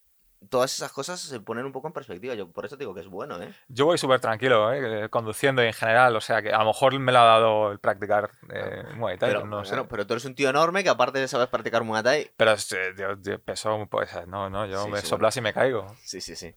A: todas esas cosas se ponen un poco en perspectiva. Yo por eso digo que es bueno, ¿eh?
B: Yo voy súper tranquilo, ¿eh? conduciendo y en general, o sea que a lo mejor me lo ha dado el practicar eh, Muay Thai,
A: Pero,
B: no sé.
A: pero tú eres un tío enorme que aparte de saber practicar Muay Thai.
B: Pero yo, yo peso, pues no, no, yo
A: Sí,
B: me
A: sí,
B: soplas y me caigo.
A: Sí, sí, sí.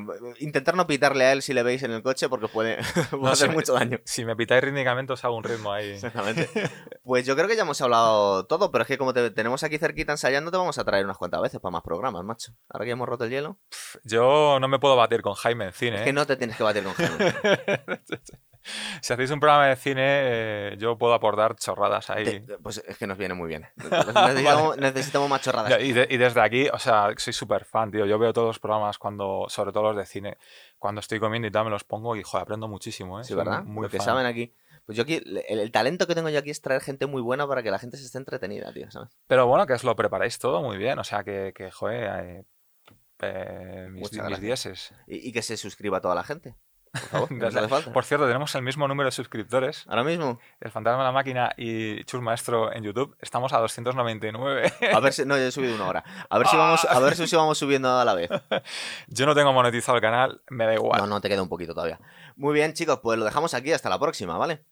A: Bueno, intentar no pitarle a él si le veis en el coche porque puede, puede
B: No,
A: hacer
B: si me-
A: mucho daño.
B: Si me pitáis rítmicamente os hago un ritmo ahí.
A: Exactamente. Pues yo creo que ya hemos hablado todo, pero es que como te tenemos aquí cerquita ensayando, te vamos a traer unas cuantas veces para más programas, macho. Ahora que hemos roto el hielo.
B: Yo no me puedo batir con Jaime en cine.
A: Es
B: ¿eh?
A: que no te tienes que batir con Jaime.
B: si hacéis un programa de cine, eh, yo puedo aportar chorradas ahí.
A: Te- pues es que nos viene muy bien. Necesitamos, necesitamos más chorradas.
B: Y, de- y desde aquí, o sea, soy súper fan, tío. Yo veo todos los programas cuando, sobre todo los de cine, cuando estoy comiendo y tal, me los pongo y, joder, aprendo muchísimo, ¿eh?
A: Sí,
B: Soy
A: ¿verdad?
B: Muy
A: Lo que saben aquí. Pues yo aquí, el, el talento que tengo yo aquí es traer gente muy buena para que la gente se esté entretenida, tío, ¿sabes?
B: Pero bueno, que os lo preparáis todo muy bien, o sea, que, que joder, eh, eh, mis, mis dieces.
A: Y, y que se suscriba toda la gente. Por favor, que nos hace falta.
B: Por cierto, tenemos el mismo número de suscriptores.
A: Ahora mismo.
B: El Fantasma de la Máquina y Chus Maestro en YouTube. Estamos a 299.
A: A ver si. No, yo he subido una hora. A ver si vamos, a ver si vamos subiendo a la vez.
B: Yo no tengo monetizado el canal, me da igual.
A: No, no, te queda un poquito todavía. Muy bien, chicos, pues lo dejamos aquí. Hasta la próxima, ¿vale?